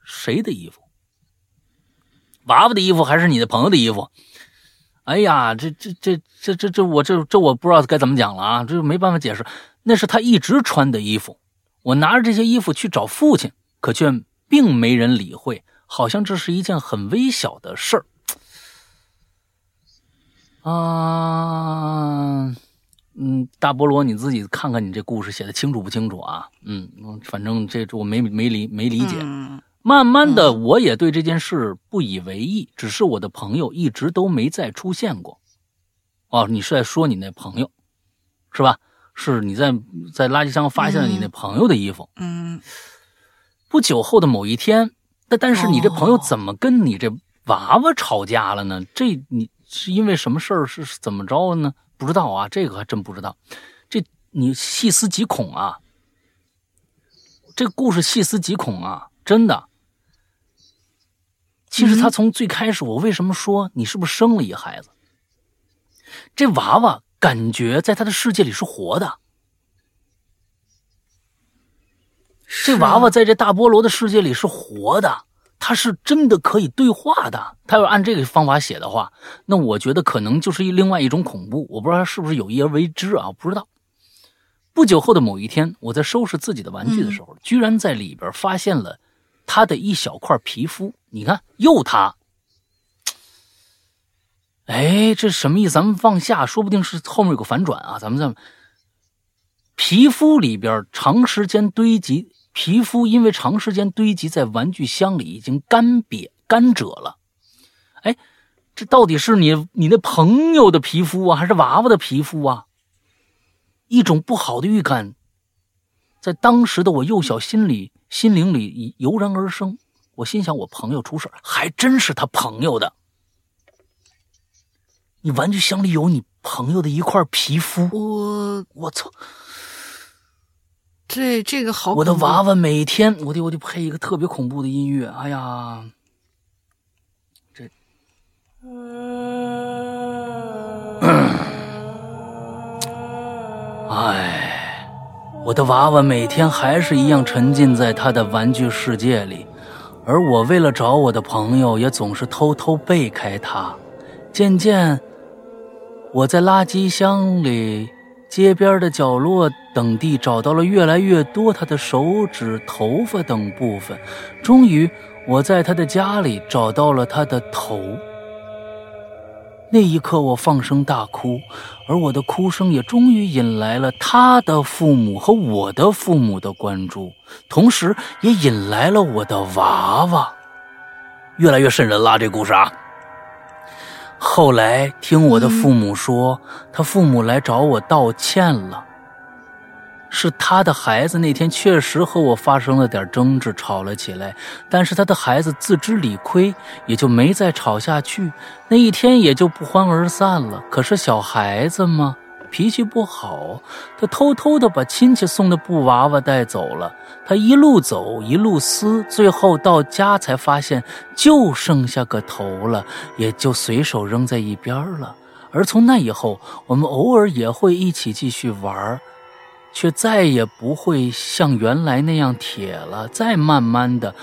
谁的衣服？娃娃的衣服还是你的朋友的衣服？哎呀，这这这这这这，我这这我不知道该怎么讲了啊！这没办法解释。那是他一直穿的衣服，我拿着这些衣服去找父亲，可却并没人理会，好像这是一件很微小的事儿。啊，嗯，大菠萝，你自己看看你这故事写的清楚不清楚啊？嗯，反正这我没没理没理解。慢慢的，我也对这件事不以为意，只是我的朋友一直都没再出现过。哦，你是在说你那朋友，是吧？是你在在垃圾箱发现了你那朋友的衣服。嗯，不久后的某一天，但但是你这朋友怎么跟你这娃娃吵架了呢？这你是因为什么事儿？是怎么着呢？不知道啊，这个还真不知道。这你细思极恐啊！这个故事细思极恐啊，真的。其实他从最开始，我为什么说你是不是生了一孩子？这娃娃。感觉在他的世界里是活的，这娃娃在这大菠萝的世界里是活的，他是真的可以对话的。他要按这个方法写的话，那我觉得可能就是另外一种恐怖。我不知道他是不是有意而为之啊？不知道。不久后的某一天，我在收拾自己的玩具的时候，居然在里边发现了他的一小块皮肤。你看，又他。哎，这什么意思？咱们往下，说不定是后面有个反转啊！咱们再皮肤里边长时间堆积，皮肤因为长时间堆积在玩具箱里，已经干瘪、干褶了。哎，这到底是你你那朋友的皮肤啊，还是娃娃的皮肤啊？一种不好的预感，在当时的我幼小心里、心灵里油然而生。我心想，我朋友出事还真是他朋友的。你玩具箱里有你朋友的一块皮肤，我我操！这这个好，我的娃娃每天我得我得配一个特别恐怖的音乐，哎呀，这，哎，我的娃娃每天还是一样沉浸在他的玩具世界里，而我为了找我的朋友，也总是偷偷背开他，渐渐。我在垃圾箱里、街边的角落等地找到了越来越多他的手指、头发等部分，终于，我在他的家里找到了他的头。那一刻，我放声大哭，而我的哭声也终于引来了他的父母和我的父母的关注，同时也引来了我的娃娃。越来越瘆人了，这故事啊！后来听我的父母说，他父母来找我道歉了。是他的孩子那天确实和我发生了点争执，吵了起来。但是他的孩子自知理亏，也就没再吵下去。那一天也就不欢而散了。可是小孩子嘛，脾气不好，他偷偷的把亲戚送的布娃娃带走了。他一路走一路撕，最后到家才发现就剩下个头了，也就随手扔在一边了。而从那以后，我们偶尔也会一起继续玩，却再也不会像原来那样铁了。再慢慢的，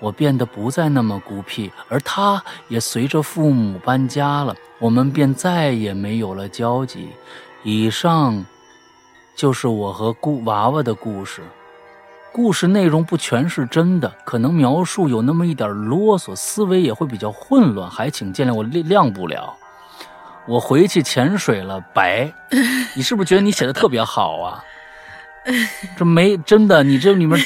我变得不再那么孤僻，而他也随着父母搬家了，我们便再也没有了交集。以上就是我和故娃娃的故事。故事内容不全是真的，可能描述有那么一点啰嗦，思维也会比较混乱，还请见谅，我谅不了。我回去潜水了，白，你是不是觉得你写的特别好啊？这没真的，你这里面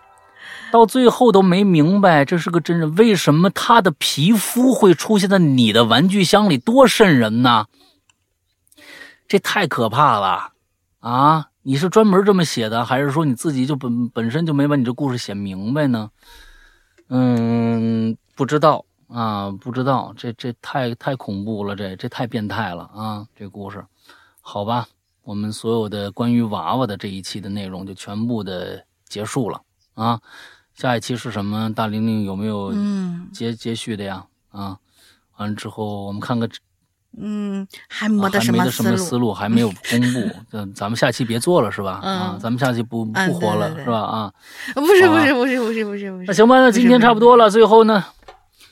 到最后都没明白这是个真人，为什么他的皮肤会出现在你的玩具箱里？多瘆人呐！这太可怕了啊！你是专门这么写的，还是说你自己就本本身就没把你这故事写明白呢？嗯，不知道。啊，不知道，这这太太恐怖了，这这太变态了啊！这故事，好吧，我们所有的关于娃娃的这一期的内容就全部的结束了啊。下一期是什么？大玲玲有没有接接续的呀？啊，完了之后我们看看，嗯，还没得什么思路，还没有 公布，嗯，咱们下期别做了是吧？啊，咱们下期不不活了是吧？啊，不是不是不是不是不是不是，那行吧，那今天差不多了，最后呢？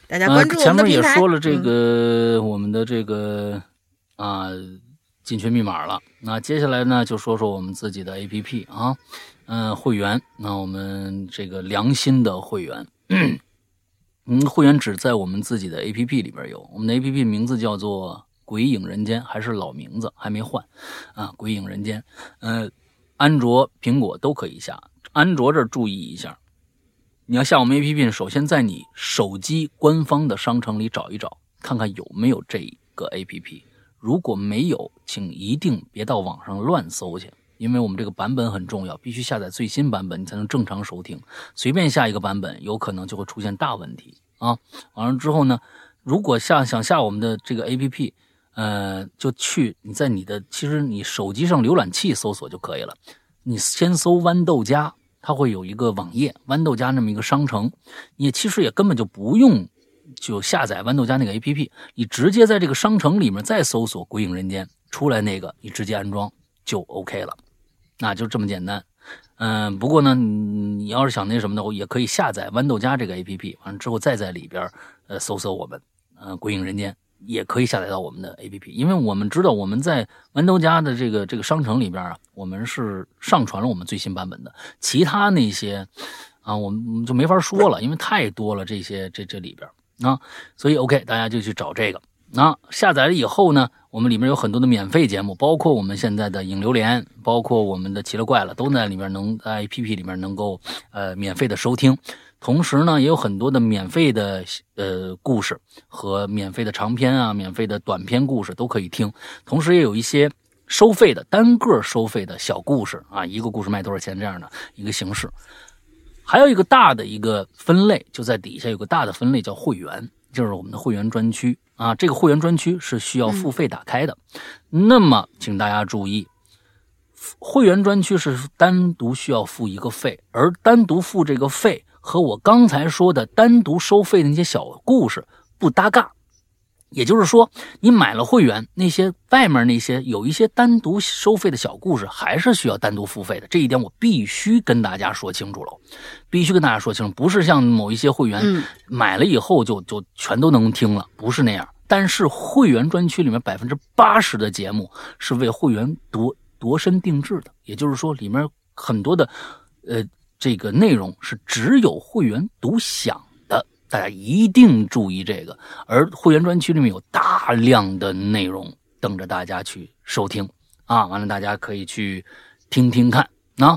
大家关注前面也说了这个我们的这个啊进群密码了。那接下来呢，就说说我们自己的 APP 啊，嗯，会员。那我们这个良心的会员，嗯，会员只在我们自己的 APP 里边有。我们的 APP 名字叫做《鬼影人间》，还是老名字，还没换啊，《鬼影人间》。嗯，安卓、苹果都可以下。安卓这注意一下。你要下我们 APP，首先在你手机官方的商城里找一找，看看有没有这个 APP。如果没有，请一定别到网上乱搜去，因为我们这个版本很重要，必须下载最新版本，你才能正常收听。随便下一个版本，有可能就会出现大问题啊！完了之后呢，如果下想下我们的这个 APP，呃，就去你在你的其实你手机上浏览器搜索就可以了，你先搜豌豆荚。它会有一个网页，豌豆荚那么一个商城，你其实也根本就不用就下载豌豆荚那个 APP，你直接在这个商城里面再搜索《鬼影人间》，出来那个你直接安装就 OK 了，那就这么简单。嗯，不过呢，你要是想那什么的，我也可以下载豌豆荚这个 APP，完了之后再在里边呃搜索我们，呃《鬼影人间》。也可以下载到我们的 APP，因为我们知道我们在豌豆荚的这个这个商城里边啊，我们是上传了我们最新版本的，其他那些啊，我们就没法说了，因为太多了这些这这里边啊，所以 OK，大家就去找这个。那下载了以后呢，我们里面有很多的免费节目，包括我们现在的影流连，包括我们的奇了怪了，都在里面能在 APP 里面能够呃免费的收听。同时呢，也有很多的免费的呃故事和免费的长篇啊、免费的短篇故事都可以听。同时也有一些收费的单个收费的小故事啊，一个故事卖多少钱这样的一个形式。还有一个大的一个分类，就在底下有个大的分类叫会员，就是我们的会员专区啊。这个会员专区是需要付费打开的。那么，请大家注意，会员专区是单独需要付一个费，而单独付这个费。和我刚才说的单独收费的那些小故事不搭嘎，也就是说，你买了会员，那些外面那些有一些单独收费的小故事，还是需要单独付费的。这一点我必须跟大家说清楚了，必须跟大家说清楚，不是像某一些会员买了以后就就全都能听了，不是那样。但是会员专区里面百分之八十的节目是为会员度度身定制的，也就是说，里面很多的，呃。这个内容是只有会员独享的，大家一定注意这个。而会员专区里面有大量的内容等着大家去收听啊！完了，大家可以去听听看。那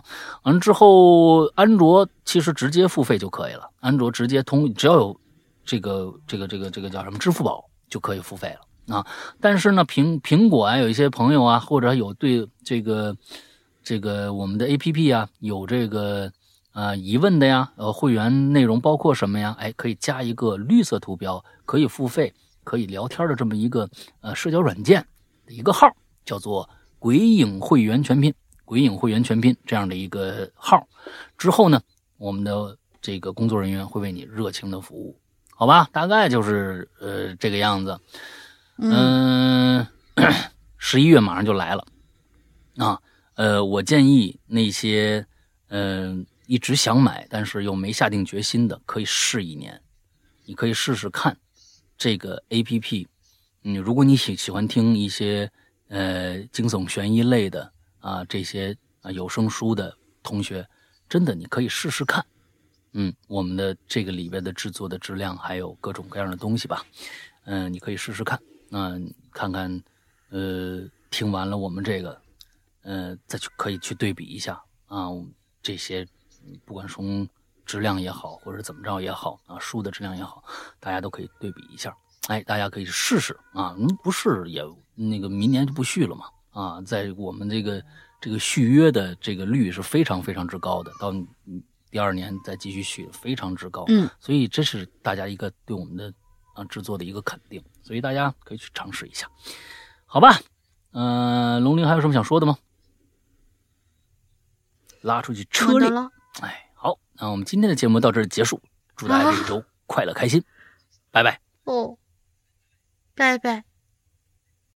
完了之后，安卓其实直接付费就可以了。安卓直接通，只要有这个这个这个这个叫什么支付宝就可以付费了啊。但是呢，苹苹果啊，有一些朋友啊，或者有对这个这个我们的 APP 啊，有这个。啊，疑问的呀，呃，会员内容包括什么呀？哎，可以加一个绿色图标，可以付费，可以聊天的这么一个呃社交软件的一个号，叫做鬼影会员全拼”“鬼影会员全拼”这样的一个号，之后呢，我们的这个工作人员会为你热情的服务，好吧？大概就是呃这个样子。嗯，十一月马上就来了啊。呃，我建议那些嗯一直想买但是又没下定决心的，可以试一年，你可以试试看这个 A P P。嗯，如果你喜喜欢听一些呃惊悚悬疑类的啊这些啊有声书的同学，真的你可以试试看。嗯，我们的这个里边的制作的质量还有各种各样的东西吧。嗯，你可以试试看，那看看呃听完了我们这个。呃，再去可以去对比一下啊，这些不管从质量也好，或者怎么着也好啊，书的质量也好，大家都可以对比一下。哎，大家可以试试啊，嗯，不试也那个明年就不续了嘛？啊，在我们这个这个续约的这个率是非常非常之高的，到第二年再继续续，非常之高。嗯，所以这是大家一个对我们的啊制作的一个肯定，所以大家可以去尝试一下，好吧？嗯，龙鳞还有什么想说的吗？拉出去车里，哎，好，那我们今天的节目到这儿结束，祝大家这一周快乐开心，拜拜。哦，拜拜。